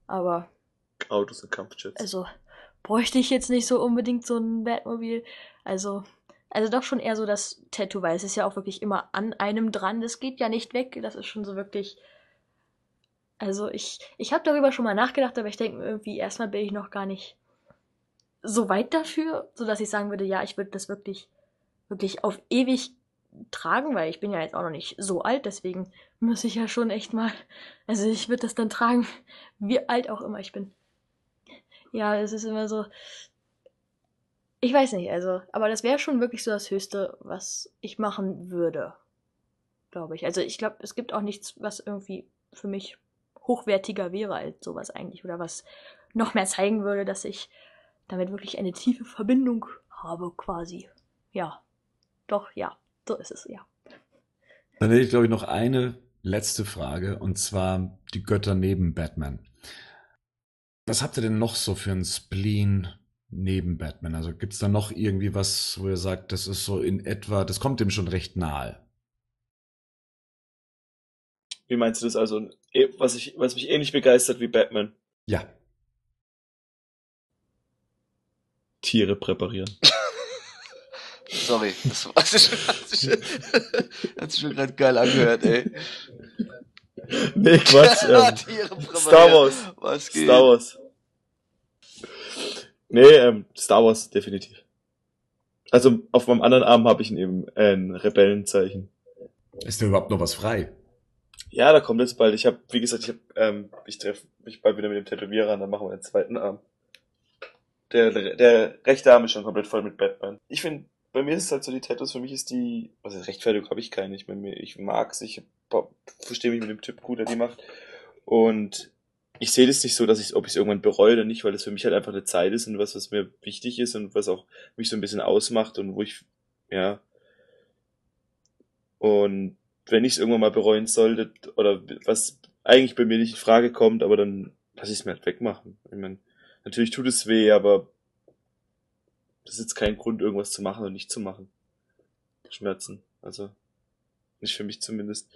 Aber Autos und Kampfjets. also bräuchte ich jetzt nicht so unbedingt so ein Batmobil. Also, also doch schon eher so das Tattoo, weil es ist ja auch wirklich immer an einem dran. Das geht ja nicht weg. Das ist schon so wirklich. Also ich, ich habe darüber schon mal nachgedacht, aber ich denke mir irgendwie, erstmal bin ich noch gar nicht so weit dafür, so dass ich sagen würde, ja, ich würde das wirklich, wirklich auf ewig tragen, weil ich bin ja jetzt auch noch nicht so alt, deswegen muss ich ja schon echt mal, also ich würde das dann tragen, wie alt auch immer ich bin. Ja, es ist immer so. Ich weiß nicht, also, aber das wäre schon wirklich so das Höchste, was ich machen würde. Glaube ich. Also ich glaube, es gibt auch nichts, was irgendwie für mich hochwertiger wäre als sowas eigentlich. Oder was noch mehr zeigen würde, dass ich damit wirklich eine tiefe Verbindung habe, quasi. Ja. Doch, ja. So ist es, ja. Dann hätte ich, glaube ich, noch eine letzte Frage, und zwar die Götter neben Batman. Was habt ihr denn noch so für einen Spleen neben Batman? Also gibt's da noch irgendwie was, wo ihr sagt, das ist so in etwa, das kommt dem schon recht nahe? Wie meinst du das also? Eh, Was, ich, was mich ähnlich begeistert wie Batman? Ja. Tiere präparieren. Sorry, das war, hat sich schon, hat sich, schon gerade geil angehört, ey. nee, Quatsch. Ähm. Star Wars. Was geht? Star Wars. Nee, ähm, Star Wars, definitiv. Also auf meinem anderen Arm habe ich ein, eben äh, ein Rebellenzeichen. Ist da überhaupt noch was frei? Ja, da kommt jetzt bald. Ich habe, wie gesagt, ich hab, ähm, ich treffe mich bald wieder mit dem Tätowierer und dann machen wir den zweiten Arm. Der, der rechte Arm ist schon komplett voll mit Batman. Ich finde, bei mir ist es halt so, die Tattoos, für mich ist die, also Rechtfertigung habe ich keine. Ich, mir, ich mag's, ich verstehe mich mit dem Typ gut, der die macht. Und ich sehe das nicht so, dass ich, ob ich es irgendwann bereue oder nicht, weil das für mich halt einfach eine Zeit ist und was, was mir wichtig ist und was auch mich so ein bisschen ausmacht und wo ich, ja. Und wenn ich es irgendwann mal bereuen sollte, oder was eigentlich bei mir nicht in Frage kommt, aber dann lass ich es mir halt wegmachen. Ich mein, natürlich tut es weh, aber das ist jetzt kein Grund, irgendwas zu machen und nicht zu machen. Schmerzen. Also, nicht für mich zumindest.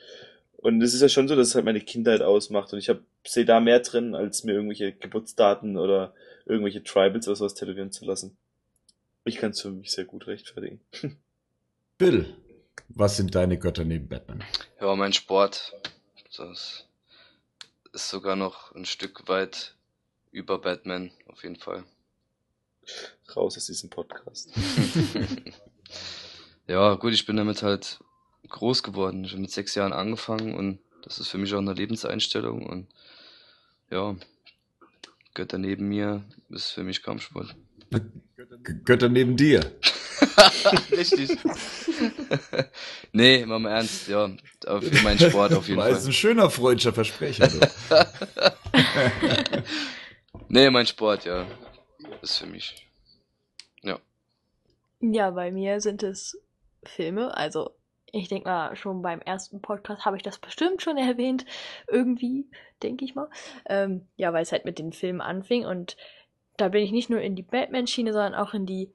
Und es ist ja schon so, dass es halt meine Kindheit ausmacht und ich hab, sehe da mehr drin, als mir irgendwelche Geburtsdaten oder irgendwelche Tribals oder sowas tätowieren zu lassen. Ich kann es für mich sehr gut rechtfertigen. Bill, was sind deine Götter neben Batman? Ja, mein Sport. Das ist sogar noch ein Stück weit über Batman, auf jeden Fall. Raus aus diesem Podcast. ja, gut, ich bin damit halt groß geworden. Ich habe mit sechs Jahren angefangen und das ist für mich auch eine Lebenseinstellung und ja, Götter neben mir ist für mich Kampfsport. Götter neben dir. Richtig. nee, mal im Ernst, ja, für meinen Sport auf jeden War jetzt Fall. ein schöner freundlicher Versprecher. Nee, mein Sport, ja, ist für mich. Ja. Bei mir sind es Filme. Also, ich denke mal, schon beim ersten Podcast habe ich das bestimmt schon erwähnt. Irgendwie, denke ich mal. Ähm, ja, weil es halt mit den Filmen anfing und da bin ich nicht nur in die Batman-Schiene, sondern auch in die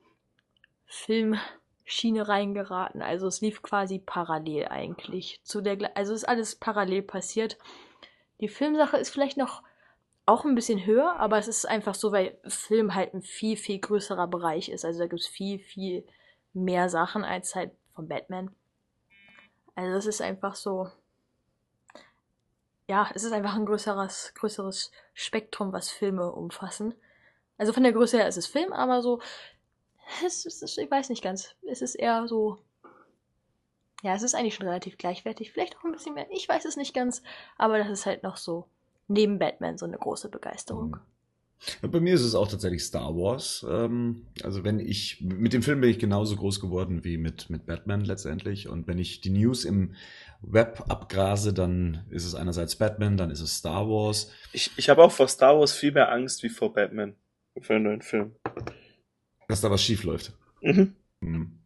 Filmschiene reingeraten. Also es lief quasi parallel eigentlich zu der, also ist alles parallel passiert. Die Filmsache ist vielleicht noch auch ein bisschen höher, aber es ist einfach so, weil Film halt ein viel, viel größerer Bereich ist. Also da gibt es viel, viel mehr Sachen als halt von Batman. Also es ist einfach so, ja, es ist einfach ein größeres, größeres Spektrum, was Filme umfassen. Also von der Größe her ist es Film, aber so, es ist, ich weiß nicht ganz. Es ist eher so, ja, es ist eigentlich schon relativ gleichwertig. Vielleicht auch ein bisschen mehr. Ich weiß es nicht ganz, aber das ist halt noch so neben Batman so eine große Begeisterung. Ja, Bei mir ist es auch tatsächlich Star Wars. Ähm, also wenn ich, mit dem Film bin ich genauso groß geworden wie mit, mit Batman letztendlich. Und wenn ich die News im Web abgrase, dann ist es einerseits Batman, dann ist es Star Wars. Ich, ich habe auch vor Star Wars viel mehr Angst wie vor Batman. Für einen neuen Film. Dass da was schief läuft. Mhm. Mhm.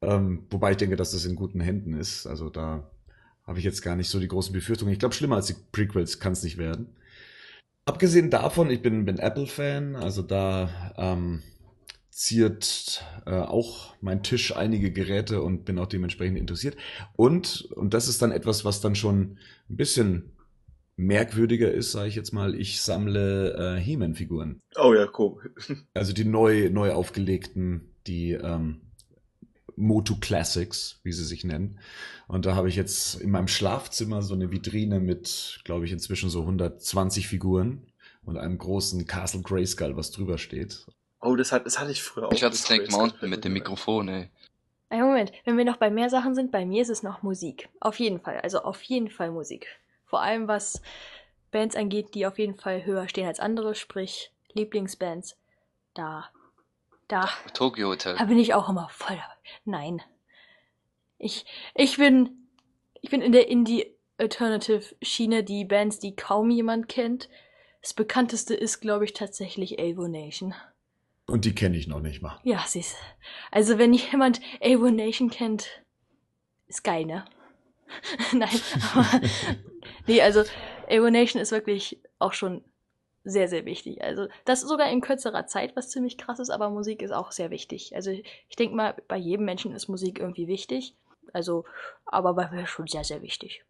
Ähm, wobei ich denke, dass das in guten Händen ist. Also da habe ich jetzt gar nicht so die großen Befürchtungen. Ich glaube, schlimmer als die Prequels kann es nicht werden. Abgesehen davon, ich bin, bin Apple-Fan, also da ähm, ziert äh, auch mein Tisch einige Geräte und bin auch dementsprechend interessiert. Und, und das ist dann etwas, was dann schon ein bisschen merkwürdiger ist, sage ich jetzt mal, ich sammle äh, He-Man-Figuren. Oh ja, cool. Also die neu, neu aufgelegten, die ähm, Motu Classics, wie sie sich nennen. Und da habe ich jetzt in meinem Schlafzimmer so eine Vitrine mit, glaube ich, inzwischen so 120 Figuren und einem großen Castle Grayskull, was drüber steht. Oh, das, hat, das hatte ich früher auch. Ich hatte das Snake Mountain mit dem. Mikrofon, ey. Ey, Moment, wenn wir noch bei mehr Sachen sind, bei mir ist es noch Musik. Auf jeden Fall, also auf jeden Fall Musik. Vor allem was Bands angeht, die auf jeden Fall höher stehen als andere, sprich Lieblingsbands. Da, da, Tokyo Hotel. da bin ich auch immer voll dabei. Nein. Ich, ich bin, ich bin in der Indie-Alternative-Schiene, die Bands, die kaum jemand kennt. Das bekannteste ist, glaube ich, tatsächlich Avo Nation. Und die kenne ich noch nicht mal. Ja, siehst. Also wenn jemand Avo Nation kennt, ist geil, ne? Nein, aber nee, also Avo Nation ist wirklich auch schon sehr, sehr wichtig. Also das sogar in kürzerer Zeit, was ziemlich krass ist, aber Musik ist auch sehr wichtig. Also ich denke mal, bei jedem Menschen ist Musik irgendwie wichtig. Also, aber bei mir schon sehr, sehr wichtig.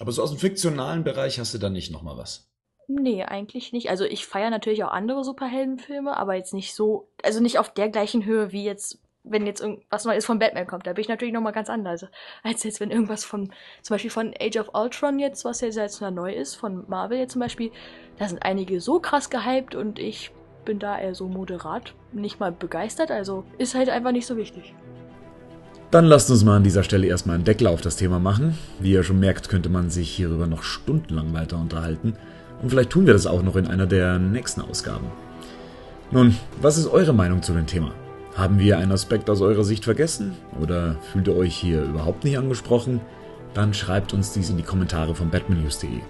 Aber so aus dem fiktionalen Bereich hast du da nicht noch mal was. Nee, eigentlich nicht. Also ich feiere natürlich auch andere Superheldenfilme, aber jetzt nicht so, also nicht auf der gleichen Höhe wie jetzt, wenn jetzt irgendwas Neues von Batman kommt. Da bin ich natürlich nochmal ganz anders. Als jetzt, wenn irgendwas von, zum Beispiel von Age of Ultron jetzt, was ja jetzt noch neu ist, von Marvel jetzt zum Beispiel, da sind einige so krass gehypt und ich bin da eher so moderat, nicht mal begeistert, also ist halt einfach nicht so wichtig. Dann lasst uns mal an dieser Stelle erstmal einen Deckel auf das Thema machen. Wie ihr schon merkt, könnte man sich hierüber noch stundenlang weiter unterhalten. Und vielleicht tun wir das auch noch in einer der nächsten Ausgaben. Nun, was ist eure Meinung zu dem Thema? Haben wir einen Aspekt aus eurer Sicht vergessen? Oder fühlt ihr euch hier überhaupt nicht angesprochen? Dann schreibt uns dies in die Kommentare von batmannews.de.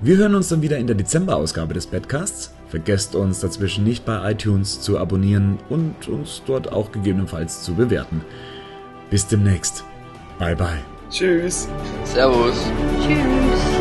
Wir hören uns dann wieder in der Dezemberausgabe des Badcasts. Vergesst uns dazwischen nicht bei iTunes zu abonnieren und uns dort auch gegebenenfalls zu bewerten. Bis demnächst. Bye bye. Tschüss. Servus. Tschüss.